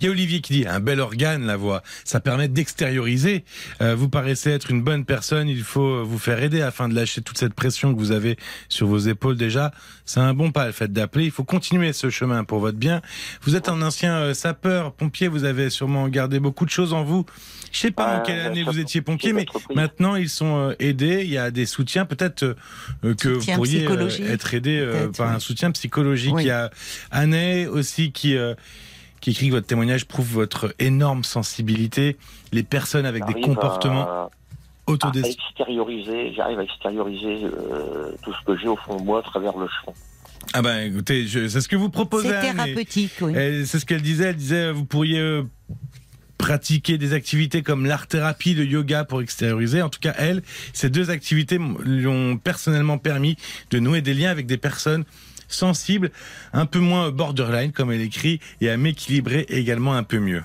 S4: Il y a Olivier qui dit un bel organe la voix, ça permet d'extérioriser. Euh, vous paraissez être une bonne personne, il faut vous faire aider afin de lâcher toute cette pression que vous avez sur vos épaules déjà. C'est un bon pas le fait d'appeler. Il faut continuer ce chemin pour votre bien. Vous êtes un ancien euh, sapeur pompier, vous avez sûrement gardé beaucoup de choses en vous. Je sais pas en
S7: Ouais,
S4: quelle année vous étiez pompier, mais maintenant ils sont euh, aidés. Il y a des soutiens, peut-être euh, que
S1: Soutien
S4: vous pourriez euh, être aidé euh, par
S1: oui.
S4: un soutien psychologique.
S1: Oui.
S4: Il y a Année aussi qui euh, qui écrit que votre témoignage prouve votre énorme sensibilité. Les personnes avec des comportements
S7: à- à
S4: autodestructeurs.
S7: extérioriser, j'arrive à extérioriser euh, tout ce que j'ai au fond de moi à travers le chant.
S4: Ah ben écoutez, c'est ce que vous proposez.
S1: C'est
S4: Anne, et-
S1: thérapeutique, oui.
S4: C'est ce qu'elle disait. Elle disait, vous pourriez euh, pratiquer des activités comme l'art-thérapie, le yoga pour extérioriser. En tout cas, elle, ces deux activités lui ont personnellement permis de nouer des liens avec des personnes sensibles, un peu moins borderline, comme elle écrit, et à m'équilibrer également un peu mieux.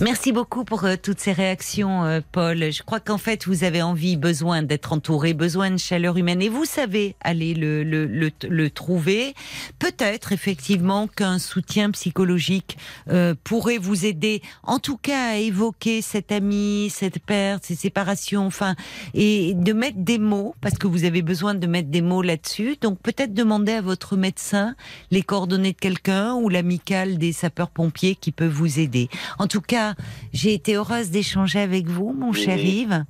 S1: Merci beaucoup pour euh, toutes ces réactions, euh, Paul. Je crois qu'en fait, vous avez envie, besoin d'être entouré, besoin de chaleur humaine, et vous savez aller le, le, le, le trouver. Peut-être effectivement qu'un soutien psychologique euh, pourrait vous aider, en tout cas, à évoquer cette amie, cette perte, ces séparations, enfin, et de mettre des mots, parce que vous avez besoin de mettre des mots là-dessus. Donc peut-être demander à votre médecin les coordonnées de quelqu'un ou l'amicale des sapeurs-pompiers qui peut vous aider. Cas, j'ai été heureuse d'échanger avec vous, mon cher Yves.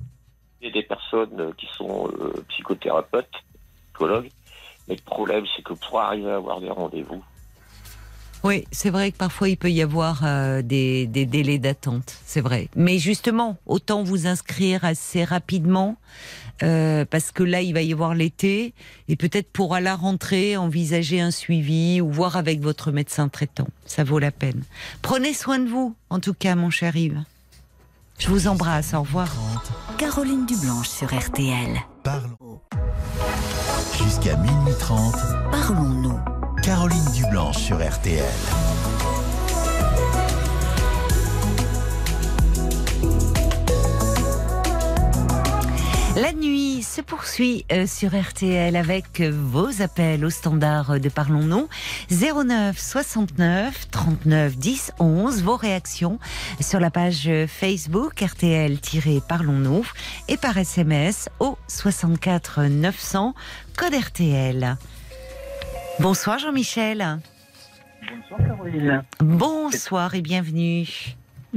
S7: Il y a des personnes euh, qui sont euh, psychothérapeutes, psychologues, mais le problème, c'est que pour arriver à avoir des rendez-vous,
S1: Oui, c'est vrai que parfois il peut y avoir euh, des, des délais d'attente, c'est vrai. Mais justement, autant vous inscrire assez rapidement, euh, parce que là, il va y avoir l'été, et peut-être pour à la rentrée, envisager un suivi ou voir avec votre médecin traitant. Ça vaut la peine. Prenez soin de vous, en tout cas, mon cher Yves. Je vous embrasse, au revoir.
S3: Caroline Dublanche sur RTL.
S2: Parlons. Jusqu'à minuit 30,
S3: Parlons-nous.
S2: Caroline Dublanche sur RTL.
S1: La nuit se poursuit euh, sur RTL avec euh, vos appels au standard de Parlons-nous 09 69 39 10 11 vos réactions sur la page Facebook RTL-Parlons-nous et par SMS au 64 900 code RTL. Bonsoir Jean-Michel.
S8: Bonsoir Caroline.
S1: Bonsoir et bienvenue.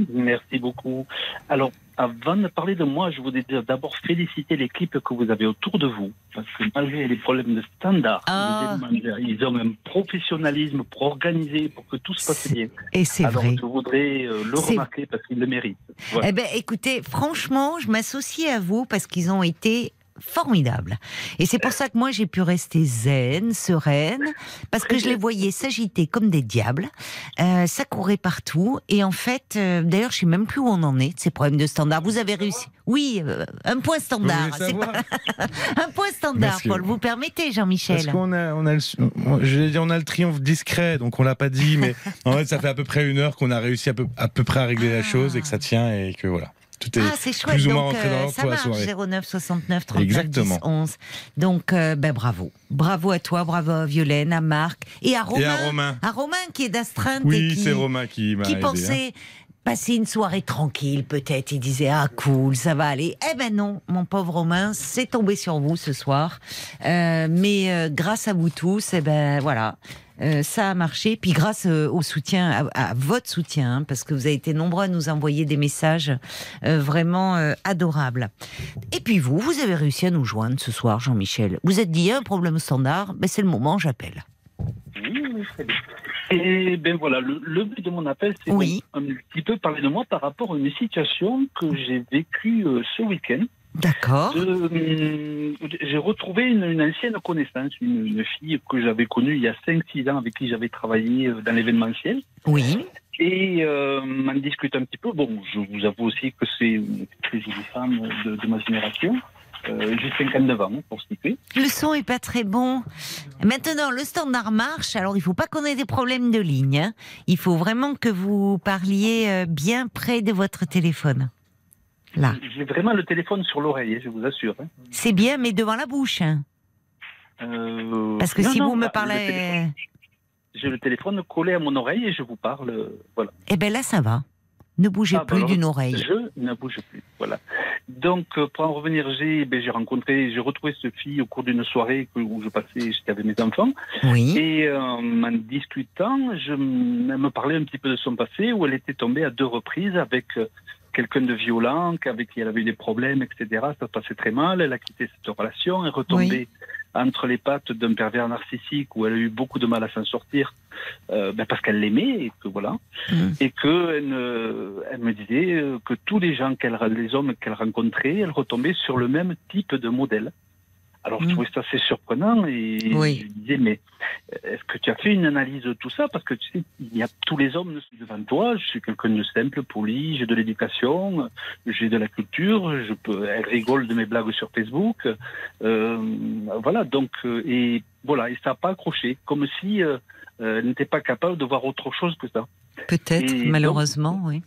S8: Merci beaucoup. Alors, avant de parler de moi, je voudrais d'abord féliciter l'équipe que vous avez autour de vous. Parce que malgré les problèmes de standard,
S1: Ah.
S8: ils ont un professionnalisme pour organiser, pour que tout se passe bien.
S1: Et c'est vrai.
S8: je voudrais euh, le remarquer parce qu'ils le méritent. Voilà.
S1: Eh ben, écoutez, franchement, je m'associe à vous parce qu'ils ont été formidables. Et c'est pour ça que moi j'ai pu rester zen, sereine, parce que je les voyais s'agiter comme des diables. Euh, ça courait partout. Et en fait, euh, d'ailleurs, je sais même plus où on en est de ces problèmes de standard. Vous avez réussi. Oui, euh, un point standard. pas un point standard,
S4: Parce que-
S1: Paul. Vous permettez,
S4: Parce
S1: Jean-Michel
S4: qu'on a, on a, le, on- je dit, on a le triomphe discret, donc on l'a pas dit, mais en fait, ça fait à peu près une heure qu'on a réussi à peu, à peu près à régler
S1: Ah.
S4: la chose et que ça tient et que voilà. Tout est
S1: Ah, c'est chouette.
S4: plus ou moins
S1: Donc,
S4: rentré
S1: euh,
S4: dans l'ordre
S1: ça
S4: pour la
S1: marche.
S4: soirée.
S1: 09 69 39
S4: Exactement.
S1: 10 11. Donc, euh, ben, bravo. Bravo à toi, bravo à Violaine, à Marc et à Romain.
S4: Et à Romain.
S1: À Romain qui est d'astreinte et
S4: Oui,
S1: qui,
S4: c'est Romain qui m'a
S1: qui
S4: aidé. hein.
S1: pensait passer une soirée tranquille, peut-être. Il disait, ah, cool, ça va aller. Eh ben non, mon pauvre Romain, c'est tombé sur vous ce soir. Euh, mais euh, grâce à vous tous, eh ben voilà. Euh, ça a marché, puis grâce euh, au soutien, à, à votre soutien, hein, parce que vous avez été nombreux à nous envoyer des messages euh, vraiment euh, adorables. Et puis vous, vous avez réussi à nous joindre ce soir, Jean-Michel. Vous êtes dit, il y a un problème standard, ben c'est le moment, j'appelle.
S8: Oui, très bien. Et ben voilà, le, le but de mon appel, c'est
S1: Oui.
S8: un petit peu parler de moi par rapport à une situation que j'ai vécue ce week-end.
S1: D'accord.
S8: Hum, j'ai retrouvé une, une ancienne connaissance, une, une fille que j'avais connue il y a 5-6 ans, avec qui j'avais travaillé euh, dans l'événementiel.
S1: Oui.
S8: Et euh, en discutant un petit peu, bon, je vous avoue aussi que c'est une très jolie femme de, de ma génération. Euh, j'ai 59 ans, hein, pour situer.
S1: Le son est pas très bon. Maintenant, le standard marche. Alors, il faut pas qu'on ait des problèmes de ligne. hein. Il faut vraiment que vous parliez euh, bien près de votre téléphone. Là,
S8: J'ai vraiment le téléphone sur l'oreille, hein, je vous assure. hein.
S1: c'est bien, mais devant la bouche. hein.
S8: Euh,
S1: Parce que
S8: non,
S1: si
S8: non,
S1: vous me
S8: le
S1: parlez,
S8: J'ai le téléphone collé à mon oreille et je vous parle. Voilà.
S1: eh ben là, ça va. Ne bougez
S8: Ah, bah
S1: plus d'une oreille.
S8: Je ne bouge plus. Voilà. Donc, euh, pour en revenir, j'ai ben, j'ai rencontré, j'ai retrouvé cette fille au cours d'une soirée où je passais, j'étais avec mes enfants.
S1: Oui.
S8: Et euh, en discutant, je, elle me parlait un petit peu de son passé, où elle était tombée à deux reprises avec euh, quelqu'un de violent, avec qui elle avait eu des problèmes, etc. Ça se passait très mal. Elle a quitté cette relation, elle est retombée entre les pattes d'un pervers narcissique où elle a eu beaucoup de mal à s'en sortir euh, ben, parce qu'elle l'aimait et que voilà
S1: Mm.
S8: et que elle me disait euh, que tous les gens qu'elle les hommes qu'elle rencontrait elle retombait sur le même type de modèle Alors, je
S1: Mm.
S8: trouvais ça assez surprenant et
S1: Oui.
S8: je me disais, mais est-ce que tu as fait une analyse de tout ça? Parce que tu sais, il y a tous les hommes ne sont devant toi. Je suis quelqu'un de simple, poli, j'ai de l'éducation, j'ai de la culture. Je peux, elle rigole de mes blagues sur Facebook. Euh, voilà, donc, euh, et voilà, et ça n'a pas accroché, comme si euh, euh, elle n'était pas capable de voir autre chose que ça.
S1: Peut-être, malheureusement, oui.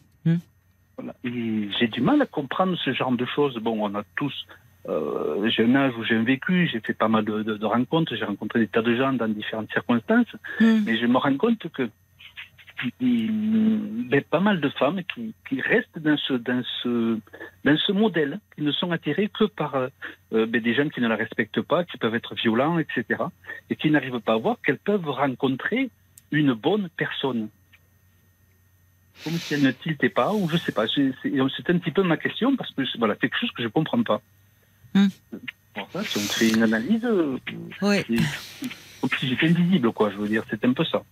S8: Voilà. Et j'ai du mal à comprendre ce genre de choses. Bon, on a tous. Euh, j'ai un âge où j'ai un vécu, j'ai fait pas mal de, de- de rencontres, j'ai rencontré des tas de gens dans différentes circonstances,
S1: Mm.
S8: mais je me rends compte que il- ben, pas mal de femmes qui, qui restent dans ce, dans, ce, dans ce modèle, qui ne sont attirées que par euh, euh, ben, des gens qui ne la respectent pas, qui peuvent être violents, etc., et qui n'arrivent pas à voir qu'elles peuvent rencontrer une bonne personne comme si elle ne tiltait pas, ou je sais pas. C'est un petit peu ma question parce que c'est- voilà, quelque chose que je comprends pas.
S1: Hmm.
S8: Si on fait une analyse, euh,
S1: Oui.
S8: c'est invisible, quoi. Je veux dire, c'est un peu ça.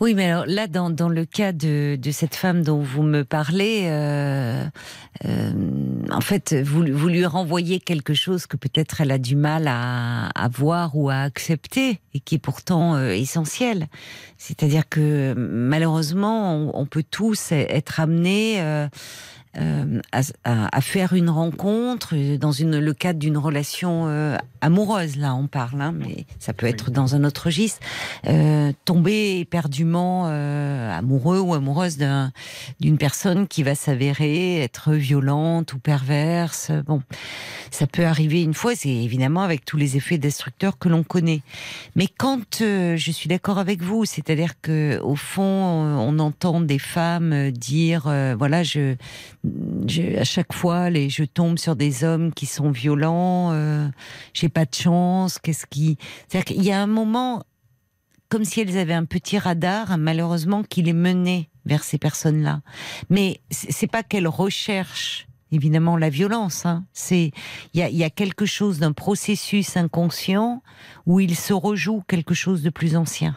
S1: Oui, mais alors là, dans, dans le cas de, de cette femme dont vous me parlez, euh, euh, en fait, vous, vous lui renvoyez quelque chose que peut-être elle a du mal à, à voir ou à accepter et qui est pourtant euh, essentiel. C'est-à-dire que malheureusement, on, on peut tous être amenés euh, à, faire une rencontre euh, dans une, le cadre d'une relation euh, amoureuse. Là, on parle, hein, mais ça peut être dans un autre registre. Euh, tomber éperdument amoureux ou amoureuse d'un- d'une personne qui va s'avérer être violente ou perverse. Bon, ça peut arriver une fois, c'est évidemment avec tous les effets destructeurs que l'on connaît. Mais quand je suis d'accord avec vous, c'est-à-dire que au fond, on entend des femmes dire, voilà, je, je, à chaque fois, les, je tombe sur des hommes qui sont violents, euh, j'ai pas de chance. Qu'est-ce qui, c'est-à-dire qu'il y a un moment, comme si elles avaient un petit radar, malheureusement, qui les menait vers ces personnes-là. Mais c'est pas qu'elles recherchent évidemment la violence. Hein. C'est il y y a quelque chose d'un processus inconscient où il se rejoue quelque chose de plus ancien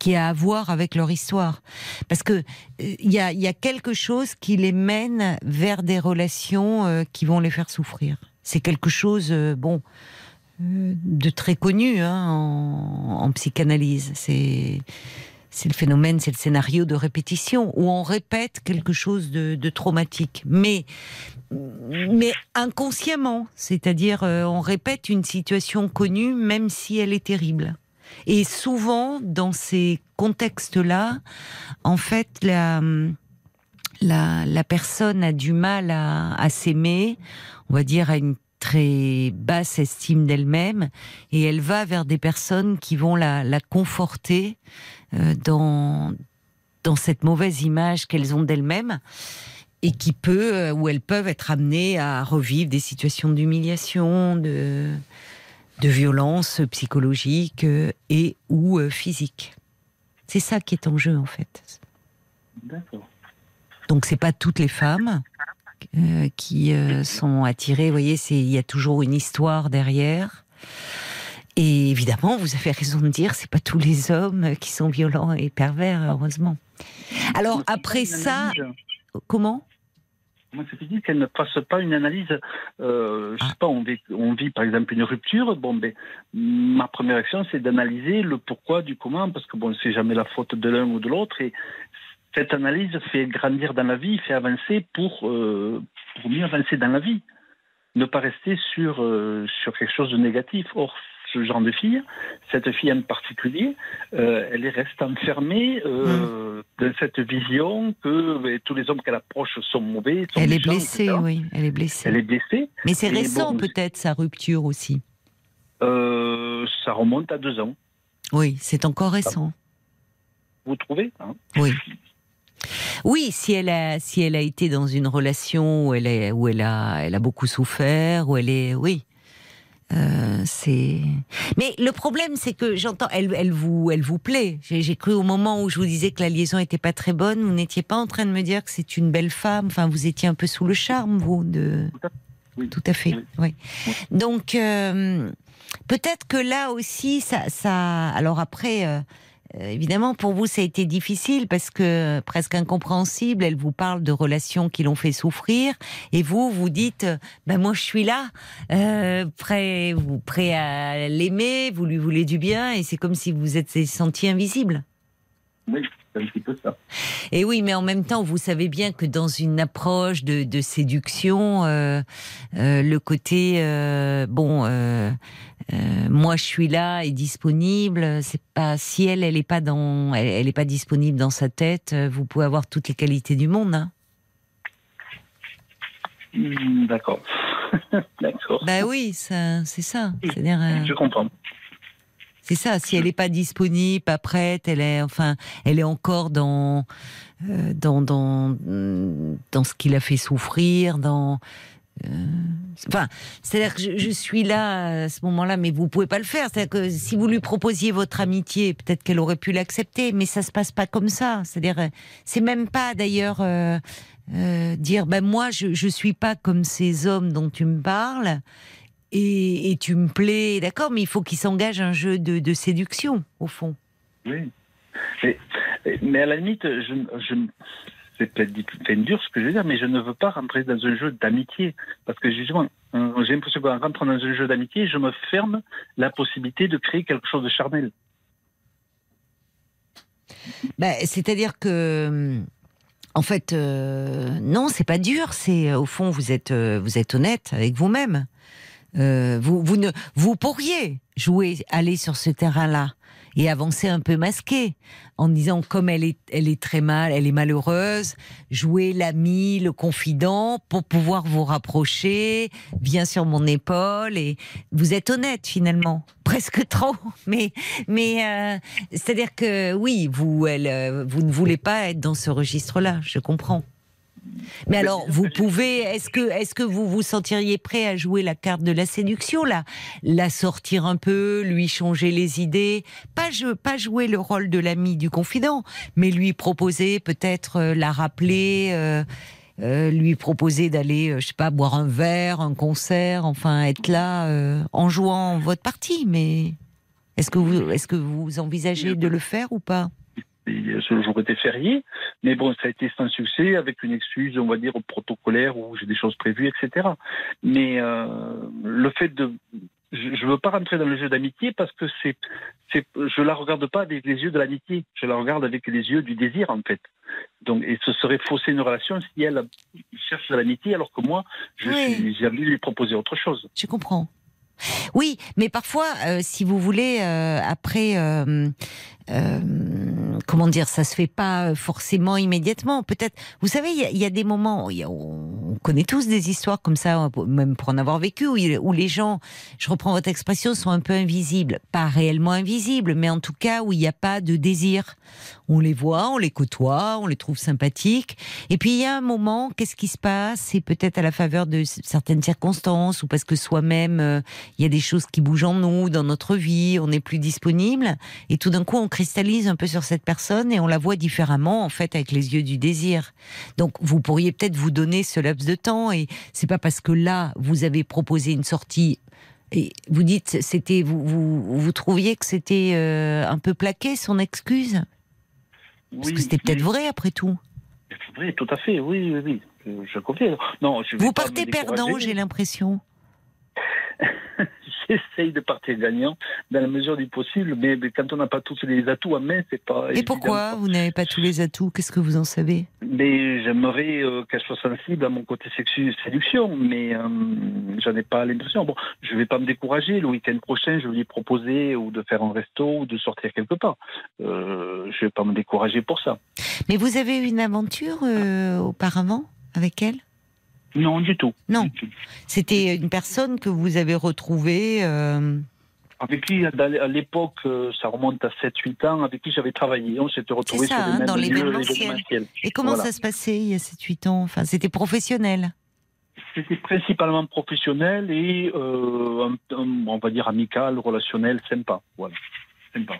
S1: qui a à voir avec leur histoire. Parce que euh, il y, a, quelque chose qui les mène vers des relations euh, qui vont les faire souffrir. C'est quelque chose, euh, bon, de très connu hein, en, psychanalyse. C'est le phénomène, c'est le scénario de répétition où on répète quelque chose de, de traumatique, mais mais inconsciemment, c'est-à-dire euh, on répète une situation connue même si elle est terrible. Et souvent dans ces contextes-là, en fait, la la, personne a du mal à, s'aimer, on va dire à une très basse estime d'elle-même, et elle va vers des personnes qui vont la, la conforter euh, dans, dans cette mauvaise image qu'elles ont d'elles-mêmes et qui peut, euh, elles peuvent être amenées à revivre des situations d'humiliation, de, de violence psychologique euh, et ou euh, physique. C'est ça qui est en jeu en fait.
S8: D'accord.
S1: Donc c'est pas toutes les femmes euh, qui euh, sont attirées. Vous voyez, il y a toujours une histoire derrière. Et évidemment, vous avez raison de dire, c'est pas tous les hommes qui sont violents et pervers, heureusement. Alors après ça, comment?
S8: Moi, c'est dit qu'elle ne fasse pas une analyse. Euh, je
S1: Ah.
S8: sais pas, on vit, on vit par exemple une rupture. Bon, ben, ma première action, c'est d'analyser le pourquoi du comment, parce que bon, c'est jamais la faute de l'un ou de l'autre. Et cette analyse fait grandir dans la vie, fait avancer pour, euh, pour mieux avancer dans la vie. Ne pas rester sur, euh, sur quelque chose de négatif. Or, ce genre de fille, cette fille en particulier, euh, elle est reste enfermée euh, dans cette vision que ben, tous les hommes qu'elle approche sont mauvais. sont
S1: Elle est blessée,
S8: etc.
S1: oui, elle est blessée.
S8: Elle est blessée.
S1: Mais c'est récent
S8: bon,
S1: peut-être sa rupture aussi.
S8: Euh, ça remonte à deux ans.
S1: Oui, c'est encore récent.
S8: Vous trouvez hein?
S1: Oui. Oui, si elle a si elle a été dans une relation où elle est où elle a elle a beaucoup souffert, où elle est oui. Euh, c'est. Mais le problème, c'est que j'entends, elle, elle vous, elle vous plaît. J'ai j'ai cru au moment où je vous disais que la liaison était pas très bonne, vous n'étiez pas en train de me dire que c'est une belle femme. Enfin, vous étiez un peu sous le charme, vous, de.
S8: Oui.
S1: Tout à fait.
S8: Oui.
S1: Oui. Donc euh, peut-être que là aussi, ça, ça. Alors après, euh, évidemment, pour vous, ça a été difficile parce que presque incompréhensible. Elle vous parle de relations qui l'ont fait souffrir, et vous, vous dites, euh, ben moi, je suis là, euh, prêt, prêt à l'aimer, vous lui voulez du bien, et c'est comme si vous êtes senti invisible.
S8: C'est un petit peu ça.
S1: Et oui, mais en même temps, vous savez bien que dans une approche de, de séduction, euh, euh, le côté euh, bon, moi je suis là et disponible. C'est pas si elle, elle est pas dans, elle, elle est pas disponible dans sa tête. Vous pouvez avoir toutes les qualités du monde. Hein.
S8: Hmm, D'accord. D'accord.
S1: Bah oui, c'est ça. C'est-à-dire,
S8: Je comprends.
S1: C'est ça. Si elle est pas disponible, pas prête, elle est, enfin, elle est encore dans, euh, dans, dans, dans ce qui l'a fait souffrir, dans. euh, Enfin, c'est-à-dire que je, suis là à ce moment-là, mais vous pouvez pas le faire. C'est-à-dire que si vous lui proposiez votre amitié, peut-être qu'elle aurait pu l'accepter, mais ça se passe pas comme ça. C'est-à-dire, euh, c'est même pas d'ailleurs dire, ben moi, je, je suis pas comme ces hommes dont tu me parles. Et, et tu me plais, d'accord, mais il faut qu'il s'engage un jeu de, de séduction, au fond.
S8: Oui. Mais, mais à la limite, je, je, c'est peut-être dur ce que je veux dire, mais je ne veux pas rentrer dans un jeu d'amitié. Parce que justement, euh, j'ai l'impression qu'en rentrant dans un jeu d'amitié, je me ferme la possibilité de créer quelque chose de charnel.
S1: Bah, C'est-à-dire que, en fait, euh, non, c'est pas dur. C'est au fond, vous êtes, euh, vous êtes honnête avec vous-même. Euh, vous, vous ne, vous pourriez jouer, aller sur ce terrain-là et avancer un peu masqué en disant comme elle est, elle est très mal, elle est malheureuse, jouer l'ami, le confident pour pouvoir vous rapprocher, bien sur mon épaule et vous êtes honnête finalement, presque trop, mais mais euh, c'est-à-dire que oui, vous elle, euh, vous ne voulez pas être dans ce registre-là, je comprends. Mais alors, vous pouvez, est-ce que, est-ce que vous vous sentiriez prêt à jouer la carte de la séduction, là, la sortir un peu, lui changer les idées, pas, je, pas jouer le rôle de l'ami du confident, mais lui proposer peut-être euh, la rappeler, euh, euh, lui proposer d'aller, je sais pas, boire un verre, un concert, enfin être là en jouant votre partie. Mais est-ce que vous, est-ce que vous envisagez de le faire ou pas?
S8: Ce jour était férié, mais bon, ça a été sans succès, avec une excuse, on va dire, protocolaire, où j'ai des choses prévues, etc. Mais euh, le fait de... Je ne veux pas rentrer dans le jeu d'amitié parce que c'est, c'est, je la regarde pas avec les yeux de l'amitié, je la regarde avec les yeux du désir en fait. Donc, et ce serait fausser une relation si elle cherche de l'amitié alors que moi, je
S1: Oui.
S8: suis, j'ai envie de lui proposer autre chose.
S1: Je comprends. Oui, mais parfois, euh, si vous voulez, euh, après, euh, euh, comment dire, ça se fait pas forcément immédiatement. Peut-être, vous savez, il y, a- des moments, y a- on connaît tous des histoires comme ça, même pour en avoir vécu, où, les gens, je reprends votre expression, sont un peu invisibles, pas réellement invisibles, mais en tout cas où il n'y a pas de désir. On les voit, on les côtoie, on les trouve sympathiques, et puis il y a un moment, qu'est-ce qui se passe? C'est peut-être à la faveur de certaines circonstances, ou parce que soi-même, euh, il y a des choses qui bougent en nous, dans notre vie, on n'est plus disponible, et tout d'un coup on cristallise un peu sur cette personne et on la voit différemment en fait avec les yeux du désir. Donc vous pourriez peut-être vous donner ce laps de temps et c'est pas parce que là vous avez proposé une sortie et vous dites c'était vous vous, vous trouviez que c'était euh, un peu plaqué son excuse? Parce
S8: Oui,
S1: que c'était peut-être vrai après tout.
S8: Oui, tout à fait, oui, oui, oui. Je- Je confirme. Non, je
S1: Vous partez perdant, j'ai l'impression.
S8: J'essaye de partir gagnant dans la mesure du possible, mais, mais quand on n'a pas tous les atouts en main, c'est pas.
S1: Et
S8: évident.
S1: pourquoi vous n'avez pas tous les atouts? Qu'est-ce que vous en savez?
S8: Mais j'aimerais euh, qu'elle soit sensible à mon côté sexu séduction, mais euh, j'en ai pas l'impression. Bon, je vais pas me décourager. Le week-end prochain, je vais lui proposer ou de faire un resto ou de sortir quelque part. Euh, je vais pas me décourager pour ça.
S1: Mais vous avez eu une aventure euh, auparavant avec elle?
S8: Non, du tout.
S1: Non. C'était une personne que vous avez retrouvée. euh,
S8: Avec qui, à l'époque, euh, ça remonte à 7-8 ans, avec qui j'avais travaillé. On s'était retrouvés
S1: ça,
S8: sur les
S1: hein,
S8: mêmes
S1: dans
S8: lieux événementiels.
S1: Et comment
S8: Voilà.
S1: ça se passait il y a 7-8 ans? Enfin, c'était professionnel.
S8: C'était principalement professionnel et, euh, on va dire, amical, relationnel, sympa. Voilà. Sympa.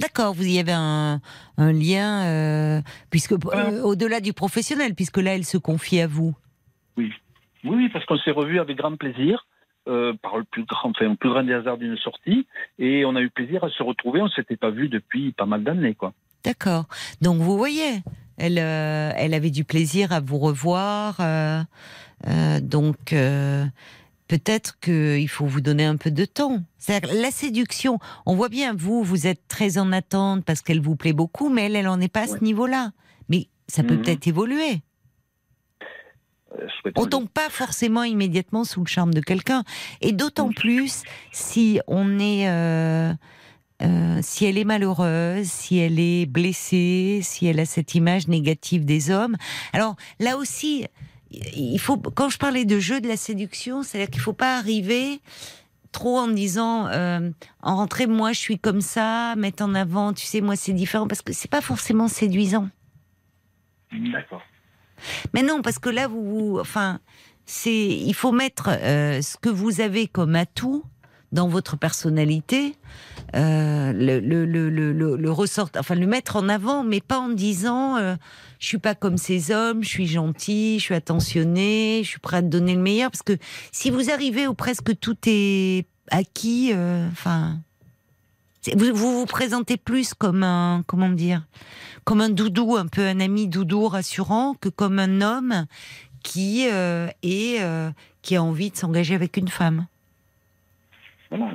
S1: D'accord, vous y avez un, un lien, euh, puisque euh, au-delà du professionnel, puisque là, elle se confie à vous.
S8: Oui, oui, parce qu'on s'est revus avec grand plaisir. euh, par le plus grand, enfin, le plus grand des hasards d'une sortie, et on a eu plaisir à se retrouver. On s'était pas vu depuis pas mal d'années, quoi.
S1: D'accord. Donc vous voyez, elle, euh, elle avait du plaisir à vous revoir. euh, donc peut-être qu'il faut vous donner un peu de temps. La séduction, on voit bien, vous, vous êtes très en attente parce qu'elle vous plaît beaucoup, mais elle, elle en est pas à ce niveau-là. Mais ça peut
S8: Mhm.
S1: peut-être évoluer.
S8: Euh,
S1: On tombe pas forcément immédiatement sous le charme de quelqu'un. Et d'autant plus si on est, euh, euh, si elle est malheureuse, si elle est blessée, si elle a cette image négative des hommes. Alors là aussi, il faut, quand je parlais de jeu de la séduction, c'est-à-dire qu'il faut pas arriver trop en disant euh, en rentrée moi je suis comme ça mettre en avant tu sais moi c'est différent parce que c'est pas forcément séduisant
S8: D'accord.
S1: Mais non, parce que là, vous, enfin, c'est, il faut mettre euh, ce que vous avez comme atout dans votre personnalité, euh, le, ressort, enfin, le mettre en avant, mais pas en disant, euh, je suis pas comme ces hommes, je suis gentil, je suis attentionné, je suis prêt à te donner le meilleur, parce que si vous arrivez où presque tout est acquis, euh, enfin, vous, vous vous présentez plus comme un, comment dire, comme un doudou, un peu un ami doudou rassurant, que comme un homme qui euh, est euh, qui a envie de s'engager avec une femme.
S8: Voilà.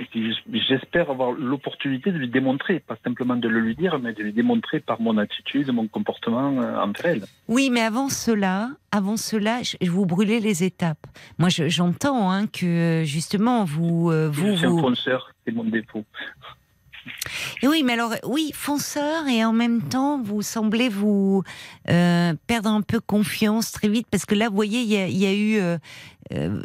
S8: J'espère avoir l'opportunité de lui démontrer, pas simplement de le lui dire, mais de lui démontrer par mon attitude, mon comportement euh, envers elle.
S1: Oui, mais avant cela, avant cela, je, vous brûlez les étapes. Moi, je- j'entends hein, que justement vous vous,
S8: je suis un
S1: vous
S8: c'est mon défaut.
S1: Et oui, mais alors, oui, fonceur, et en même temps, vous semblez vous euh, perdre un peu confiance très vite, parce que là, vous voyez, il y a, eu. euh, euh,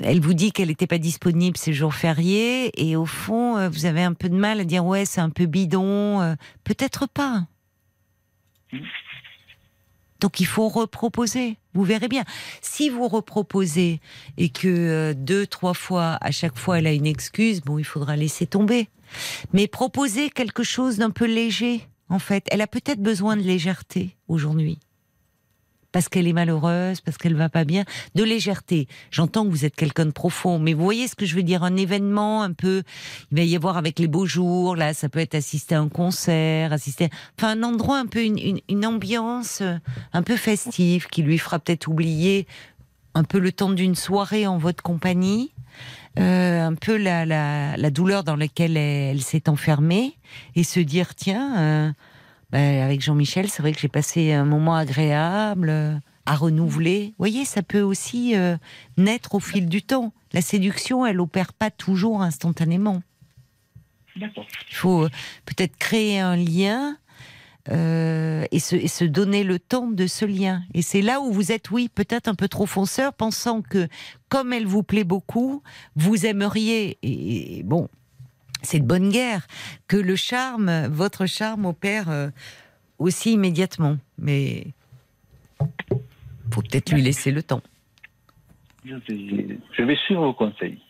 S1: elle vous dit qu'elle n'était pas disponible ces jours fériés, et au fond, vous avez un peu de mal à dire, ouais, c'est un peu bidon. Peut-être pas. Donc il faut reproposer. Vous verrez bien. Si vous reproposez et que deux, trois fois, à chaque fois, elle a une excuse, bon, il faudra laisser tomber. Mais proposer quelque chose d'un peu léger, en fait. Elle a peut-être besoin de légèreté aujourd'hui. Parce qu'elle est malheureuse, parce qu'elle va pas bien. De légèreté. J'entends que vous êtes quelqu'un de profond, mais vous voyez ce que je veux dire Un événement un peu. Il va y avoir avec les beaux jours, là, ça peut être assister à un concert, assister. Enfin, un endroit un peu, une, une, ambiance euh, un peu festive qui lui fera peut-être oublier un peu le temps d'une soirée en votre compagnie euh, un peu la, la, la douleur dans laquelle elle, elle s'est enfermée et se dire tiens, euh, ben, avec Jean-Michel, c'est vrai que j'ai passé un moment agréable euh, à renouveler. Vous voyez, ça peut aussi euh, naître au fil du temps. La séduction, elle opère pas toujours instantanément.
S8: D'accord.
S1: Il faut euh, peut-être créer un lien euh, et, se, donner le temps de ce lien. Et c'est là où vous êtes, oui, peut-être un peu trop fonceur, pensant que comme elle vous plaît beaucoup, vous aimeriez, et, bon, c'est de bonne guerre, que le charme, votre charme opère euh, aussi immédiatement. Mais faut peut-être lui laisser le temps.
S8: Je vais suivre vos conseils.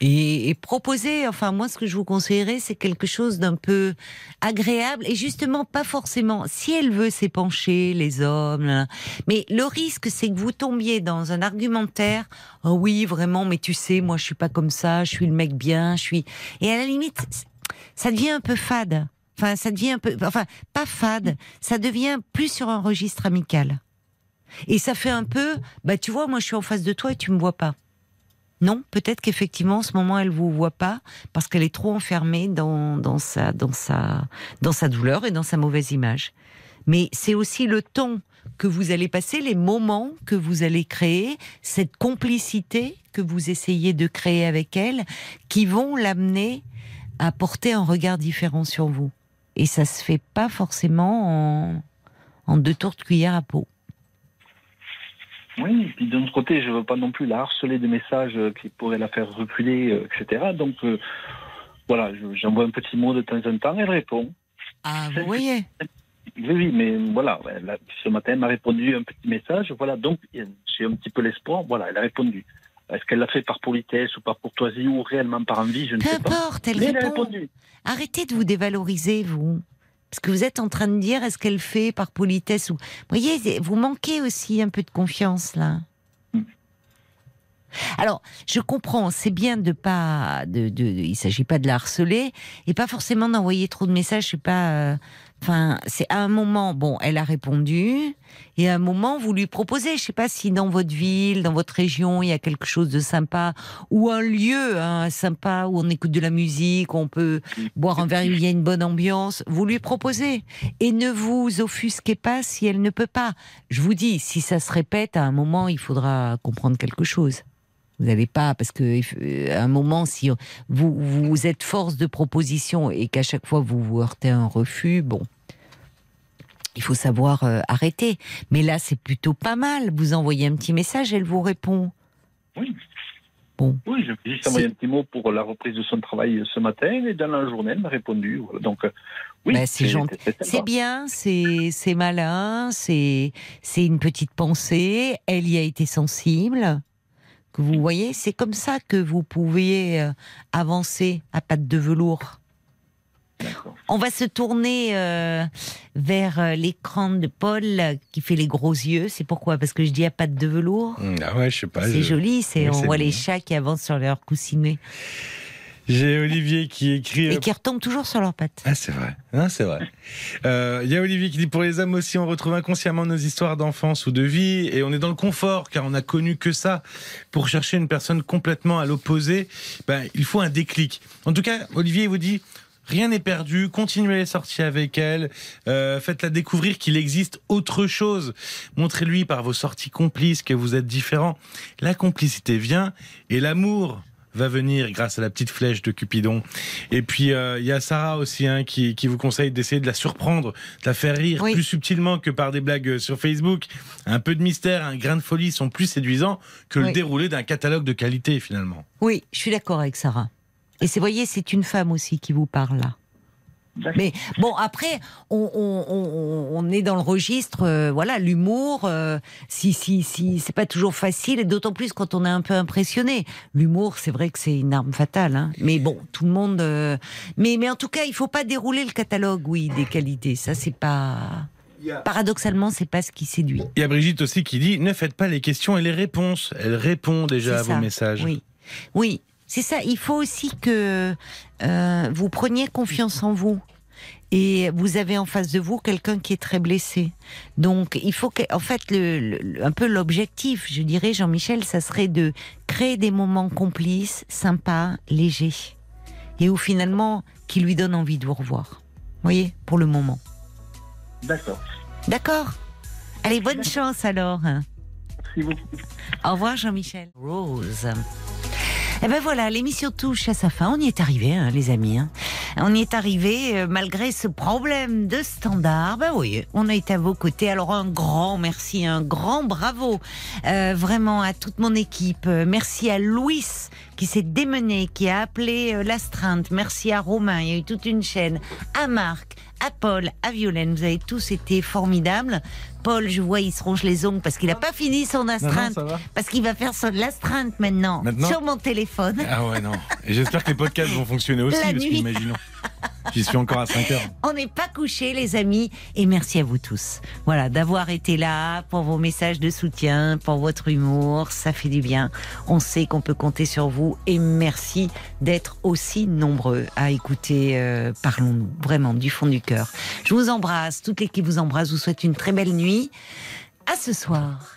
S1: Et, et proposer, enfin moi ce que je vous conseillerais, c'est quelque chose d'un peu agréable et justement pas forcément. Si elle veut s'épancher, les hommes, mais le risque c'est que vous tombiez dans un argumentaire. Oh oui, vraiment, mais tu sais, moi je suis pas comme ça, je suis le mec bien, je suis. Et à la limite, ça devient un peu fade. Enfin, ça devient un peu, enfin pas fade, ça devient plus sur un registre amical. Et ça fait un peu, bah tu vois, moi je suis en face de toi et tu me vois pas. Non, peut-être qu'effectivement, en ce moment, elle vous voit pas parce qu'elle est trop enfermée dans, dans, sa, dans, sa, dans sa douleur et dans sa mauvaise image. Mais c'est aussi le temps que vous allez passer, les moments que vous allez créer, cette complicité que vous essayez de créer avec elle, qui vont l'amener à porter un regard différent sur vous. Et ça se fait pas forcément en, en deux tours de cuillère à peau.
S8: Oui, et puis d'un autre côté, je ne veux pas non plus la harceler de messages euh, qui pourraient la faire reculer, euh, etc. Donc, euh, voilà, je- j'envoie un petit mot de temps en temps, elle répond.
S1: Ah, vous voyez
S8: Oui, oui, mais voilà, ce matin, elle m'a répondu un petit message, voilà, donc j'ai un petit peu l'espoir, voilà, elle a répondu. Est-ce qu'elle l'a fait par politesse ou par courtoisie ou réellement par envie, je ne
S1: Peu
S8: sais pas.
S1: importe, elle
S8: Mais elle a
S1: répond.
S8: répondu.
S1: Arrêtez de vous dévaloriser, vous. Parce que vous êtes en train de dire est-ce qu'elle fait par politesse ou. Vous voyez, vous manquez aussi un peu de confiance, là. Alors, je comprends, c'est bien de pas, de, de, il s'agit pas de la harceler et pas forcément d'envoyer trop de messages. Je sais pas. euh, Enfin, c'est à un moment, bon, elle a répondu, et à un moment, vous lui proposez, je sais pas si dans votre ville, dans votre région, il y a quelque chose de sympa, ou un lieu hein, sympa où on écoute de la musique, où on peut boire un verre, où il y a une bonne ambiance, vous lui proposez. Et ne vous offusquez pas si elle ne peut pas. Je vous dis, si ça se répète, à un moment, il faudra comprendre quelque chose. Vous n'allez pas, parce que euh, à un moment, si vous, vous êtes force de proposition et qu'à chaque fois vous vous heurtez à un refus, bon, il faut savoir euh, arrêter. Mais là, c'est plutôt pas mal. Vous envoyez un petit message, elle vous répond.
S8: Oui.
S1: Bon.
S8: Oui, je vais juste envoyer un petit mot pour la reprise de son travail ce matin et dans la journée, elle m'a répondu. Voilà. Donc, euh, oui,
S1: Bah, c'est gentil.
S8: c'est
S1: bien, c'est malin, c'est une petite pensée. Elle y a été sensible. Que vous voyez, c'est comme ça que vous pouvez euh, avancer à pattes de velours. On va se tourner euh, vers euh, l'écran de Paul euh, qui fait les gros yeux. C'est pourquoi? Parce que je dis à pattes de velours.
S4: Ah ouais, je sais pas.
S1: c'est
S4: je-
S1: joli, c'est
S4: Oui,
S1: on voit
S4: bien.
S1: les chats qui avancent sur leur coussinet
S4: J'ai Olivier qui écrit.
S1: et qui retombent toujours sur leurs pattes.
S4: Ah, c'est vrai. Non, c'est vrai. Euh, Il y a Olivier qui dit pour les hommes aussi, on retrouve inconsciemment nos histoires d'enfance ou de vie et on est dans le confort car on n'a connu que ça. Pour chercher une personne complètement à l'opposé, ben, il faut un déclic. En tout cas, Olivier il vous dit. Rien n'est perdu, continuez les sorties avec elle, euh, faites-la découvrir qu'il existe autre chose. Montrez-lui par vos sorties complices que vous êtes différents. La complicité vient et l'amour va venir grâce à la petite flèche de Cupidon. Et puis euh, il y a Sarah aussi hein, qui, qui vous conseille d'essayer de la surprendre, de la faire rire
S1: Oui.
S4: plus subtilement que par des blagues euh, sur Facebook. Un peu de mystère, un grain de folie sont plus séduisants que le déroulé d'un catalogue de qualité finalement.
S1: Oui, je suis d'accord avec Sarah. Et c'est, voyez, c'est une femme aussi qui vous parle là.
S8: D'accord.
S1: Mais bon, après, on, on- on- on est dans le registre, euh, voilà, l'humour. euh, si, si, si, c'est pas toujours facile, et d'autant plus quand on est un peu impressionné. L'humour, c'est vrai que c'est une arme fatale. hein. Mais bon, tout le monde. euh, mais, mais en tout cas, il faut pas dérouler le catalogue, oui, des qualités. Ça, c'est pas. Paradoxalement, c'est pas ce qui séduit.
S4: Il y a Brigitte aussi qui dit ne faites pas les questions et les réponses. Elle répond déjà à vos messages.
S1: Oui, oui, c'est ça. Il faut aussi que euh, vous preniez confiance en vous. Et vous avez en face de vous quelqu'un qui est très blessé. Donc, il faut que, en fait, le, le- un peu l'objectif, je dirais, Jean-Michel, ça serait de créer des moments complices, sympas, légers, et où finalement, qui lui donne envie de vous revoir. Vous voyez, pour le moment.
S8: D'accord.
S1: D'accord. Allez, bonne chance alors.
S8: Merci beaucoup.
S1: Au revoir Jean-Michel. Rose. Eh ben voilà, l'émission touche à sa fin. On y est arrivé, hein, les amis. hein. On y est arrivé euh, malgré ce problème de standard. Ben oui, on a été à vos côtés. Alors un grand merci, un grand bravo, euh, vraiment à toute mon équipe. Euh, Merci à Louis qui s'est démené, qui a appelé euh, l'astreinte. Merci à Romain. Il y a eu toute une chaîne. À Marc, à Paul, à Violaine. Vous avez tous été formidables. Paul, je vois, il se ronge les ongles parce qu'il n'a pas fini son
S4: Non, non,
S1: astreinte. Parce qu'il va faire son l'astreinte maintenant,
S4: Maintenant
S1: sur mon téléphone.
S4: Ah ouais, non. Et j'espère que les podcasts vont fonctionner aussi,
S1: La
S4: parce
S1: nuit.
S4: qu'imaginons. J'y suis encore à 5 heures.
S1: On n'est pas couché, les amis. Et merci à vous tous. Voilà, d'avoir été là pour vos messages de soutien, pour votre humour. Ça fait du bien. On sait qu'on peut compter sur vous. Et merci d'être aussi nombreux à écouter euh, Parlons-nous. Vraiment, du fond du cœur. Je vous embrasse. Toute l'équipe vous embrasse. Je vous souhaite une très belle À ce soir.